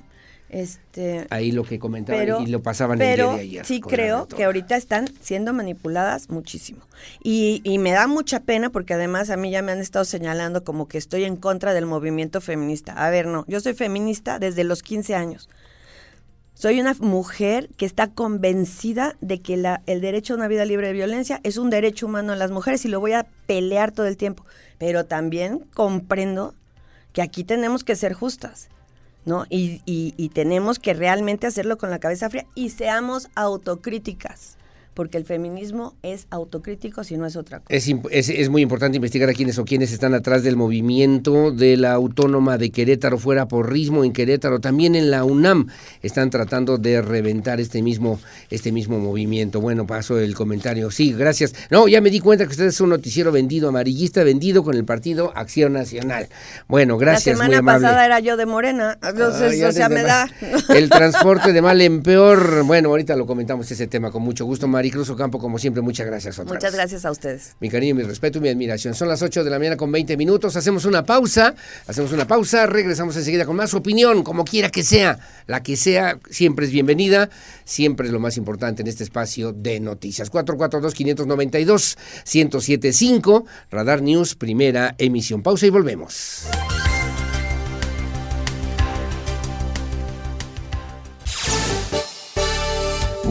Este, Ahí lo que comentaban y lo pasaban el día de ayer. Sí creo que ahorita están siendo manipuladas muchísimo. Y, y, me da mucha pena porque además a mí ya me han estado señalando como que estoy en contra del movimiento feminista. A ver, no, yo soy feminista desde los 15 años. Soy una mujer que está convencida de que la, el derecho a una vida libre de violencia es un derecho humano en las mujeres y lo voy a pelear todo el tiempo. Pero también comprendo que aquí tenemos que ser justas, ¿no? Y, tenemos que realmente hacerlo con la cabeza fría y seamos autocríticas porque el feminismo es autocrítico si no es otra cosa. Es, es, muy importante investigar a quiénes o quiénes están atrás del movimiento de la autónoma de Querétaro, fuera por Rismo en Querétaro, también en la UNAM están tratando de reventar este mismo, este mismo movimiento. Bueno, paso el comentario. Sí, gracias. No, ya me di cuenta que ustedes es un noticiero vendido, amarillista vendido con el partido Acción Nacional. Bueno, gracias. La semana pasada era yo de Morena, entonces, o sea, me da. El transporte de mal en peor. Bueno, ahorita lo comentamos ese tema con mucho gusto. Maricruz Ocampo, como siempre, muchas gracias Muchas gracias a ustedes. Mi cariño, mi respeto y mi admiración. Son las 8 de la mañana con 20 minutos. Hacemos una pausa. Hacemos una pausa. Regresamos enseguida con más opinión, como quiera que sea. La que sea, siempre es bienvenida. Siempre es lo más importante en este espacio de noticias. 442-592-1075. Radar News, primera emisión. Pausa y volvemos.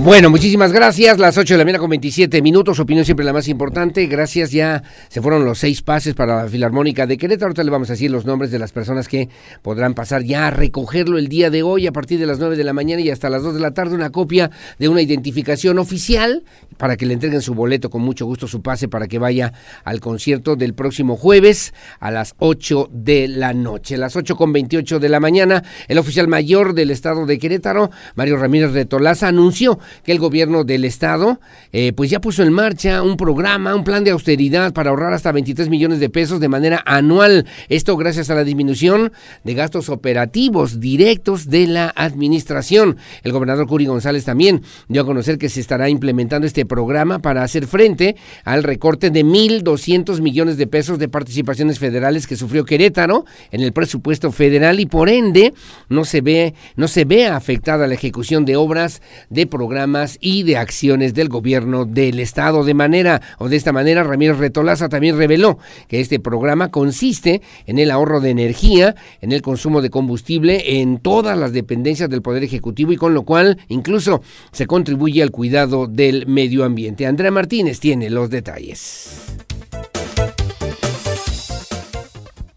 Bueno, muchísimas gracias. Las 8 de la mañana con 27 minutos. Opinión siempre la más importante. Gracias. Ya se fueron los seis pases para la Filarmónica de Querétaro. Ahorita le vamos a decir los nombres de las personas que podrán pasar ya a recogerlo el día de hoy a partir de las 9 de la mañana y hasta las 2 de la tarde. Una copia de una identificación oficial para que le entreguen su boleto con mucho gusto, su pase para que vaya al concierto del próximo jueves a las 8 de la noche. Las 8 con 28 de la mañana, el oficial mayor del estado de Querétaro, Mario Ramírez de Tolaza, anunció que el gobierno del estado eh, pues ya puso en marcha un programa, un plan de austeridad para ahorrar hasta 23 millones de pesos de manera anual. Esto gracias a la disminución de gastos operativos directos de la administración. El gobernador Curi González también dio a conocer que se estará implementando este programa para hacer frente al recorte de 1.200 millones de pesos de participaciones federales que sufrió Querétaro en el presupuesto federal y por ende no se ve no se ve afectada la ejecución de obras, de programas y de acciones del gobierno del estado de manera o de esta manera Ramírez Retolaza también reveló que este programa consiste en el ahorro de energía, en el consumo de combustible en todas las dependencias del poder ejecutivo y con lo cual incluso se contribuye al cuidado del medio ambiente. Andrea Martínez tiene los detalles.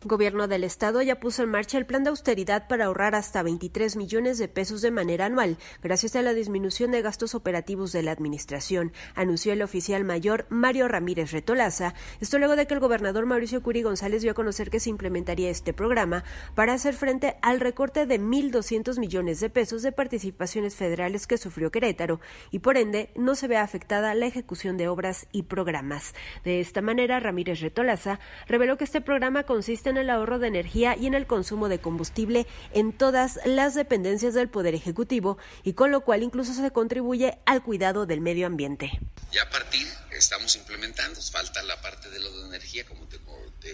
Gobierno del estado ya puso en marcha el plan de austeridad para ahorrar hasta 23 millones de pesos de manera anual, gracias a la disminución de gastos operativos de la administración, anunció el oficial mayor Mario Ramírez Retolaza. Esto luego de que el gobernador Mauricio Curi González dio a conocer que se implementaría este programa para hacer frente al recorte de 1.200 millones de pesos de participaciones federales que sufrió Querétaro y por ende no se ve afectada la ejecución de obras y programas. De esta manera, Ramírez Retolaza reveló que este programa consiste en el ahorro de energía y en el consumo de combustible en todas las dependencias del Poder Ejecutivo y con lo cual incluso se contribuye al cuidado del medio ambiente. Ya a partir estamos implementando, falta la parte de lo de energía, como te,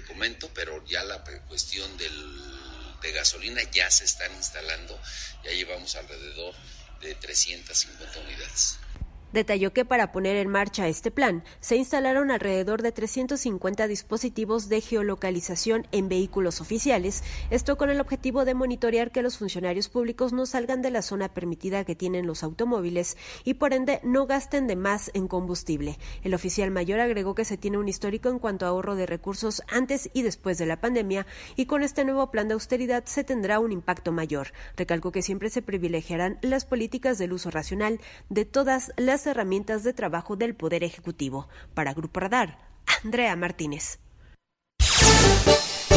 comento, pero ya la cuestión del, de gasolina ya se están instalando, ya llevamos alrededor de 350 unidades. Detalló que para poner en marcha este plan se instalaron alrededor de 350 dispositivos de geolocalización en vehículos oficiales, esto con el objetivo de monitorear que los funcionarios públicos no salgan de la zona permitida que tienen los automóviles y por ende no gasten de más en combustible. El oficial mayor agregó que se tiene un histórico en cuanto a ahorro de recursos antes y después de la pandemia y con este nuevo plan de austeridad se tendrá un impacto mayor. Recalcó que siempre se privilegiarán las políticas del uso racional de todas las herramientas de trabajo del Poder Ejecutivo. Para Grupo Radar, Andrea Martínez.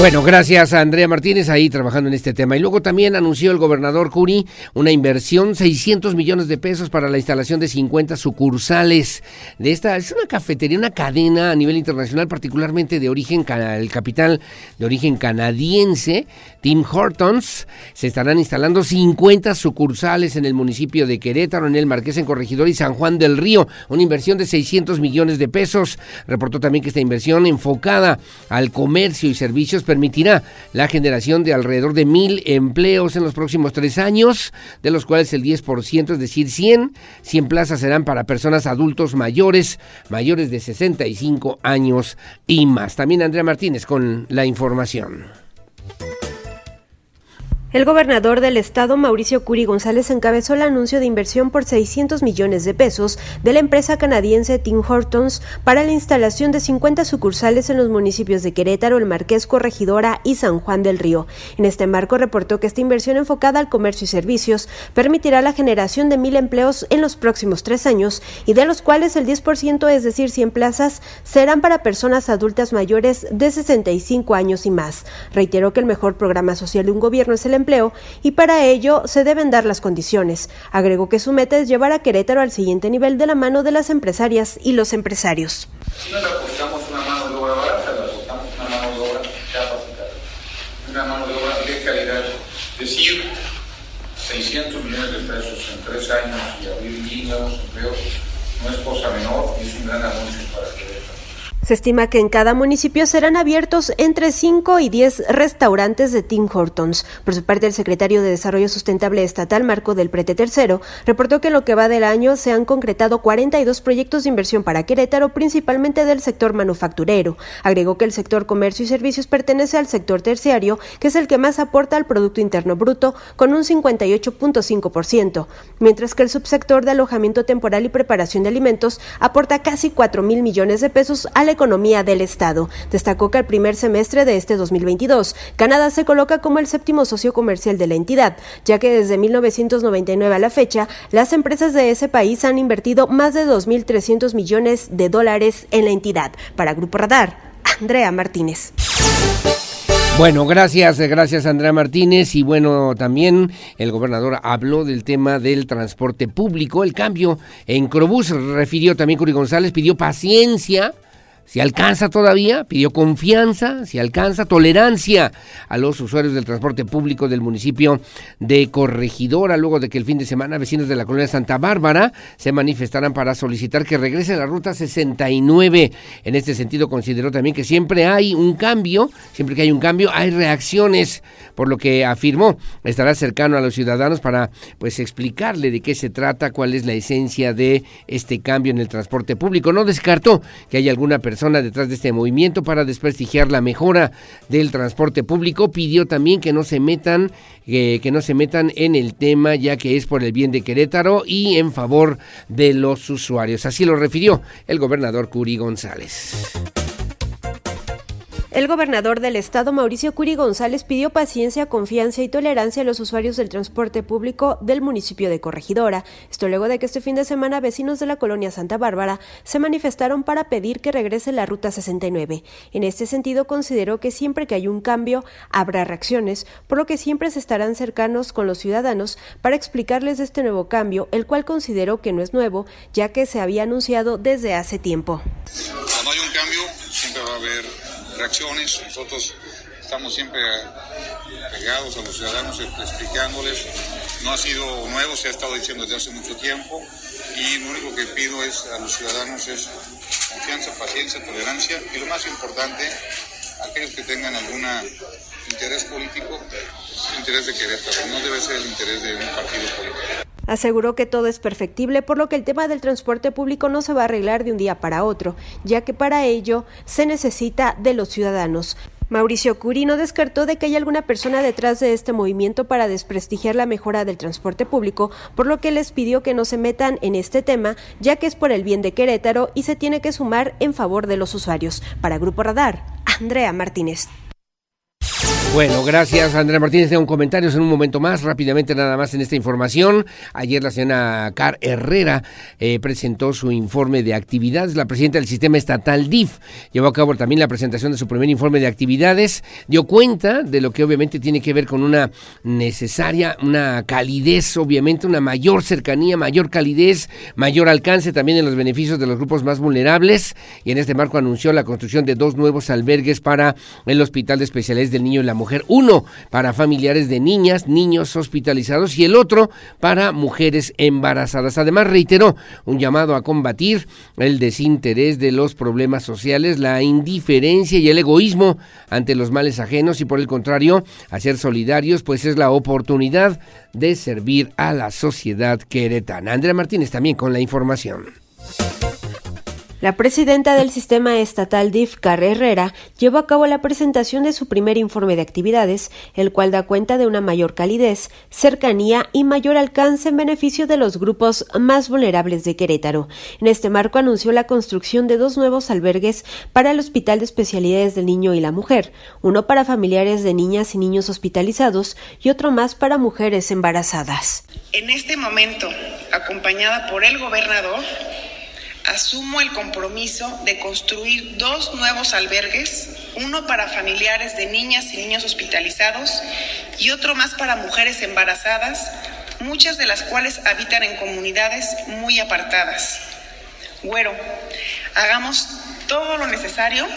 Bueno, gracias a Andrea Martínez ahí trabajando en este tema. Y luego también anunció el gobernador Curi una inversión, 600 millones de pesos para la instalación de 50 sucursales de esta. Es una cafetería, una cadena a nivel internacional, particularmente de origen, el capital de origen canadiense, Tim Hortons. Se estarán instalando 50 sucursales en el municipio de Querétaro, en el Marqués, en Corregidor y San Juan del Río. Una inversión de 600 millones de pesos. Reportó también que esta inversión enfocada al comercio y servicios permitirá la generación de alrededor de mil empleos en los próximos tres años, de los cuales el 10%, es decir, 100, 100 plazas serán para personas adultos mayores, mayores de 65 años y más. También Andrea Martínez con la información. El gobernador del estado, Mauricio Curi González, encabezó el anuncio de inversión por 600 millones de pesos de la empresa canadiense Tim Hortons para la instalación de 50 sucursales en los municipios de Querétaro, El Marqués, Corregidora y San Juan del Río. En este marco reportó que esta inversión enfocada al comercio y servicios permitirá la generación de mil empleos en los próximos tres años y de los cuales el 10%, es decir, 100 plazas, serán para personas adultas mayores de 65 años y más. Reiteró que el mejor programa social de un gobierno es el empleo y para ello se deben dar las condiciones. Agregó que su meta es llevar a Querétaro al siguiente nivel de la mano de las empresarias y los empresarios. No le apostamos una mano de obra le apostamos una mano de obra capacitada, una mano de obra de calidad. Decir 600 millones de pesos en tres años y abrir mil nuevos empleos no es cosa menor y es un gran anuncio para Querétaro. Se estima que en cada municipio serán abiertos entre 5 y 10 restaurantes de Tim Hortons. Por su parte, el secretario de Desarrollo Sustentable Estatal, Marco del Prete III, reportó que en lo que va del año se han concretado 42 proyectos de inversión para Querétaro, principalmente del sector manufacturero. Agregó que el sector comercio y servicios pertenece al sector terciario, que es el que más aporta al Producto Interno Bruto, con un 58.5%, mientras que el subsector de alojamiento temporal y preparación de alimentos aporta casi 4 mil millones de pesos a economía del Estado. Destacó que al primer semestre de este 2022, Canadá se coloca como el séptimo socio comercial de la entidad, ya que desde 1999 a la fecha, las empresas de ese país han invertido más de 2.300 millones de dólares en la entidad. Para Grupo Radar, Andrea Martínez. Bueno, gracias, gracias Andrea Martínez. Y bueno, también el gobernador habló del tema del transporte público, el cambio en Crobús, refirió también Curi González, pidió paciencia si alcanza todavía, pidió confianza, si alcanza tolerancia a los usuarios del transporte público del municipio de Corregidora, luego de que el fin de semana vecinos de la colonia Santa Bárbara se manifestaran para solicitar que regrese la ruta 69. En este sentido, consideró también que siempre hay un cambio, siempre que hay un cambio, hay reacciones, por lo que afirmó estará cercano a los ciudadanos para pues explicarle de qué se trata, cuál es la esencia de este cambio en el transporte público. No descartó que haya alguna persona detrás de este movimiento para desprestigiar la mejora del transporte público. Pidió también que no se metan, eh, que no se metan en el tema, ya que es por el bien de Querétaro y en favor de los usuarios. Así lo refirió el gobernador Curi González. El gobernador del estado, Mauricio Curi González, pidió paciencia, confianza y tolerancia a los usuarios del transporte público del municipio de Corregidora. Esto luego de que este fin de semana vecinos de la colonia Santa Bárbara se manifestaron para pedir que regrese la Ruta 69. En este sentido, consideró que siempre que hay un cambio, habrá reacciones, por lo que siempre se estarán cercanos con los ciudadanos para explicarles este nuevo cambio, el cual consideró que no es nuevo, ya que se había anunciado desde hace tiempo. Cuando hay un cambio, siempre va a haber reacciones. Nosotros estamos siempre pegados a los ciudadanos explicándoles. No ha sido nuevo, se ha estado diciendo desde hace mucho tiempo y lo único que pido es a los ciudadanos es confianza, paciencia, tolerancia y lo más importante, aquellos que tengan algún interés político, el interés de Querétaro, no debe ser el interés de un partido político. Aseguró que todo es perfectible, por lo que el tema del transporte público no se va a arreglar de un día para otro, ya que para ello se necesita de los ciudadanos. Mauricio Curi no descartó de que hay alguna persona detrás de este movimiento para desprestigiar la mejora del transporte público, por lo que les pidió que no se metan en este tema, ya que es por el bien de Querétaro y se tiene que sumar en favor de los usuarios. Para Grupo Radar, Andrea Martínez. Bueno, gracias Andrea Martínez. Tengo comentarios en un momento más, rápidamente nada más en esta información. Ayer la señora Car Herrera eh, presentó su informe de actividades. La presidenta del sistema estatal DIF llevó a cabo también la presentación de su primer informe de actividades. Dio cuenta de lo que obviamente tiene que ver con una necesaria, una calidez, obviamente, una mayor cercanía, mayor calidez, mayor alcance también en los beneficios de los grupos más vulnerables. Y en este marco anunció la construcción de dos nuevos albergues para el Hospital de Especialidades del Niño y la mujer, uno para familiares de niñas, niños hospitalizados y el otro para mujeres embarazadas. Además, reiteró un llamado a combatir el desinterés de los problemas sociales, la indiferencia y el egoísmo ante los males ajenos y por el contrario, a ser solidarios, pues es la oportunidad de servir a la sociedad queretana. Andrea Martínez también con la información. La presidenta del sistema estatal DIF, Car Herrera, llevó a cabo la presentación de su primer informe de actividades, el cual da cuenta de una mayor calidez, cercanía y mayor alcance en beneficio de los grupos más vulnerables de Querétaro. En este marco anunció la construcción de dos nuevos albergues para el Hospital de Especialidades del Niño y la Mujer, uno para familiares de niñas y niños hospitalizados y otro más para mujeres embarazadas. En este momento, acompañada por el gobernador, asumo el compromiso de construir dos nuevos albergues, uno para familiares de niñas y niños hospitalizados y otro más para mujeres embarazadas, muchas de las cuales habitan en comunidades muy apartadas. Hagamos todo lo necesario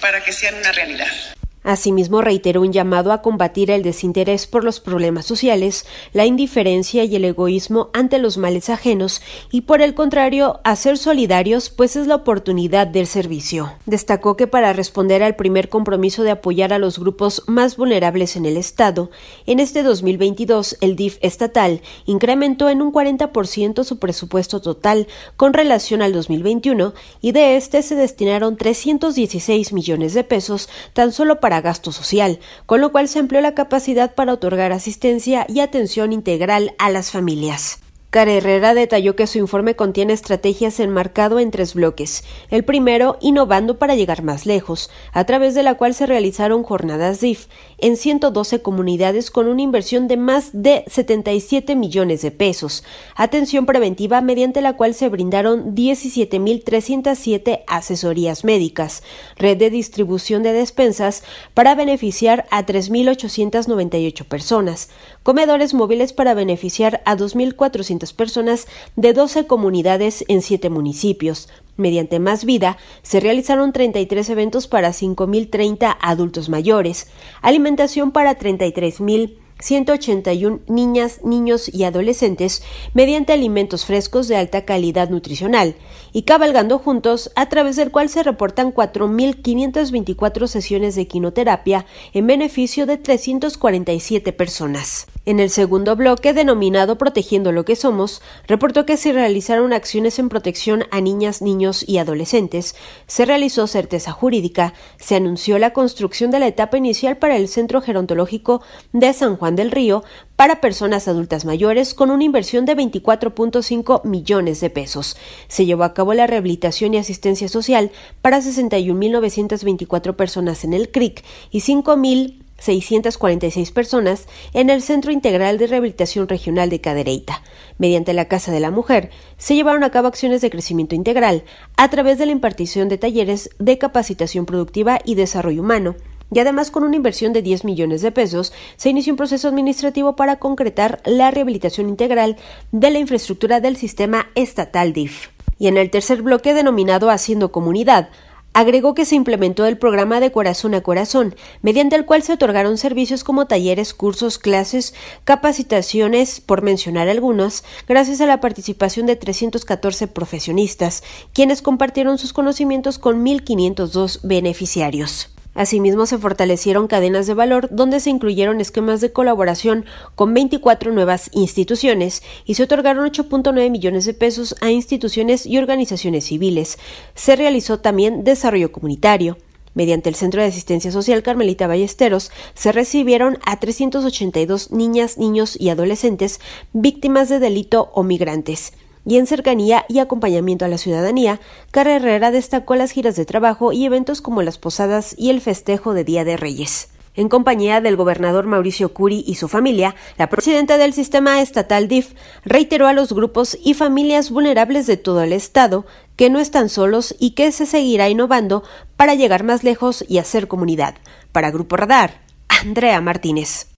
para que sean una realidad. Asimismo, reiteró un llamado a combatir el desinterés por los problemas sociales, la indiferencia y el egoísmo ante los males ajenos y, por el contrario, a ser solidarios, pues es la oportunidad del servicio. Destacó que para responder al primer compromiso de apoyar a los grupos más vulnerables en el Estado, en este 2022 el DIF estatal incrementó en un 40% su presupuesto total con relación al 2021 y de este se destinaron 316 millones de pesos tan solo para gasto social, con lo cual se amplió la capacidad para otorgar asistencia y atención integral a las familias. Cara Herrera detalló que su informe contiene estrategias enmarcado en tres bloques. El primero, innovando para llegar más lejos, a través de la cual se realizaron jornadas DIF en 112 comunidades con una inversión de más de 77 millones de pesos. Atención preventiva mediante la cual se brindaron 17.307 asesorías médicas. Red de distribución de despensas para beneficiar a 3.898 personas. Comedores móviles para beneficiar a 2.400 personas de 12 comunidades en 7 municipios. Mediante Más Vida se realizaron 33 eventos para 5.030 adultos mayores, alimentación para 33.000 181 niñas, niños y adolescentes mediante alimentos frescos de alta calidad nutricional y cabalgando juntos a través del cual se reportan 4.524 sesiones de quinoterapia en beneficio de 347 personas. En el segundo bloque, denominado Protegiendo lo que somos, reportó que se realizaron acciones en protección a niñas, niños y adolescentes, se realizó certeza jurídica, se anunció la construcción de la etapa inicial para el Centro Gerontológico de San Juan del Río para personas adultas mayores con una inversión de 24.5 millones de pesos. Se llevó a cabo la rehabilitación y asistencia social para 61.924 personas en el CRIC y 5.000 646 personas en el Centro Integral de Rehabilitación Regional de Cadereyta. Mediante la Casa de la Mujer, se llevaron a cabo acciones de crecimiento integral a través de la impartición de talleres de capacitación productiva y desarrollo humano, y además con una inversión de 10 millones de pesos, se inició un proceso administrativo para concretar la rehabilitación integral de la infraestructura del sistema estatal DIF. Y en el tercer bloque denominado Haciendo Comunidad, Agregó que se implementó el programa de Corazón a Corazón, mediante el cual se otorgaron servicios como talleres, cursos, clases, capacitaciones, por mencionar algunos, gracias a la participación de 314 profesionistas, quienes compartieron sus conocimientos con 1.502 beneficiarios. Asimismo, se fortalecieron cadenas de valor donde se incluyeron esquemas de colaboración con 24 nuevas instituciones y se otorgaron 8.9 millones de pesos a instituciones y organizaciones civiles. Se realizó también desarrollo comunitario. Mediante el Centro de Asistencia Social Carmelita Ballesteros se recibieron a 382 niñas, niños y adolescentes víctimas de delito o migrantes y en cercanía y acompañamiento a la ciudadanía, Carrera destacó las giras de trabajo y eventos como las posadas y el festejo de Día de Reyes. En compañía del gobernador Mauricio Curi y su familia, la presidenta del sistema estatal DIF reiteró a los grupos y familias vulnerables de todo el estado que no están solos y que se seguirá innovando para llegar más lejos y hacer comunidad. Para Grupo Radar, Andrea Martínez.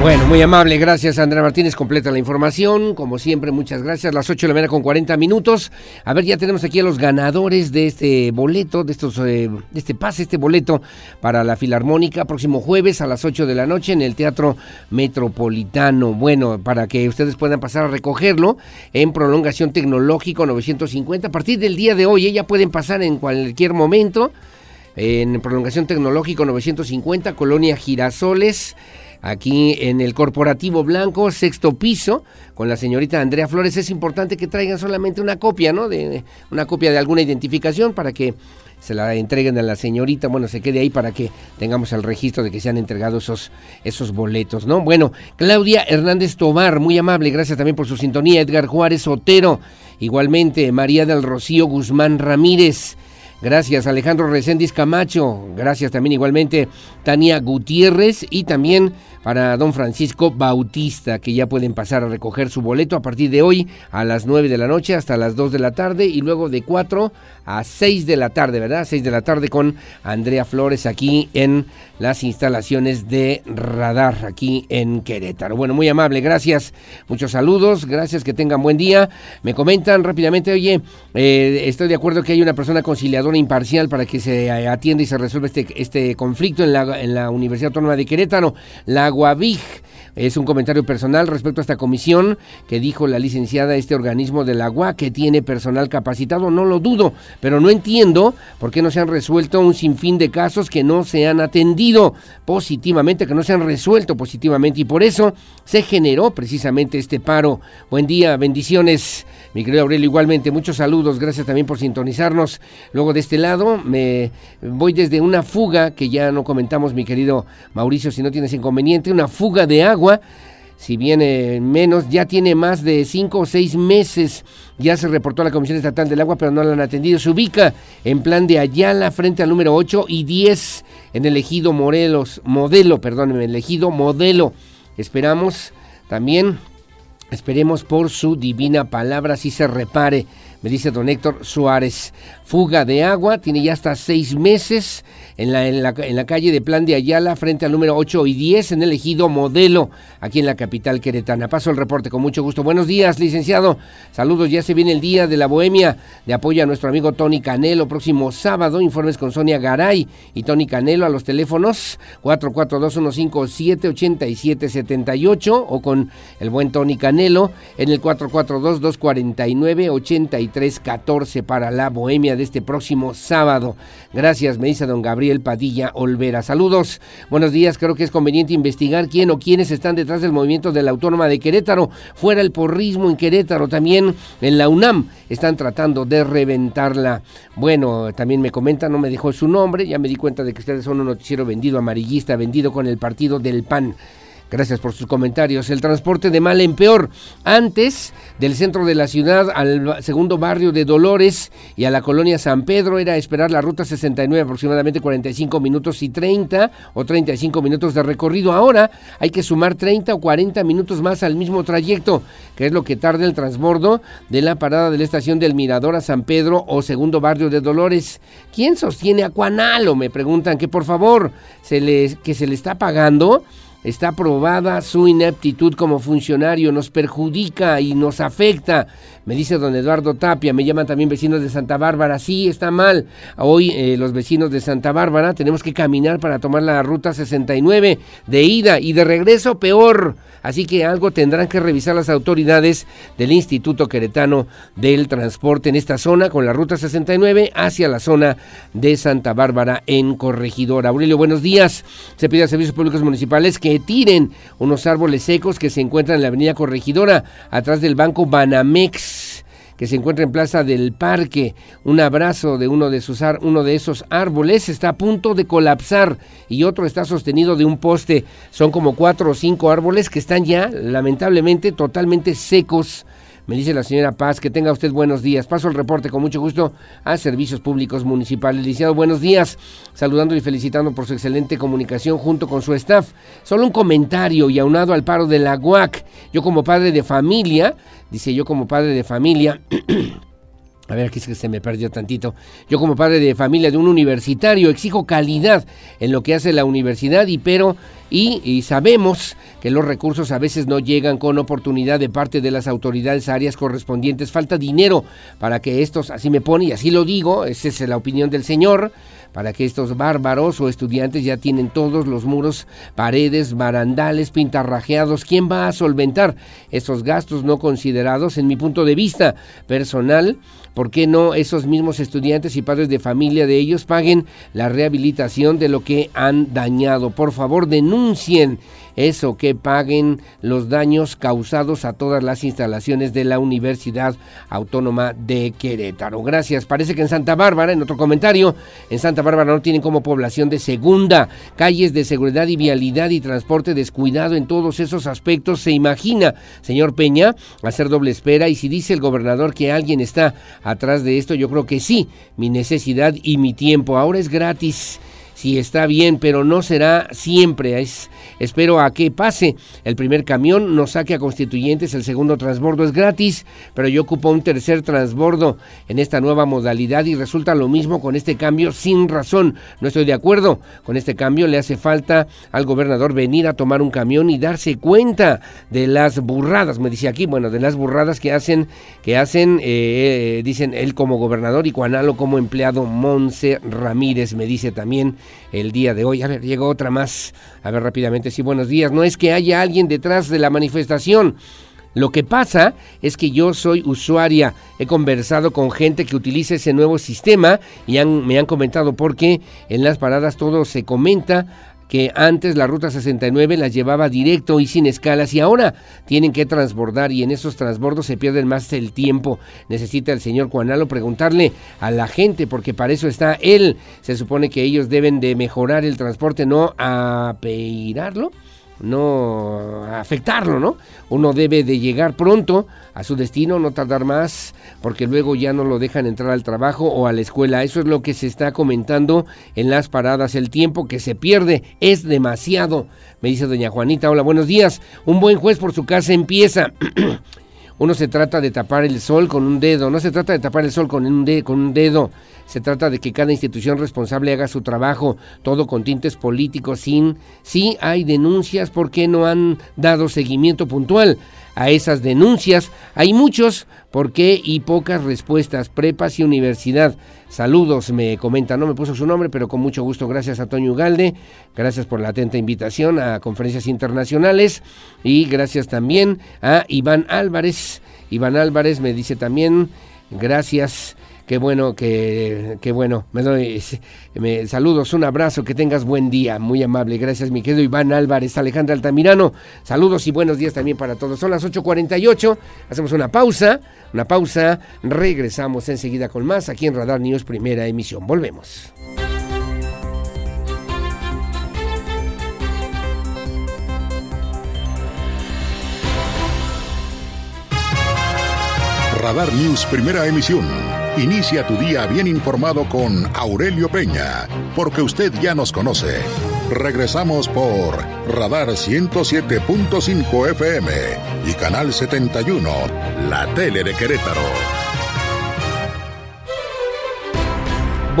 Bueno, muy amable, gracias Andrea Martínez, completa la información, como siempre, muchas gracias, las 8 de la mañana con 40 minutos. A ver, ya tenemos aquí a los ganadores de este boleto, de estos eh, de este pase, este boleto para la Filarmónica, próximo jueves a las 8 de la noche en el Teatro Metropolitano. Bueno, para que ustedes puedan pasar a recogerlo en prolongación tecnológico 950, a partir del día de hoy, ya pueden pasar en cualquier momento en prolongación tecnológico 950, Colonia Girasoles aquí en el Corporativo Blanco, sexto piso, con la señorita Andrea Flores. Es importante que traigan solamente una copia, ¿no? De una copia de alguna identificación para que se la entreguen a la señorita, bueno, se quede ahí para que tengamos el registro de que se han entregado esos, esos boletos, ¿no? Bueno, Claudia Hernández Tobar, muy amable, gracias también por su sintonía, Edgar Juárez Otero, igualmente María del Rocío Guzmán Ramírez, Gracias Alejandro Reséndiz Camacho. Gracias también igualmente Tania Gutiérrez y también para don Francisco Bautista, que ya pueden pasar a recoger su boleto a partir de hoy a las 9 de la noche hasta las 2 de la tarde y luego de 4 a 6 de la tarde, ¿verdad? 6 de la tarde con Andrea Flores aquí en las instalaciones de Radar, aquí en Querétaro. Bueno, muy amable, gracias, muchos saludos, gracias, que tengan buen día. Me comentan rápidamente, oye, eh, estoy de acuerdo que hay una persona conciliadora imparcial para que se atienda y se resuelva este, este conflicto en la, en la Universidad Autónoma de Querétaro. La Aguavig. Es un comentario personal respecto a esta comisión que dijo la licenciada, este organismo del agua que tiene personal capacitado, no lo dudo, pero no entiendo por qué no se han resuelto un sinfín de casos que no se han atendido positivamente, que no se han resuelto positivamente y por eso se generó precisamente este paro. Buen día, bendiciones. Mi querido Aurelio, igualmente, muchos saludos, gracias también por sintonizarnos. Luego de este lado, me voy desde una fuga, que ya no comentamos, mi querido Mauricio, si no tienes inconveniente, una fuga de agua si viene menos, ya tiene más de cinco o seis meses. Ya se reportó a la Comisión Estatal del Agua, pero no la han atendido. Se ubica en plan de Ayala frente al número 8 y 10 en el ejido Morelos, modelo, perdónenme, el ejido modelo. Esperamos también, esperemos por su divina palabra, si se repare, me dice don Héctor Suárez. Fuga de agua, tiene ya hasta seis meses en la, en la, calle de Plan de Ayala, frente al número 8 y 10, en el ejido Modelo, aquí en la capital queretana. Paso el reporte con mucho gusto. Buenos días, licenciado. Saludos, ya se viene el día de la bohemia de apoyo a nuestro amigo Tony Canelo. Próximo sábado, informes con Sonia Garay y Tony Canelo a los teléfonos 442-157-8778 o con el buen Tony Canelo en el 442-249-8314 para la bohemia este próximo sábado. Gracias, me dice don Gabriel Padilla Olvera. Saludos, buenos días. Creo que es conveniente investigar quién o quiénes están detrás del movimiento de la Autónoma de Querétaro. Fuera el porrismo en Querétaro, también en la UNAM están tratando de reventarla. Bueno, también me comenta, no me dejó su nombre, ya me di cuenta de que ustedes son un noticiero vendido amarillista, vendido con el partido del PAN. Gracias por sus comentarios. El transporte de mal en peor. Antes del centro de la ciudad al segundo barrio de Dolores y a la colonia San Pedro era esperar la ruta 69, aproximadamente 45 minutos y 30 o 35 minutos de recorrido. Ahora hay que sumar 30 o 40 minutos más al mismo trayecto, que es lo que tarda el transbordo de la parada de la estación del Mirador a San Pedro o segundo barrio de Dolores. ¿Quién sostiene a Cuanalo? Me preguntan que por favor se les, que se le está pagando. Está probada su ineptitud como funcionario, nos perjudica y nos afecta. Me dice don Eduardo Tapia, me llaman también vecinos de Santa Bárbara. Sí, está mal. Hoy eh, los vecinos de Santa Bárbara tenemos que caminar para tomar la ruta 69 de ida y de regreso peor. Así que algo tendrán que revisar las autoridades del Instituto Queretano del Transporte en esta zona con la ruta 69 hacia la zona de Santa Bárbara en Corregidora. Aurelio, buenos días. Se pide a Servicios Públicos Municipales que tiren unos árboles secos que se encuentran en la avenida Corregidora, atrás del banco Banamex que se encuentra en Plaza del Parque. Un abrazo de uno de, sus uno de esos árboles está a punto de colapsar y otro está sostenido de un poste. Son como cuatro o cinco árboles que están ya, lamentablemente, totalmente secos. Me dice la señora Paz que tenga usted buenos días. Paso el reporte con mucho gusto a Servicios Públicos Municipales. Licenciado, buenos días. Saludando y felicitando por su excelente comunicación junto con su staff. Solo un comentario y aunado al paro de la UAC. Yo como padre de familia, dice yo como padre de familia. A ver, aquí se me perdió tantito. Yo como padre de familia de un universitario exijo calidad en lo que hace la universidad y pero y, sabemos que los recursos a veces no llegan con oportunidad de parte de las autoridades áreas correspondientes. Falta dinero para que estos, así me pone y así lo digo, esa es la opinión del señor, para que estos bárbaros o estudiantes ya tienen todos los muros, paredes, barandales, pintarrajeados. ¿Quién va a solventar esos gastos no considerados? En mi punto de vista personal, ¿por qué no esos mismos estudiantes y padres de familia de ellos paguen la rehabilitación de lo que han dañado? Por favor, denuncien eso, que paguen los daños causados a todas las instalaciones de la Universidad Autónoma de Querétaro. Gracias. Parece que en Santa Bárbara, en otro comentario, en Santa Bárbara no tienen como población de segunda, calles de seguridad y vialidad y transporte descuidado en todos esos aspectos. Se imagina, señor Peña, hacer doble espera y si dice el gobernador que alguien está atrás de esto, yo creo que sí, mi necesidad y mi tiempo ahora es gratis sí está bien, pero no será siempre. Es, espero a que pase el primer camión, nos saque a constituyentes, el segundo transbordo es gratis, pero yo ocupo un tercer transbordo en esta nueva modalidad y resulta lo mismo con este cambio sin razón. No estoy de acuerdo con este cambio, le hace falta al gobernador venir a tomar un camión y darse cuenta de las burradas, me dice aquí, bueno, de las burradas que hacen, que hacen, eh, eh, dicen él como gobernador y Juanalo como empleado, Monse Ramírez, me dice también el día de hoy. A ver, llegó otra más. A ver rápidamente, sí, buenos días. No es que haya alguien detrás de la manifestación. Lo que pasa es que yo soy usuaria, he conversado con gente que utiliza ese nuevo sistema y me han comentado por qué en las paradas todo se comenta, que antes la ruta 69 las llevaba directo y sin escalas y ahora tienen que transbordar y en esos transbordos se pierden más el tiempo. Necesita el señor Juanalo preguntarle a la gente porque para eso está él. Se supone que ellos deben de mejorar el transporte, no apeirarlo no afectarlo, ¿no? Uno debe de llegar pronto a su destino, no tardar más, porque luego ya no lo dejan entrar al trabajo o a la escuela. Eso es lo que se está comentando en las paradas. El tiempo que se pierde es demasiado, me dice doña Juanita. Hola, buenos días. Un buen juez por su casa empieza. Uno se trata de tapar el sol con un dedo, no se trata de tapar el sol con un, con un dedo, se trata de que cada institución responsable haga su trabajo, todo con tintes políticos, sin, sí hay denuncias porque no han dado seguimiento puntual a esas denuncias. Hay muchos, ¿por qué? Y pocas respuestas, prepas y universidad. Saludos, me comenta, no me puso su nombre, pero con mucho gusto. Gracias a Toño Ugalde, gracias por la atenta invitación a conferencias internacionales y gracias también a Iván Álvarez. Iván Álvarez me dice también, gracias Qué bueno, qué, qué bueno. Me doy me, saludos, un abrazo, que tengas buen día. Muy amable. Gracias, mi querido Iván Álvarez, Alejandra Altamirano. Saludos y buenos días también para todos. Son las 8.48. Hacemos una pausa, una pausa. Regresamos enseguida con más aquí en Radar News, primera emisión. Volvemos. Radar News, primera emisión Inicia tu día bien informado con Aurelio Peña, porque usted ya nos conoce. Regresamos por Radar 107.5 FM y Canal 71, la tele de Querétaro.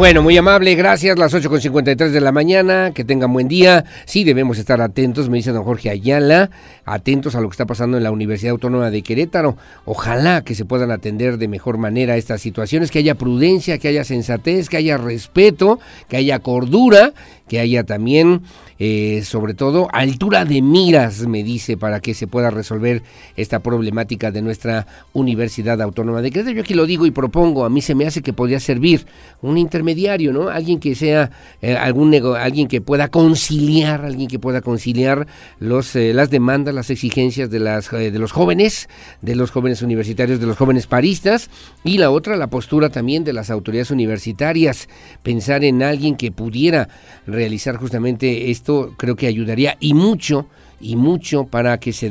Bueno, muy amable, gracias. Las 8.53 de la mañana, que tengan buen día. Sí, debemos estar atentos, me dice don Jorge Ayala, atentos a lo que está pasando en la Universidad Autónoma de Querétaro. Ojalá que se puedan atender de mejor manera estas situaciones, que haya prudencia, que haya sensatez, que haya respeto, que haya cordura, que haya también eh, sobre todo altura de miras, me dice, para que se pueda resolver esta problemática de nuestra Universidad Autónoma de Querétaro. Yo aquí lo digo y propongo, a mí se me hace que podría servir un intermediario, ¿no? Alguien que sea eh, algún alguien que pueda conciliar, alguien que pueda conciliar los eh, las demandas, las exigencias de las de los jóvenes, de los jóvenes universitarios, de los jóvenes paristas y la otra la postura también de las autoridades universitarias, pensar en alguien que pudiera realizar justamente esto creo que ayudaría y mucho y mucho para que se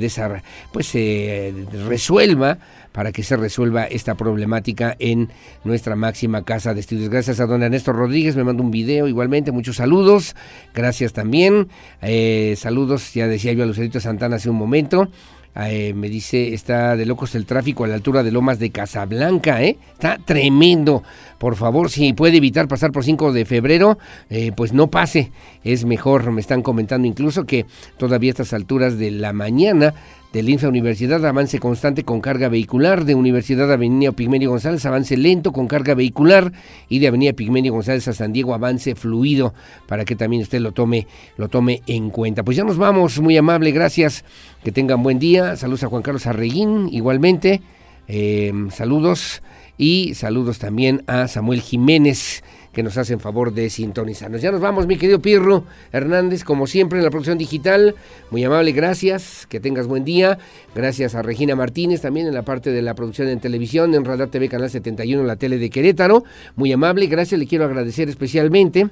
pues se resuelva para que se resuelva esta problemática en nuestra máxima casa de estudios. Gracias a don Ernesto Rodríguez, me manda un video igualmente, muchos saludos, gracias también, eh, saludos, ya decía yo a Lucerito Santana hace un momento, eh, me dice, está de locos el tráfico a la altura de Lomas de Casablanca, ¿eh? Está tremendo. Por favor, si puede evitar pasar por 5 de febrero, eh, pues no pase. Es mejor, me están comentando incluso que todavía a estas alturas de la mañana de Linfa Universidad, avance constante con carga vehicular, de Universidad Avenida Pigmenio González, avance lento con carga vehicular, y de Avenida Pigmenio González a San Diego, avance fluido, para que también usted lo tome, lo tome en cuenta. Pues ya nos vamos, muy amable, gracias, que tengan buen día, saludos a Juan Carlos Arreguín, igualmente, eh, saludos, y saludos también a Samuel Jiménez, que nos hacen favor de sintonizarnos. Ya nos vamos, mi querido Pirro Hernández, como siempre en la producción digital. Muy amable, gracias. Que tengas buen día. Gracias a Regina Martínez también en la parte de la producción en televisión, en Radar TV Canal 71, la tele de Querétaro. Muy amable, gracias. Le quiero agradecer especialmente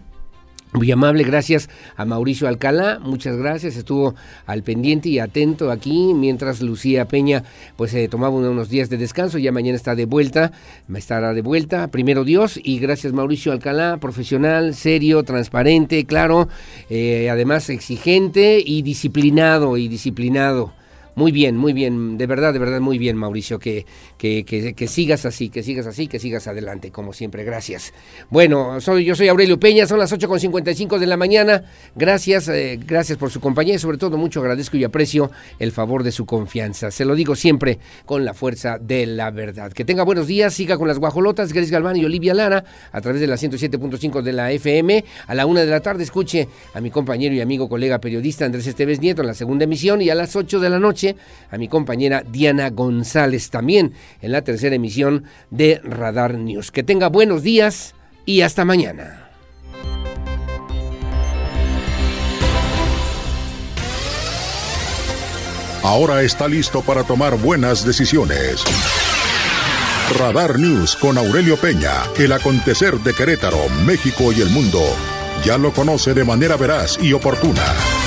muy amable, gracias a Mauricio Alcalá, muchas gracias, estuvo al pendiente y atento aquí mientras Lucía Peña pues se tomaba unos días de descanso, ya mañana está de vuelta, estará de vuelta, primero Dios y gracias Mauricio Alcalá, profesional, serio, transparente, claro, eh, además exigente y disciplinado y disciplinado. Muy bien, muy bien, de verdad, de verdad, muy bien, Mauricio, que, que, que, sigas así, que sigas así, que sigas adelante, como siempre, gracias. Bueno, soy, yo soy Aurelio Peña, son las 8.55 de la mañana, gracias, eh, gracias por su compañía y sobre todo mucho agradezco y aprecio el favor de su confianza. Se lo digo siempre con la fuerza de la verdad. Que tenga buenos días, siga con las guajolotas, Grace Galván y Olivia Lara, a través de la 107.5 de la FM, a la una de la tarde escuche a mi compañero y amigo colega periodista Andrés Esteves Nieto en la segunda emisión y a las 8 de la noche a mi compañera Diana González también en la tercera emisión de Radar News. Que tenga buenos días y hasta mañana. Ahora está listo para tomar buenas decisiones. Radar News con Aurelio Peña, el acontecer de Querétaro, México y el mundo. Ya lo conoce de manera veraz y oportuna.